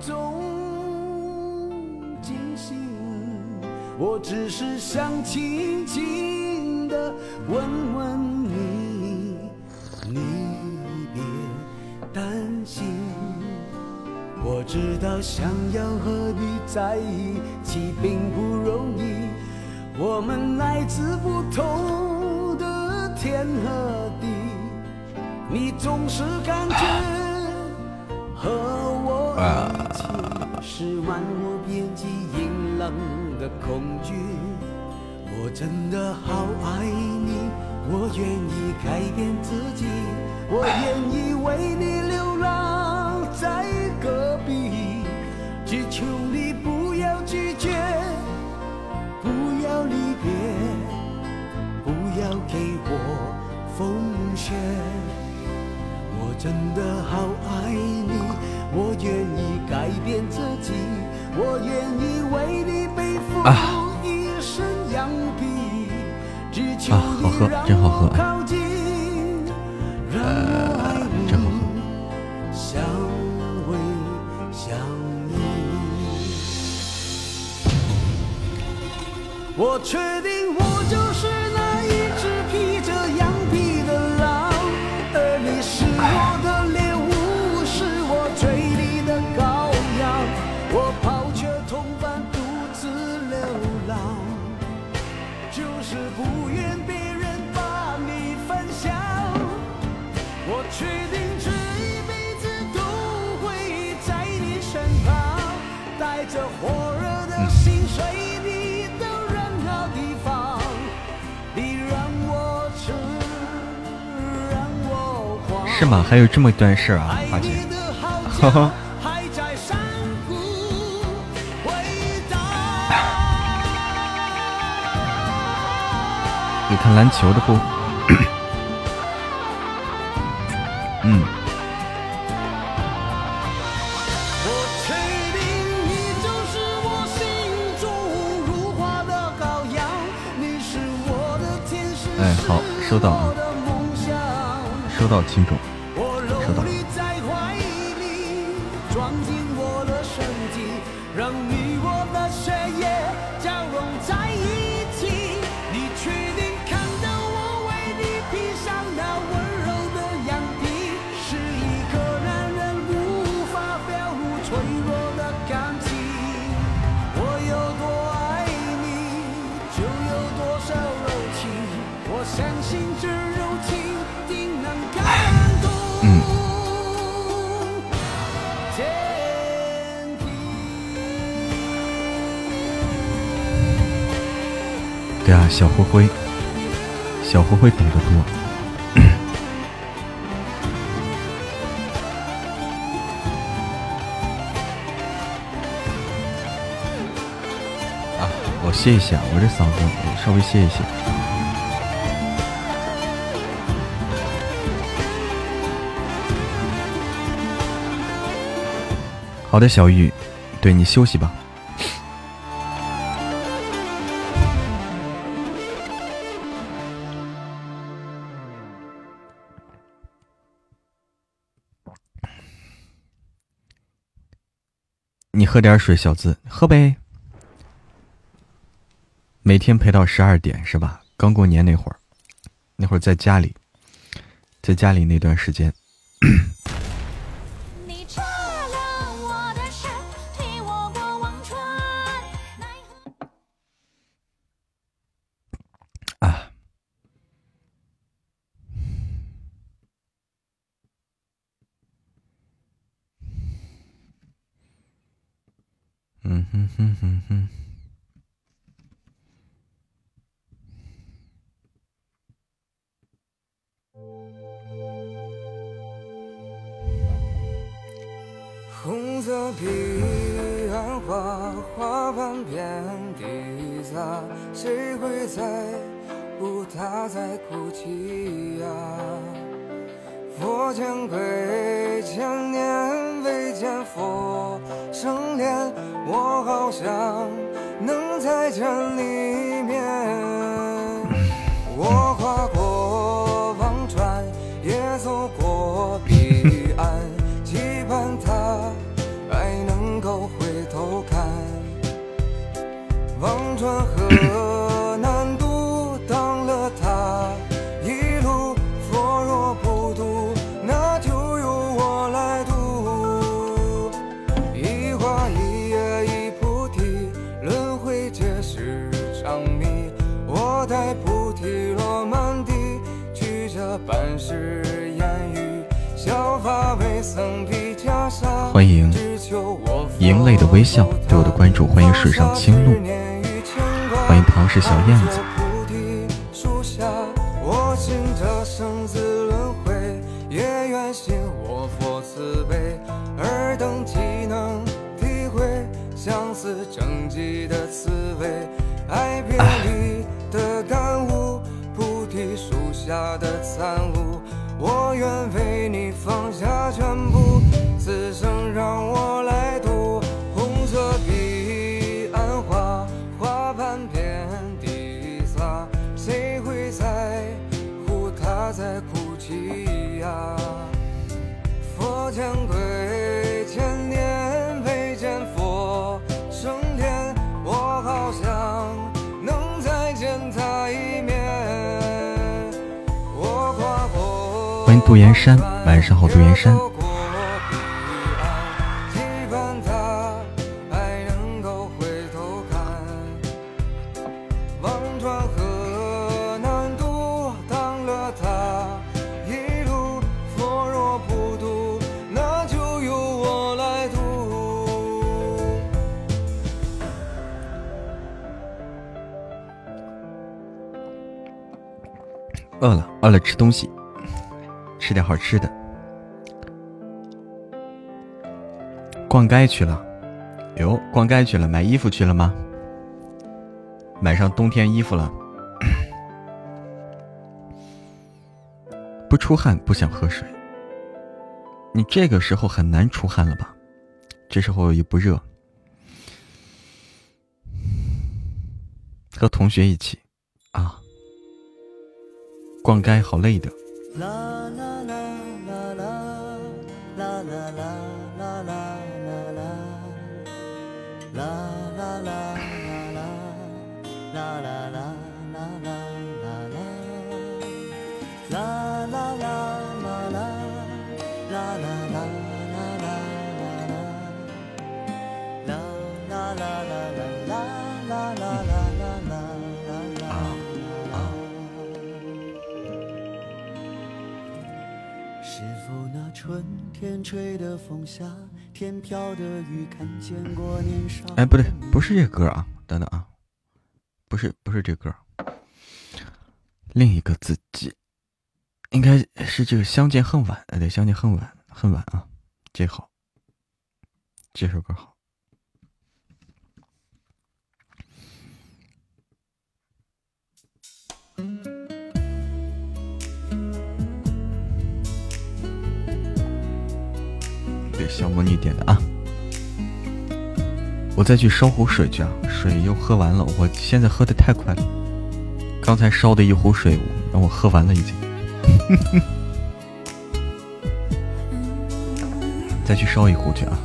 中惊醒我只是想轻轻的吻吻你你别担心我知道想要和你在一起并不容易我们来自不同的天和地你总是感觉和啊，是万物边际阴冷的恐惧，我真的好爱你，我愿意改变自己，我愿意为你流浪在隔壁，只求你不要拒绝，不要离别，不要给我风雪，我真的好爱你。我愿意改变自己，我愿意为你背负一身羊皮，只求你让我靠近，啊、好喝好喝让我爱你，真好喝相偎相依。我确定，我就是。是吗？还有这么一段事儿啊，阿姐。你看篮球的不？嗯。哎，好，收到啊，收到，听众。我这嗓子稍微歇一歇。好的小玉对你休息吧。你喝点水小子喝呗。每天陪到十二点是吧？刚过年那会儿那会儿在家里在家里那段时间。杜岩山晚上好杜岩山。河渡了饿了饿了吃东西。点好吃的。逛街去了，哟，逛街去了，买衣服去了吗？买上冬天衣服了。不出汗不想喝水，你这个时候很难出汗了吧？这时候也不热，和同学一起啊，逛街好累的。啦啦啦啦啦啦啦啦啦啦啦啦啦啦啦啦啦啦天吹的风夏天飘的雨看见过年少哎不对不是这歌啊等等啊不是不是这歌另一个自己应该是这个相见恨晚哎对相见恨晚恨晚啊这好这首歌好。小魔女点的啊。我再去烧壶水去啊水又喝完了我现在喝的太快了。刚才烧的一壶水让我喝完了已经。再去烧一壶去啊。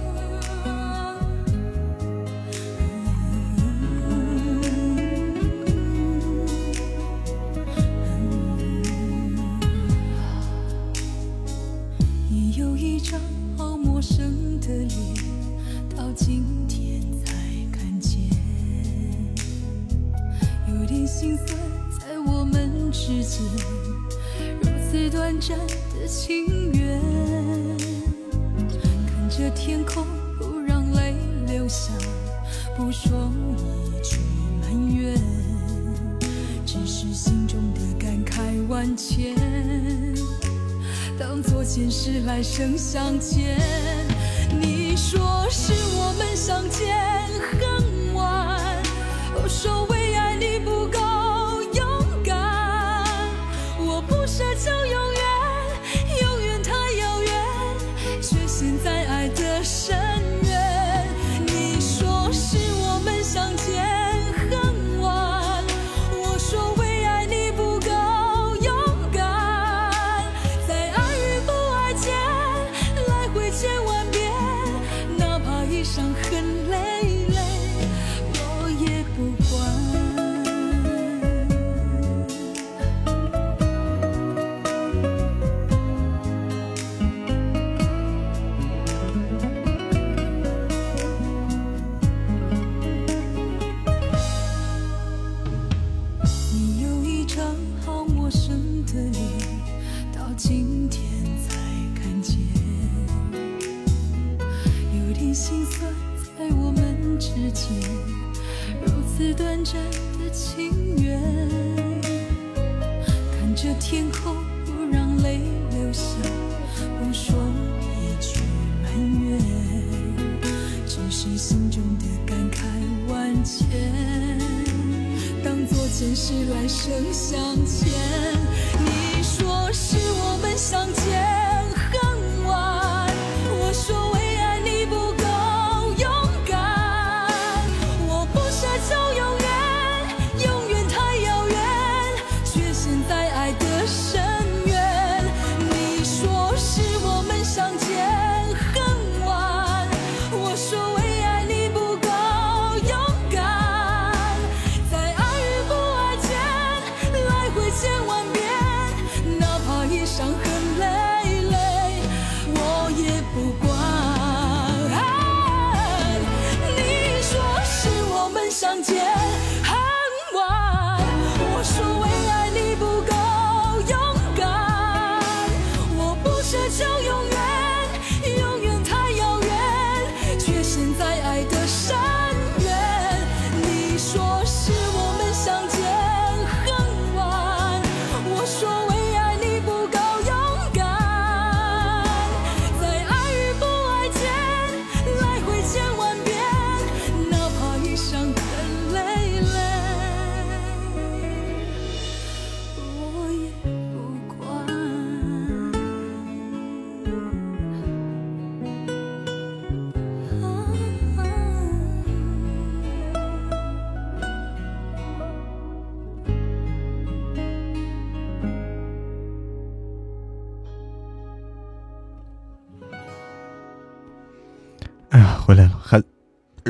回来了，还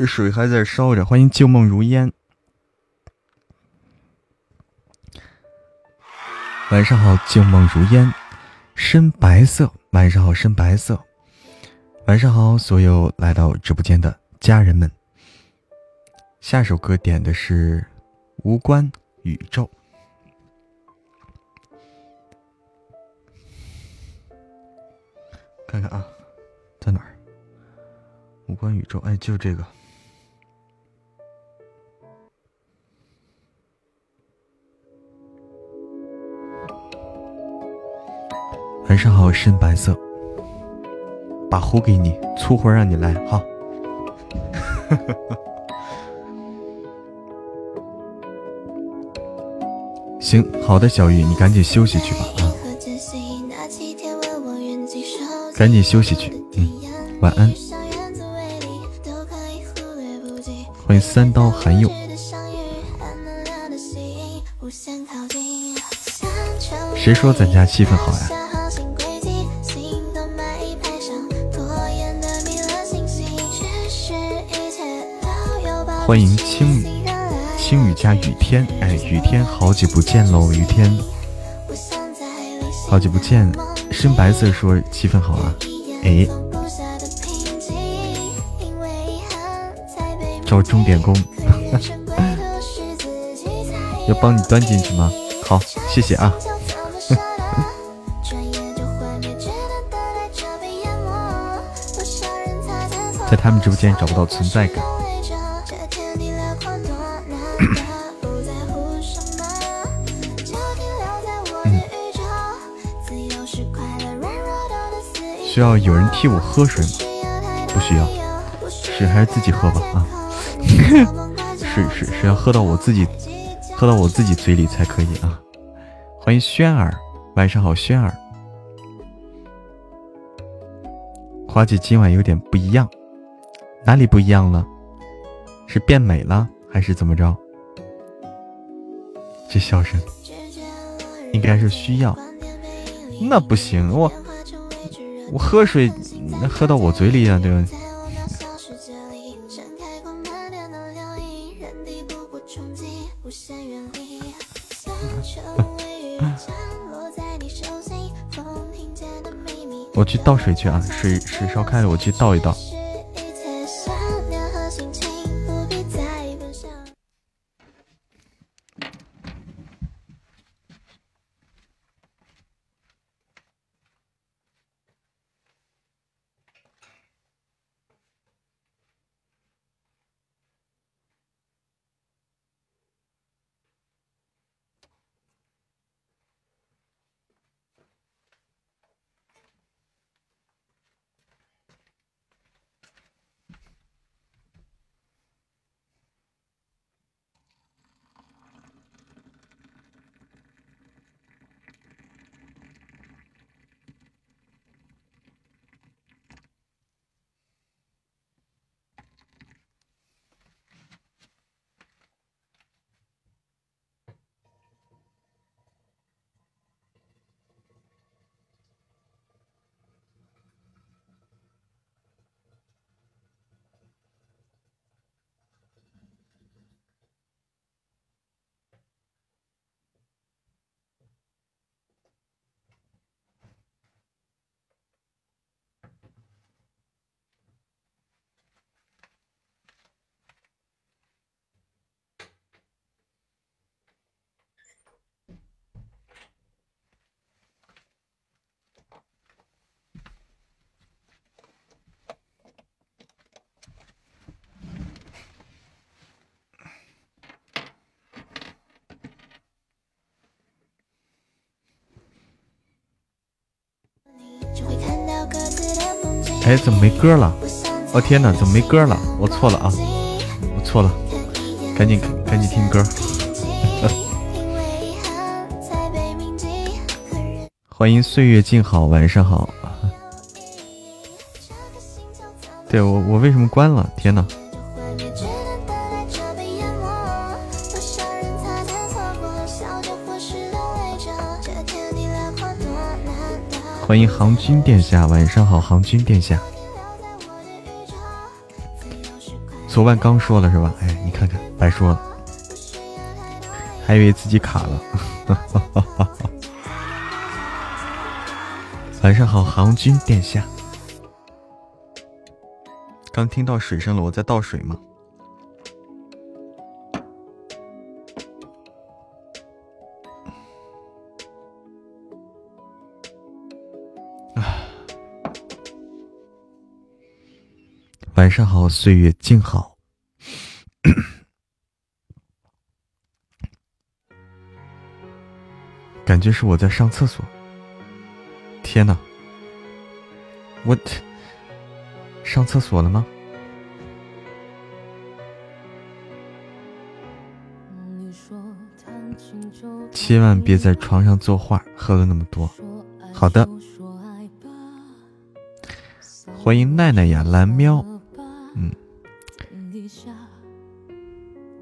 水还在烧着。欢迎旧梦如烟，晚上好，旧梦如烟，深白色，晚上好，深白色，晚上好，所有来到直播间的家人们。下首歌点的是《无关宇宙》，看看啊，在哪儿？无关宇宙，哎，就这个。晚上好，深白色，把壶给你，粗活让你来，哈。行，好的，小玉，你赶紧休息去吧啊，赶紧休息去，嗯，晚安。欢迎三刀寒佑。谁说咱家气氛好呀？欢迎青雨，青雨加雨天，哎，雨天好久不见喽，雨天，好久不见。深白色说气氛好啊，哎，找钟点工，要帮你端进去吗？好，谢谢啊。在他们直播间找不到存在感。需要有人替我喝水吗？不需要，水还是自己喝吧啊！是是是要喝到我自己喝到我自己嘴里才可以啊！欢迎轩儿，晚上好，轩儿。花姐今晚有点不一样，哪里不一样了？是变美了还是怎么着？这笑声应该是需要，那不行我。我喝水，那喝到我嘴里啊，对吧？我去倒水去啊，水水烧开了，我去倒一倒。哎，怎么没歌了？哦天哪，怎么没歌了？我错了啊，我错了，赶紧赶紧听歌。欢迎岁月静好，晚上好。对我我为什么关了？天哪！欢迎航军殿下，晚上好，航军殿下。昨晚刚说了是吧？哎，你看看，白说了，还以为自己卡了。晚上好，航军殿下。刚听到水声了，我在倒水吗？晚上好，岁月静好。感觉是我在上厕所。天哪！我上厕所了吗？千万别在床上作画，喝了那么多。好的。欢迎奈奈呀，蓝喵。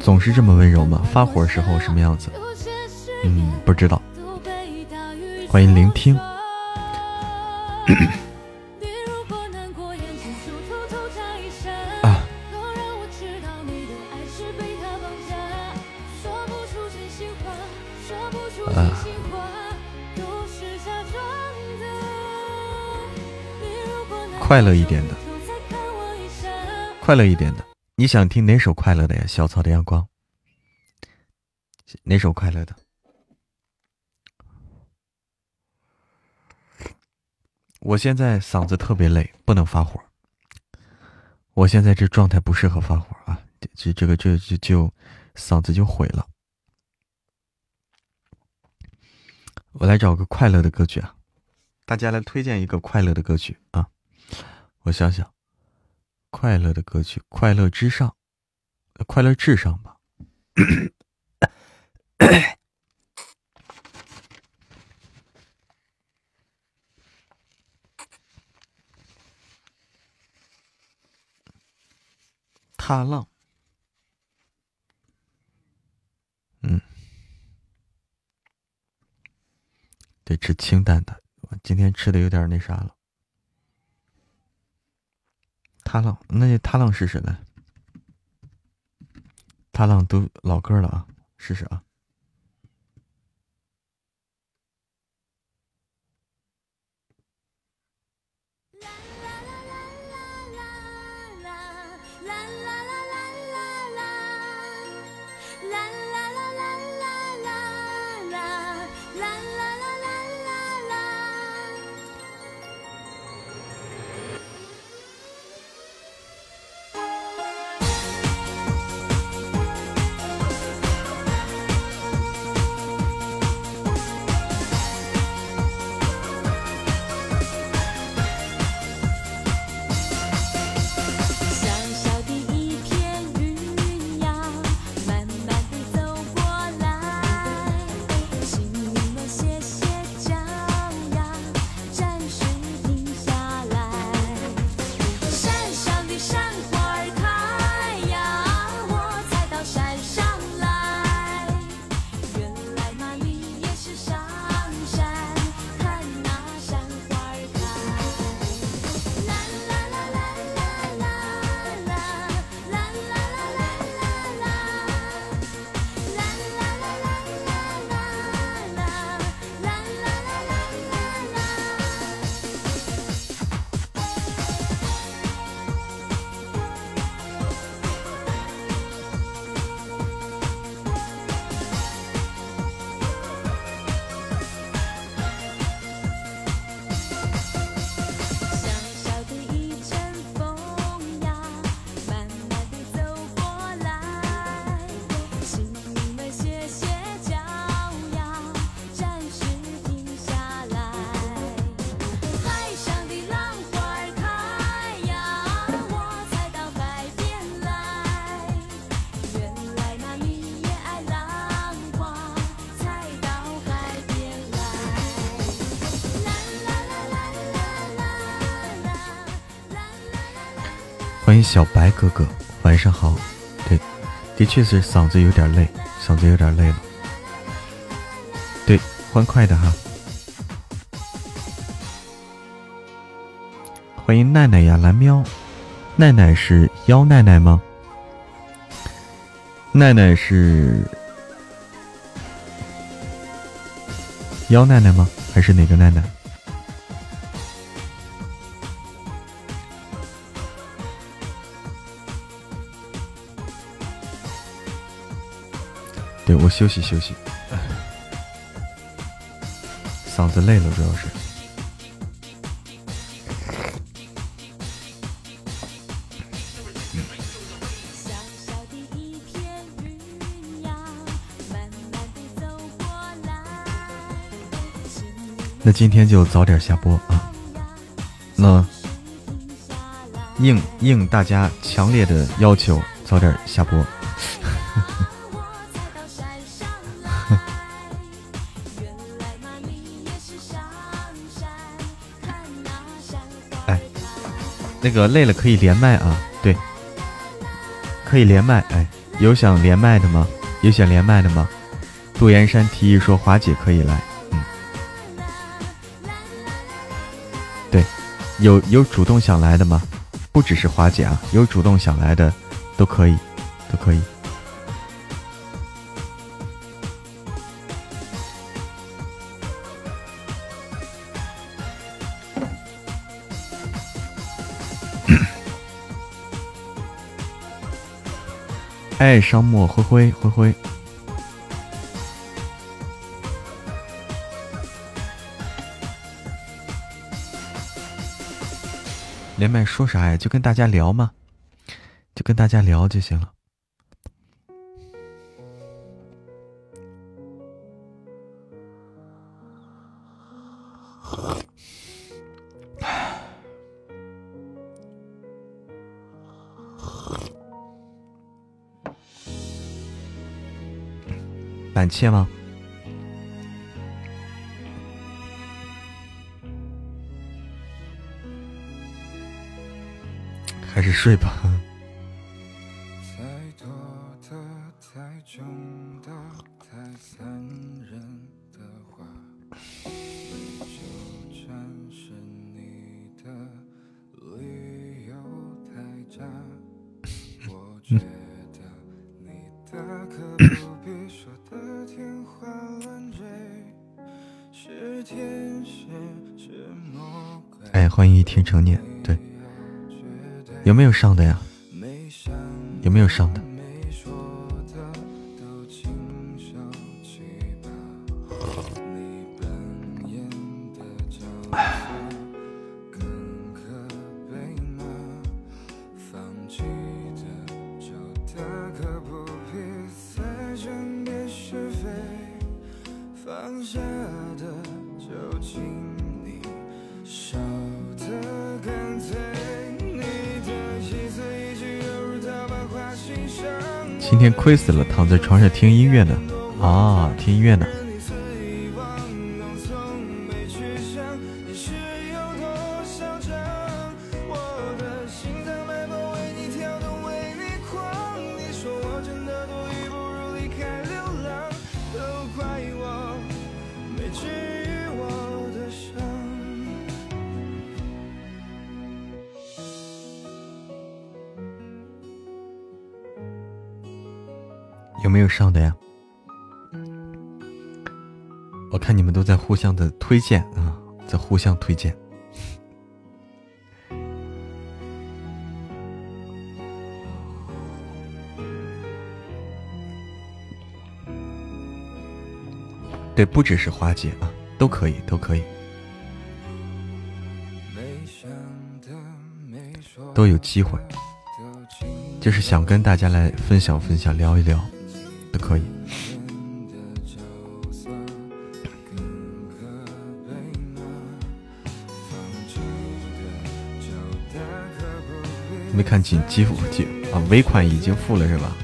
总是这么温柔吗？发火时候什么样子？嗯，不知道。欢迎聆听。快乐一点的，快乐一点的，你想听哪首快乐的呀？小草的阳光，哪首快乐的？我现在嗓子特别累，不能发火。我现在这状态不适合发火啊，这这个这就就嗓子就毁了。我来找个快乐的歌曲啊，大家来推荐一个快乐的歌曲啊。我想想，快乐的歌曲，《快乐之上》，快乐至上吧。踏浪，嗯，得吃清淡的。我今天吃的有点那啥了。踏浪，那就踏浪试试来。踏浪都老歌了啊，试试啊。小白哥哥，晚上好。对，的确是嗓子有点累，嗓子有点累了。对，欢快的哈。欢迎奈奈呀，蓝喵。奈奈是妖奈奈吗？奈奈是妖奈奈吗？还是哪个奈奈？我休息休息，嗓子累了，主要是。那今天就早点下播啊！那应应大家强烈的要求，早点下播。那个累了可以连麦啊，对，可以连麦。哎，有想连麦的吗？有想连麦的吗？杜岩山提议说华姐可以来，嗯，对，有有主动想来的吗？不只是华姐啊，有主动想来的都可以，都可以。哎，商墨灰灰灰灰。连麦说啥呀？就跟大家聊嘛？就跟大家聊就行了。胆怯吗？还是睡吧。亏死了，躺在床上听音乐呢。啊，听音乐呢。在互相推荐。对，不只是花姐啊，都可以，都可以，都有机会，就是想跟大家来分享分享，聊一聊。看紧急付紧啊，尾款已经付了是吧？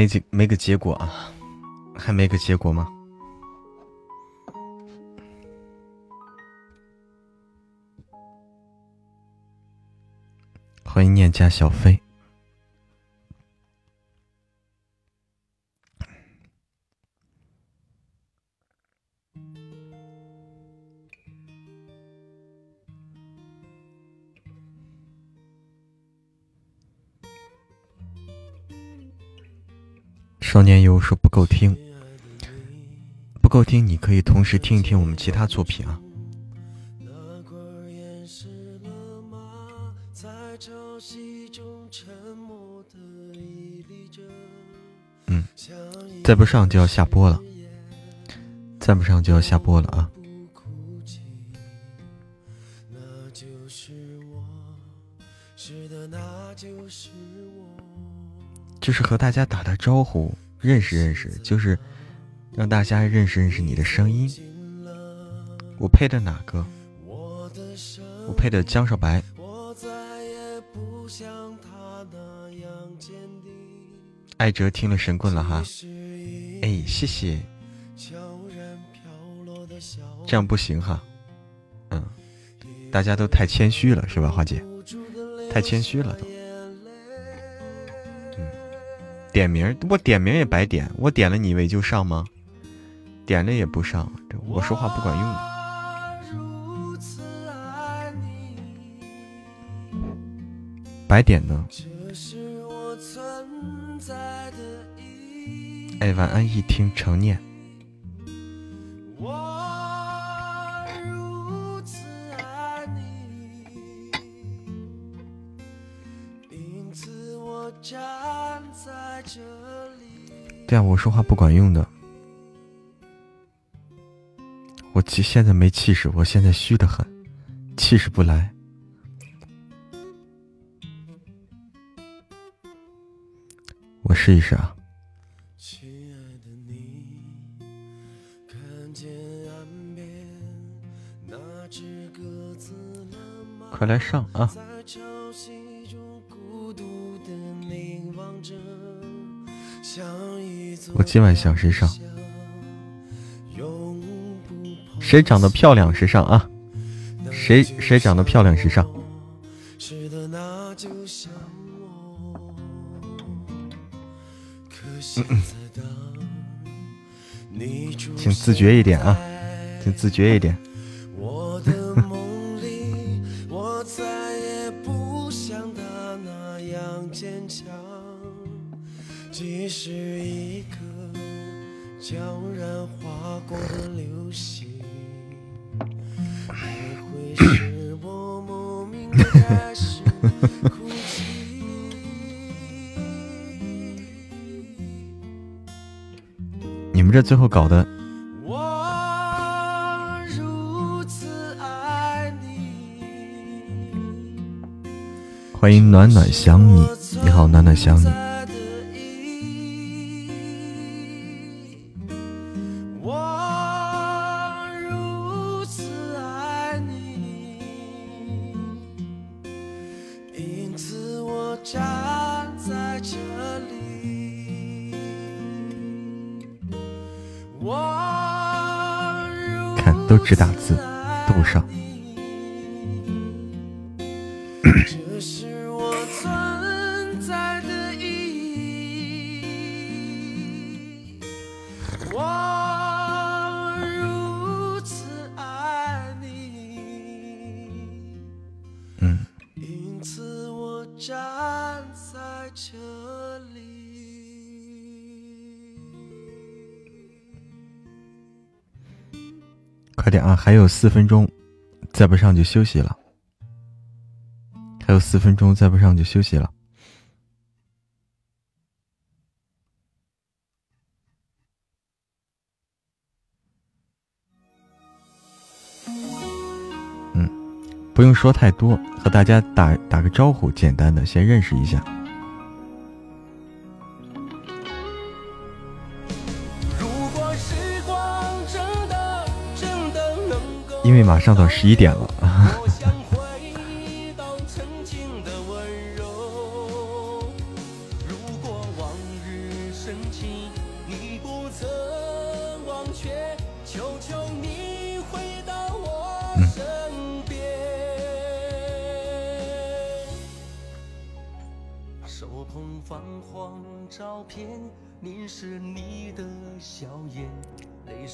没结没个结果啊？还没个结果吗？欢迎念家小飞。少年游说不够听，不够听，你可以同时听一听我们其他作品啊。嗯，再不上就要下播了，再不上就要下播了啊。就是和大家打打招呼，认识认识，就是让大家认识认识你的声音。我配的哪个？我配的江少白。艾哲听了神棍了哈，哎，谢谢。这样不行哈，嗯，大家都太谦虚了是吧，花姐？太谦虚了都。点名，我点名也白点，我点了你以为就上吗？点了也不上，我说话不管用。白点呢？哎，晚安，一听成念。对啊，我说话不管用的。我气现在没气势，我现在虚的很，气势不来。我试一试啊。快来上啊！我今晚想谁上？谁长得漂亮谁上啊？谁谁长得漂亮谁上？请自觉一点啊，请自觉一点。这最后搞的，欢迎暖暖想你，你好，暖暖想你。只打字，都不上。还有四分钟，再不上就休息了。还有四分钟，再不上就休息了。嗯，不用说太多，和大家打打个招呼，简单的先认识一下。因为马上到十一点了。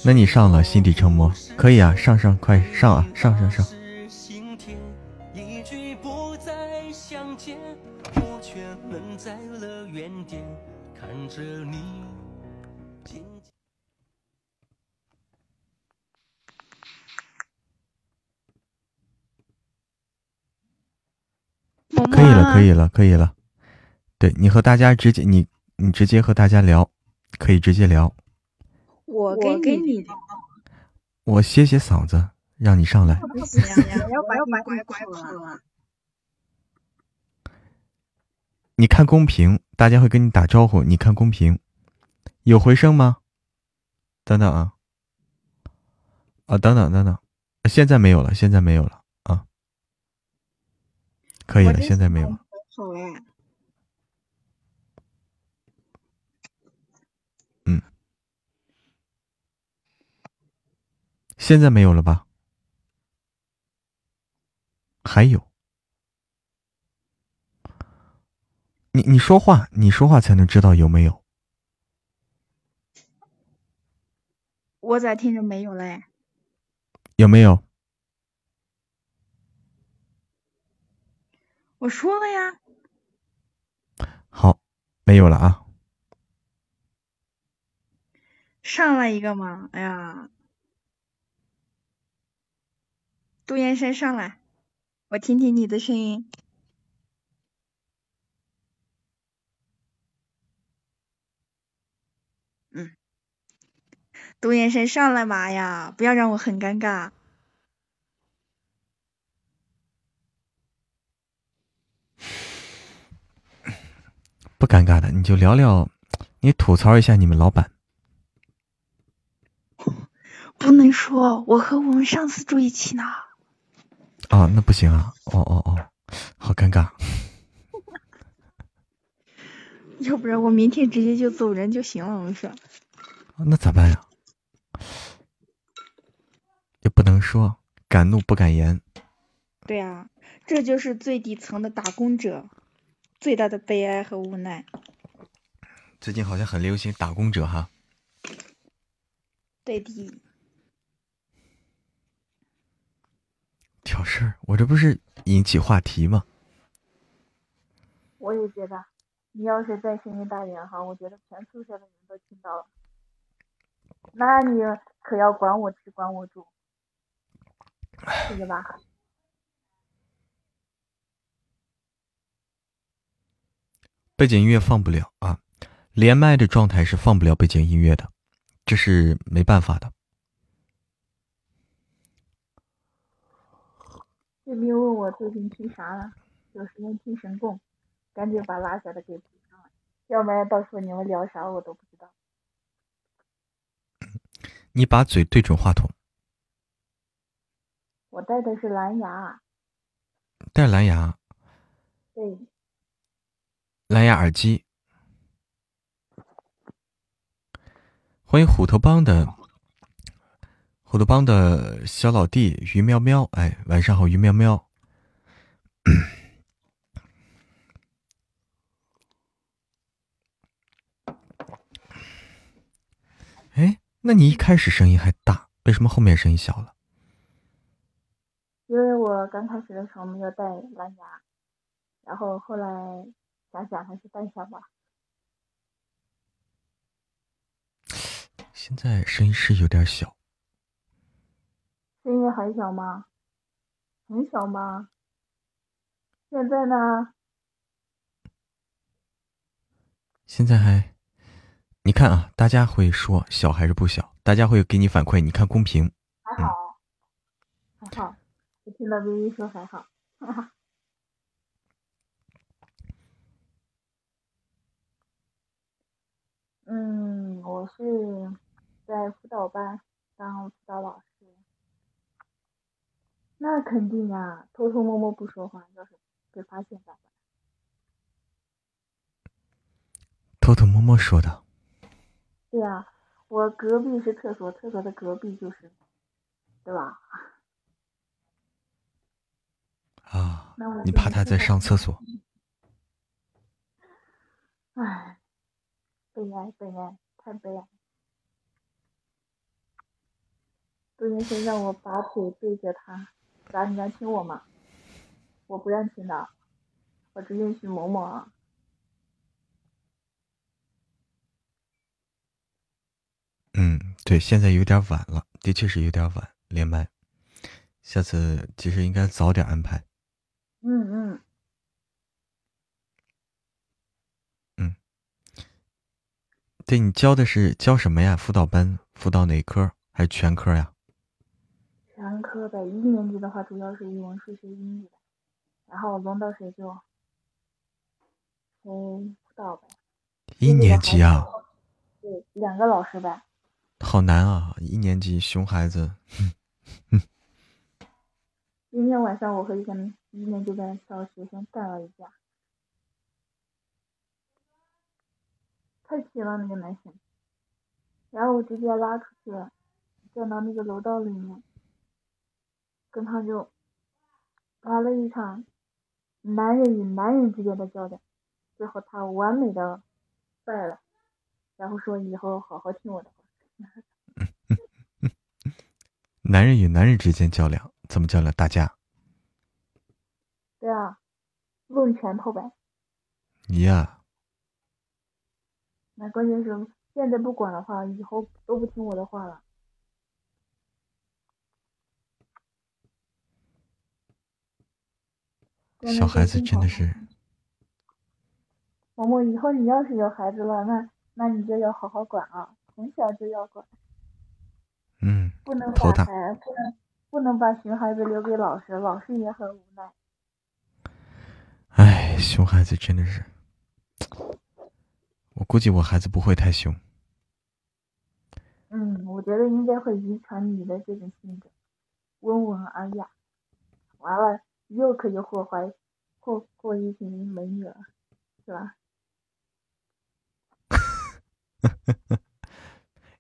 那你上了心底沉默，可以啊，上上快上啊，上上上。可以了，可以了，可以了。对你和大家直接，你你直接和大家聊，可以直接聊。我给给你的，我歇歇嗓子，让你上来。不行，我要把你拐拐跑了。你看公屏，大家会跟你打招呼。你看公屏，有回声吗？等等啊，啊，等等等等，现在没有了，现在没有了啊，可以了，现在没有了。好哎。现在没有了吧？还有。你你说话，你说话才能知道有没有。我咋听着没有嘞？有没有？我说了呀。好，没有了啊。上来一个嘛，哎呀，杜先生上来，我听听你的声音。嗯杜先生上来嘛呀！不要让我很尴尬。不尴尬的，你就聊聊，你吐槽一下你们老板。不能说，我和我们上司住一起呢。啊，那不行啊！哦哦哦，好尴尬。要不然我明天直接就走人就行了，我说。那咋办呀？也不能说，敢怒不敢言。对啊，这就是最底层的打工者最大的悲哀和无奈。最近好像很流行打工者哈。对的。挑事儿，我这不是引起话题吗？我也觉得，你要是在声音大点哈，我觉得全宿舍的人都听到了。那你可要管我吃，管我住。是的吧？背景音乐放不了啊，连麦的状态是放不了背景音乐的，这是没办法的。这边问我最近听啥了，有时间听神供，赶紧把拉下的给补上来，要不然到时候你们聊啥我都不知道。你把嘴对准话筒。我带的是蓝牙，带蓝牙，对，蓝牙耳机。欢迎虎头帮的虎头帮的小老弟于喵喵，哎，晚上好，于喵喵。哎，那你一开始声音还大，为什么后面声音小了？因为我刚开始的时候没有带蓝牙，然后后来想想还是带上吧。现在声音是有点小，声音很小吗？很小吗？现在呢？现在还，你看啊，大家会说小还是不小？大家会给你反馈，你看公屏。还好，还好。我听到微微说还好，哈哈。嗯，我是在辅导班当辅导老师，那肯定呀，偷偷摸摸不说话，要是被发现咋办？偷偷摸摸说的。对呀，我隔壁是厕所，厕所的隔壁就是，对吧？啊！你怕他在上厕所？唉，悲哀，悲哀，太悲哀！杜先生让我把腿对着他，咋？你能听我吗？我不认听的，我只认识某某啊。嗯，对，现在有点晚了，的确是有点晚连麦，下次其实应该早点安排。嗯嗯，对你教的是教什么呀？辅导班辅导哪科？还是全科呀？全科的，一年级的话主要是语文、数学、英语的，然后轮到谁就谁辅导呗。一年级啊，对，两个老师呗。好难啊！一年级熊孩子，今天晚上我和一个一年级的小学生干了一架，太皮了那个男生，然后我直接拉出去了，站到那个楼道里面，跟他就来了一场男人与男人之间的较量，最后他完美的败了，然后说以后好好听我的话。男人与男人之间较量，怎么较量？打架？对啊，论拳头呗。呀，那关键是现在不管的话，以后都不听我的话了。小孩子真的是。萌萌，以后你要是有孩子了，那那你就要好好管啊，从小就要管。嗯。不能头大。不能不能把熊孩子留给老师，老师也很无奈。哎，熊孩子真的是，我估计我孩子不会太凶。嗯，我觉得应该会遗传你的这种性格，温文尔雅。完了，又可以祸怀，祸祸一群美女了，是吧？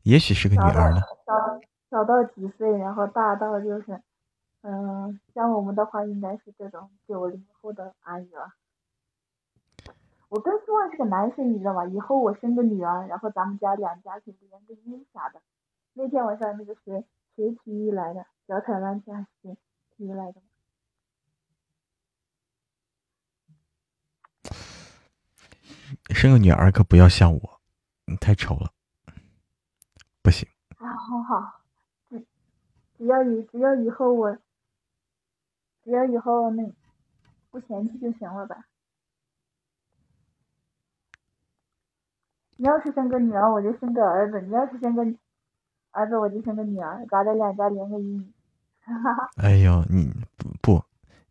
也许是个女儿呢。小小到几岁，然后大到就是，嗯，像我们的话，应该是这种九零后的阿姨了。我更希望是个男生，你知道吗？以后我生个女儿，然后咱们家两家庭连个姻啥的。那天晚上那个谁谁提议来的？小彩兰家谁提议来的？生个女儿可不要像我，你太丑了，不行。啊，好好，只只要以只要以后我，只要以后那不嫌弃就行了吧。你要是生个女儿，我就生个儿子；你要是生个儿子，我就生个女儿，咱俩两家连个姻。哎呦，你不不，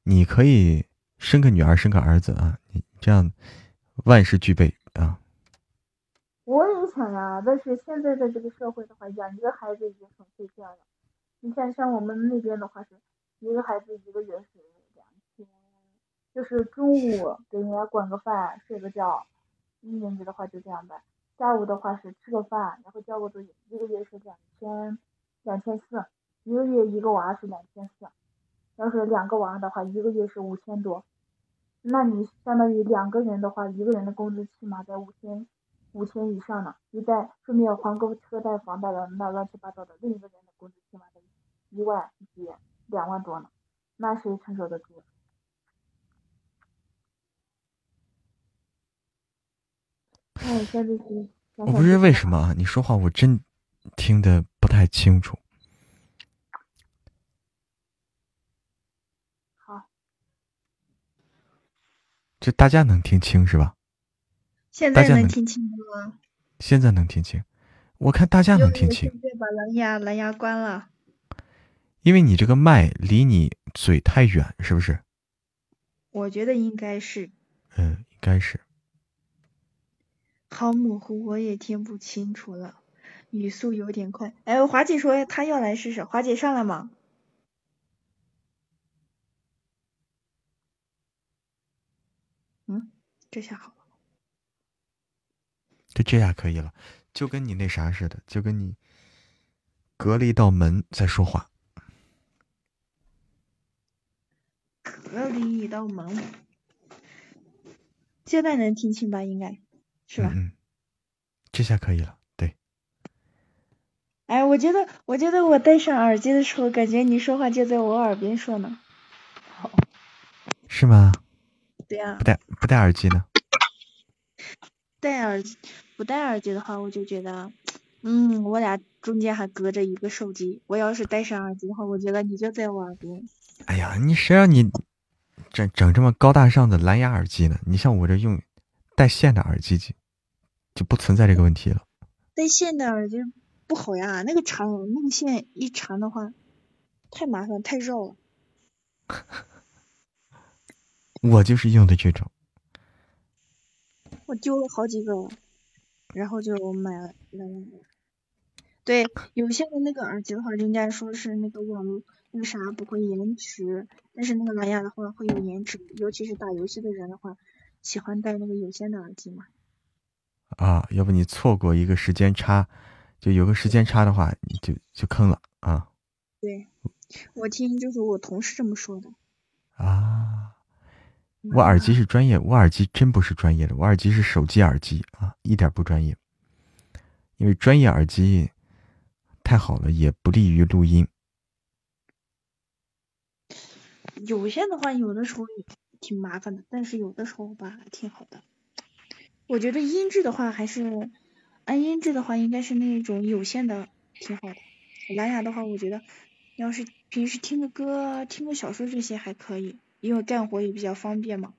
你可以生个女儿，生个儿子啊！你这样万事俱备啊。我也想呀，但是现在的这个社会的话，养一个孩子已经很费劲了。你看，像我们那边的话，是一个孩子一个月是两千，就是中午给人家管个饭，睡个觉，一年级的话就这样呗。下午的话是吃个饭，然后交个作业，一个月是两千，两千四，一个月一个娃是两千四，要是两个娃的话，一个月是五千多，那你相当于两个人的话，一个人的工资起码在五千，五千以上呢。你再顺便还个车贷、房贷的那乱七八糟的，另一个人的工资起码在一万几、两万多呢，那谁承受得住？我不是为什么啊？你说话我真听得不太清楚。好，这大家能听清是吧？现在能听清吗？现在能听清，我看大家能听清。把蓝牙蓝牙关了。因为你这个麦离你嘴太远，是不是？我觉得应该是。嗯，应该是。好模糊，我也听不清楚了，语速有点快。哎，华姐说她要来试试，华姐上来吗？嗯，这下好了。就这下可以了，就跟你那啥似的，就跟你隔了一道门在说话。隔离一道门，现在能听清吧？应该。是吧？嗯，这下可以了。对。哎，我觉得，我觉得我戴上耳机的时候，感觉你说话就在我耳边说呢。是吗？对呀。不戴不戴耳机呢？戴耳机不戴耳机的话，我就觉得嗯，我俩中间还隔着一个手机。我要是戴上耳机的话，我觉得你就在我耳边。哎呀，你谁让你整整这么高大上的蓝牙耳机呢？你像我这用带线的耳机就就不存在这个问题了。带线的耳机不好呀，那个长那个线一长的话，太麻烦太绕了。我就是用的这种。我丢了好几个，然后就买了蓝牙。对，有线的那个耳机的话，人家说是那个网络那个啥不会延迟，但是那个蓝牙的话会有延迟，尤其是打游戏的人的话，喜欢戴那个有线的耳机嘛。啊，要不你错过一个时间差，就有个时间差的话，你就就坑了啊。对，我听就是我同事这么说的。啊，我耳机是专业，我耳机真不是专业的，我耳机是手机耳机啊，一点不专业。因为专业耳机太好了，也不利于录音。有线的话，有的时候挺麻烦的，但是有的时候吧，挺好的。我觉得音质的话，还是按音质的话，应该是那种有线的挺好的。蓝牙的话，我觉得要是平时听个歌、听个小说这些还可以，因为干活也比较方便嘛。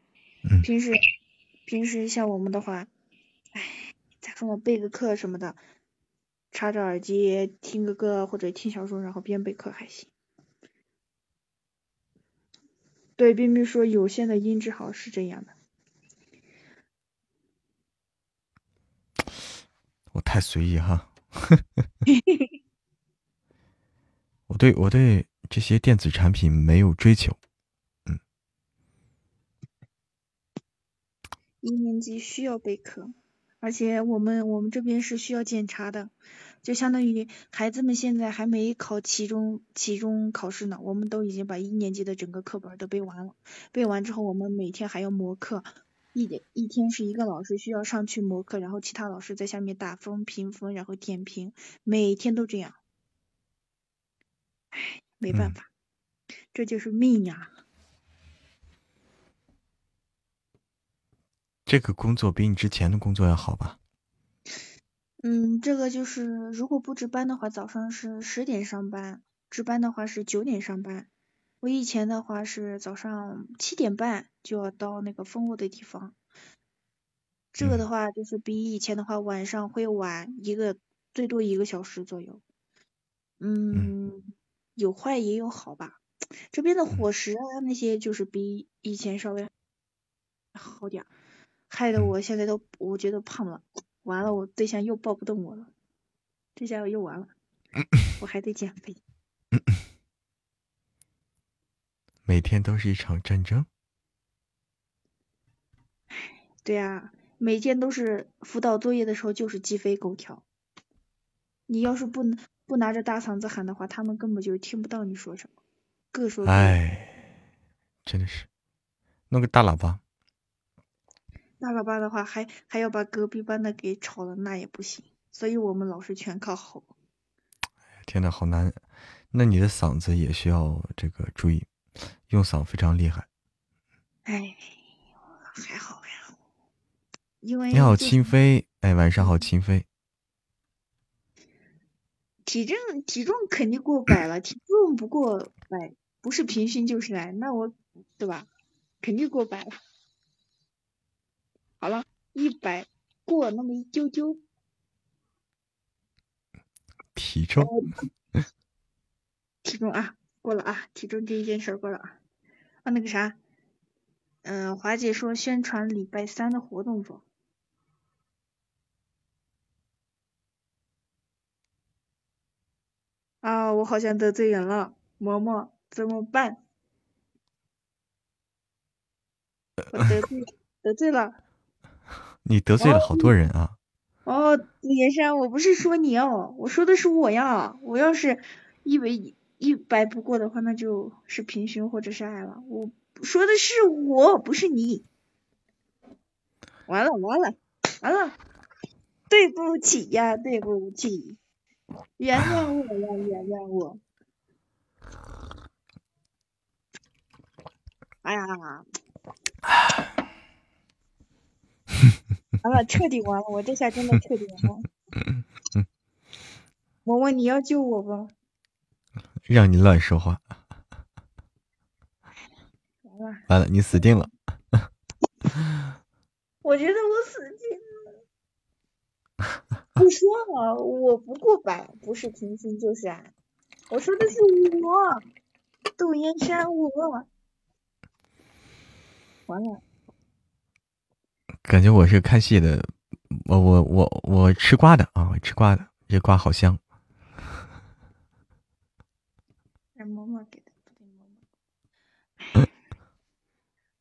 嗯。平时平时像我们的话，唉，咋说我？备个课什么的，插着耳机听个歌或者听小说，然后边备课还行。对，冰冰说有线的音质好是这样的。我太随意哈，我对我对这些电子产品没有追求，一年级需要备课，而且我们我们这边是需要检查的，就相当于孩子们现在还没考期中期中考试呢，我们都已经把一年级的整个课本都背完了，背完之后我们每天还要磨课。一一天是一个老师需要上去磨课，然后其他老师在下面打分、评分，然后点评，每天都这样。唉，没办法，这就是命呀。这个工作比你之前的工作要好吧？嗯，这个就是如果不值班的话，早上是十点上班，值班的话是九点上班。我以前的话是早上七点半就要到那个蜂窝的地方，这个的话就是比以前的话晚上会晚一个最多一个小时左右。嗯，有坏也有好吧。这边的伙食啊那些就是比以前稍微好点，害得我现在都我觉得胖了，完了我对象又抱不动我了，这下又完了，我还得减肥。每天都是一场战争。对啊，每天都是辅导作业的时候就是鸡飞狗跳。你要是不不拿着大嗓子喊的话，他们根本就听不到你说什么，各说各。哎，真的是，弄个大喇叭。大喇叭的话，还还要把隔壁班的给吵了，那也不行。所以我们老师全靠吼。天呐，好难！那你的嗓子也需要这个注意。用嗓非常厉害，哎，还好还好，因为你好，清飞，哎，晚上好，清飞。体重体重肯定过百了，体重不过百，不是平均就是矮，那我对吧？肯定过百了。好了，一百过那么一丢丢。体重，体重啊。过了啊，体重这一件事过了啊。啊，那个啥，嗯，华姐说宣传礼拜三的活动不？啊，我好像得罪人了，嬷嬷怎么办？我得罪得罪了。你得罪了好多人啊。哦，连山，我不是说你哦，我说的是我呀。我要是以为。一百不过的话，那就是平胸或者是矮了。我说的是我，不是你。完了完了完了，对不起呀，对不起，原谅我呀，原谅我。哎呀，完了，彻底完了，我这下真的彻底完了。萌萌，你要救我不？让你乱说话。完了，完了，你死定了。我觉得我死定了。不说了，我不过百，不是平心就是爱。我说的是我，杜岩山我。完了。感觉我是看戏的，我我我我吃瓜的啊，吃瓜的，这瓜好香。嬷嬷给的，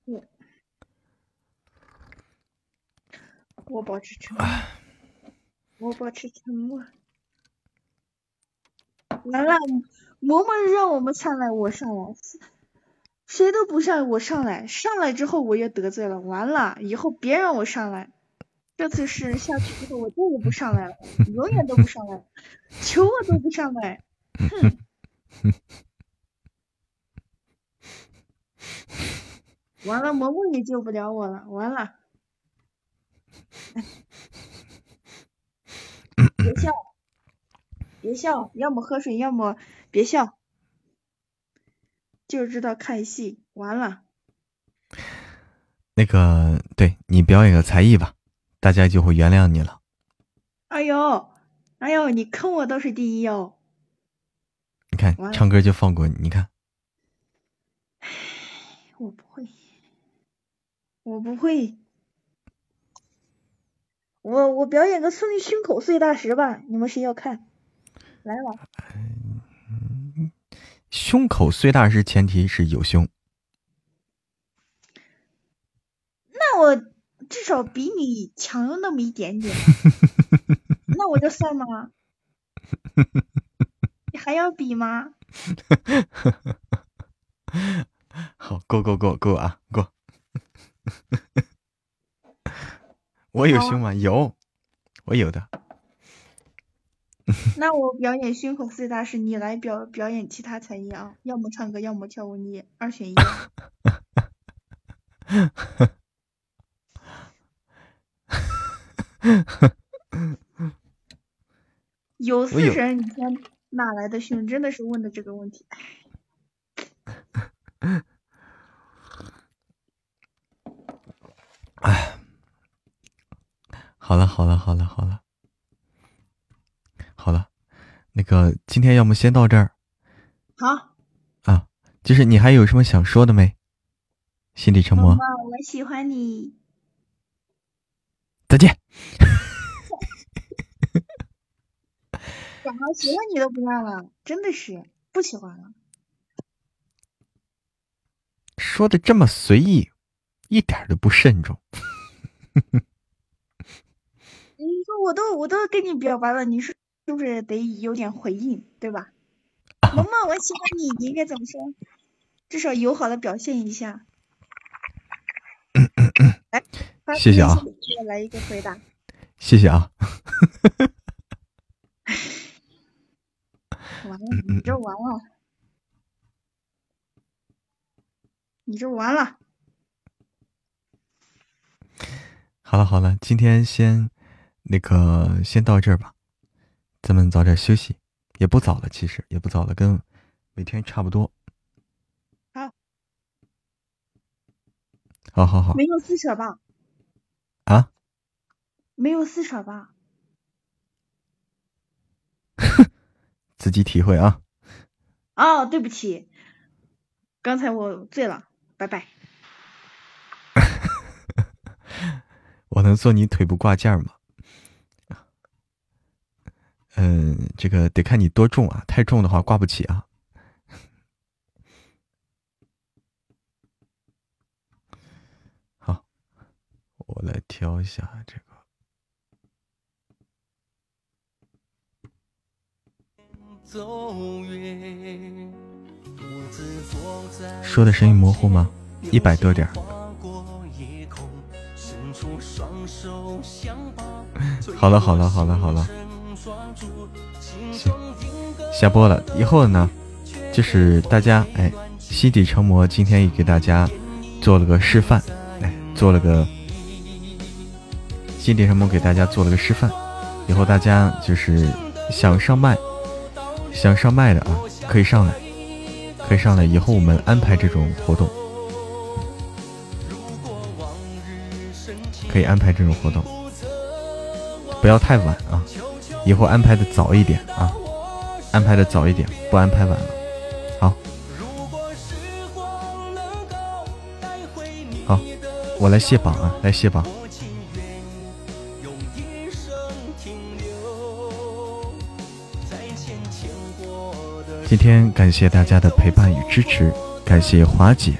我我保持沉默，我保持沉默。完了，嬷嬷让我们上来，我上来，谁都不上，我上来，上来之后我也得罪了，完了，以后别让我上来。这次是下去之后，我再也不上来了，永远都不上来，求我都不上来，哼。完了，萌萌也救不了我了。完了，别笑，别笑，要么喝水，要么别笑，就知道看戏。完了，那个，对你表演个才艺吧，大家就会原谅你了。哎呦，哎呦，你坑我倒是第一哦。你看，唱歌就放过你，你看。我不会。我不会，我我表演个胸胸口碎大石吧，你们谁要看？来了。胸口碎大石前提是有胸。那我至少比你强那么一点点。那我就算吗？你还要比吗？好，过过过过啊，过。我有胸吗？有，我有的。那我表演胸口碎大石，你来表表演其他才艺啊？要么唱歌，要么跳舞，你二选一。有四神，你天哪来的胸？真的是问的这个问题。哎，好了好了好了好了，好了，那个今天要么先到这儿。好。啊，就是你还有什么想说的没？心里沉默。我喜欢你。再见。喜欢你都不要了？真的是不喜欢了。说的这么随意。一点都不慎重。你说我都我都跟你表白了，你是是不是得有点回应，对吧？萌萌，我喜欢你，你应该怎么说？至少友好的表现一下。来，谢谢啊！来一个回答。谢谢啊！完了，你这完了，你这完了。好了好了，今天先那个先到这儿吧，咱们早点休息，也不早了，其实也不早了，跟每天差不多。好，好好好，没有撕扯吧？啊？没有撕扯吧？自己体会啊。哦，对不起，刚才我醉了，拜拜。我能做你腿部挂件吗？嗯，这个得看你多重啊，太重的话挂不起啊。好，我来挑一下这个。说的声音模糊吗？一百多点好了好了好了好了，行，下播了。以后呢，就是大家哎，心底成魔今天也给大家做了个示范，哎，做了个心底成魔给大家做了个示范。以后大家就是想上麦，想上麦的啊，可以上来，可以上来。以后我们安排这种活动，可以安排这种活动，不要太晚啊。以后安排的早一点啊，安排的早一点，不安排晚了。好，好，我来卸榜啊，来卸榜。今天感谢大家的陪伴与支持，感谢华姐，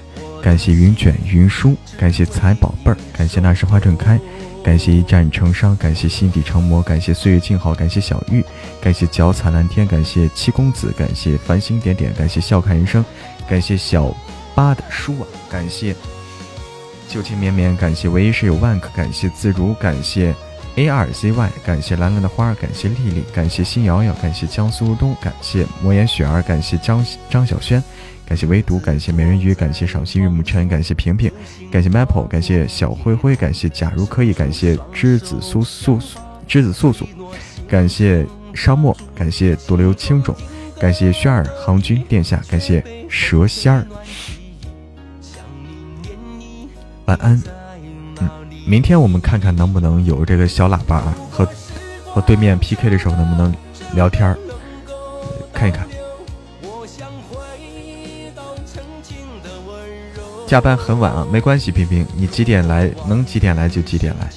感谢云卷云舒，感谢财宝贝儿，感谢那时花正开，感谢一战成伤，感谢心底成魔，感谢岁月静好，感谢小玉，感谢脚踩蓝天，感谢七公子，感谢繁星点点，感谢笑看人生，感谢小八的书啊，感谢旧情绵绵，感谢唯一是有万可，感谢自如，感谢。A 二 Z Y，感谢蓝蓝的花，感谢丽丽，感谢新瑶瑶，感谢江苏如东，感谢魔言雪儿，感谢张张小轩，感谢唯独，感谢美人鱼，感谢赏心悦目晨，感谢平平，感谢 Maple，感谢小灰灰，感谢假如可以，感谢栀子素素栀子素素，感谢沙漠，感谢独留青种，感谢轩儿行军殿下，感谢蛇仙儿，晚安。明天我们看看能不能有这个小喇叭啊，和和对面 PK 的时候能不能聊天儿，看一看。加班很晚啊，没关系，冰冰，你几点来？能几点来就几点来。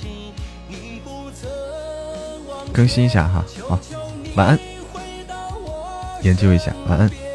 更新一下哈，好，晚安。研究一下，晚安。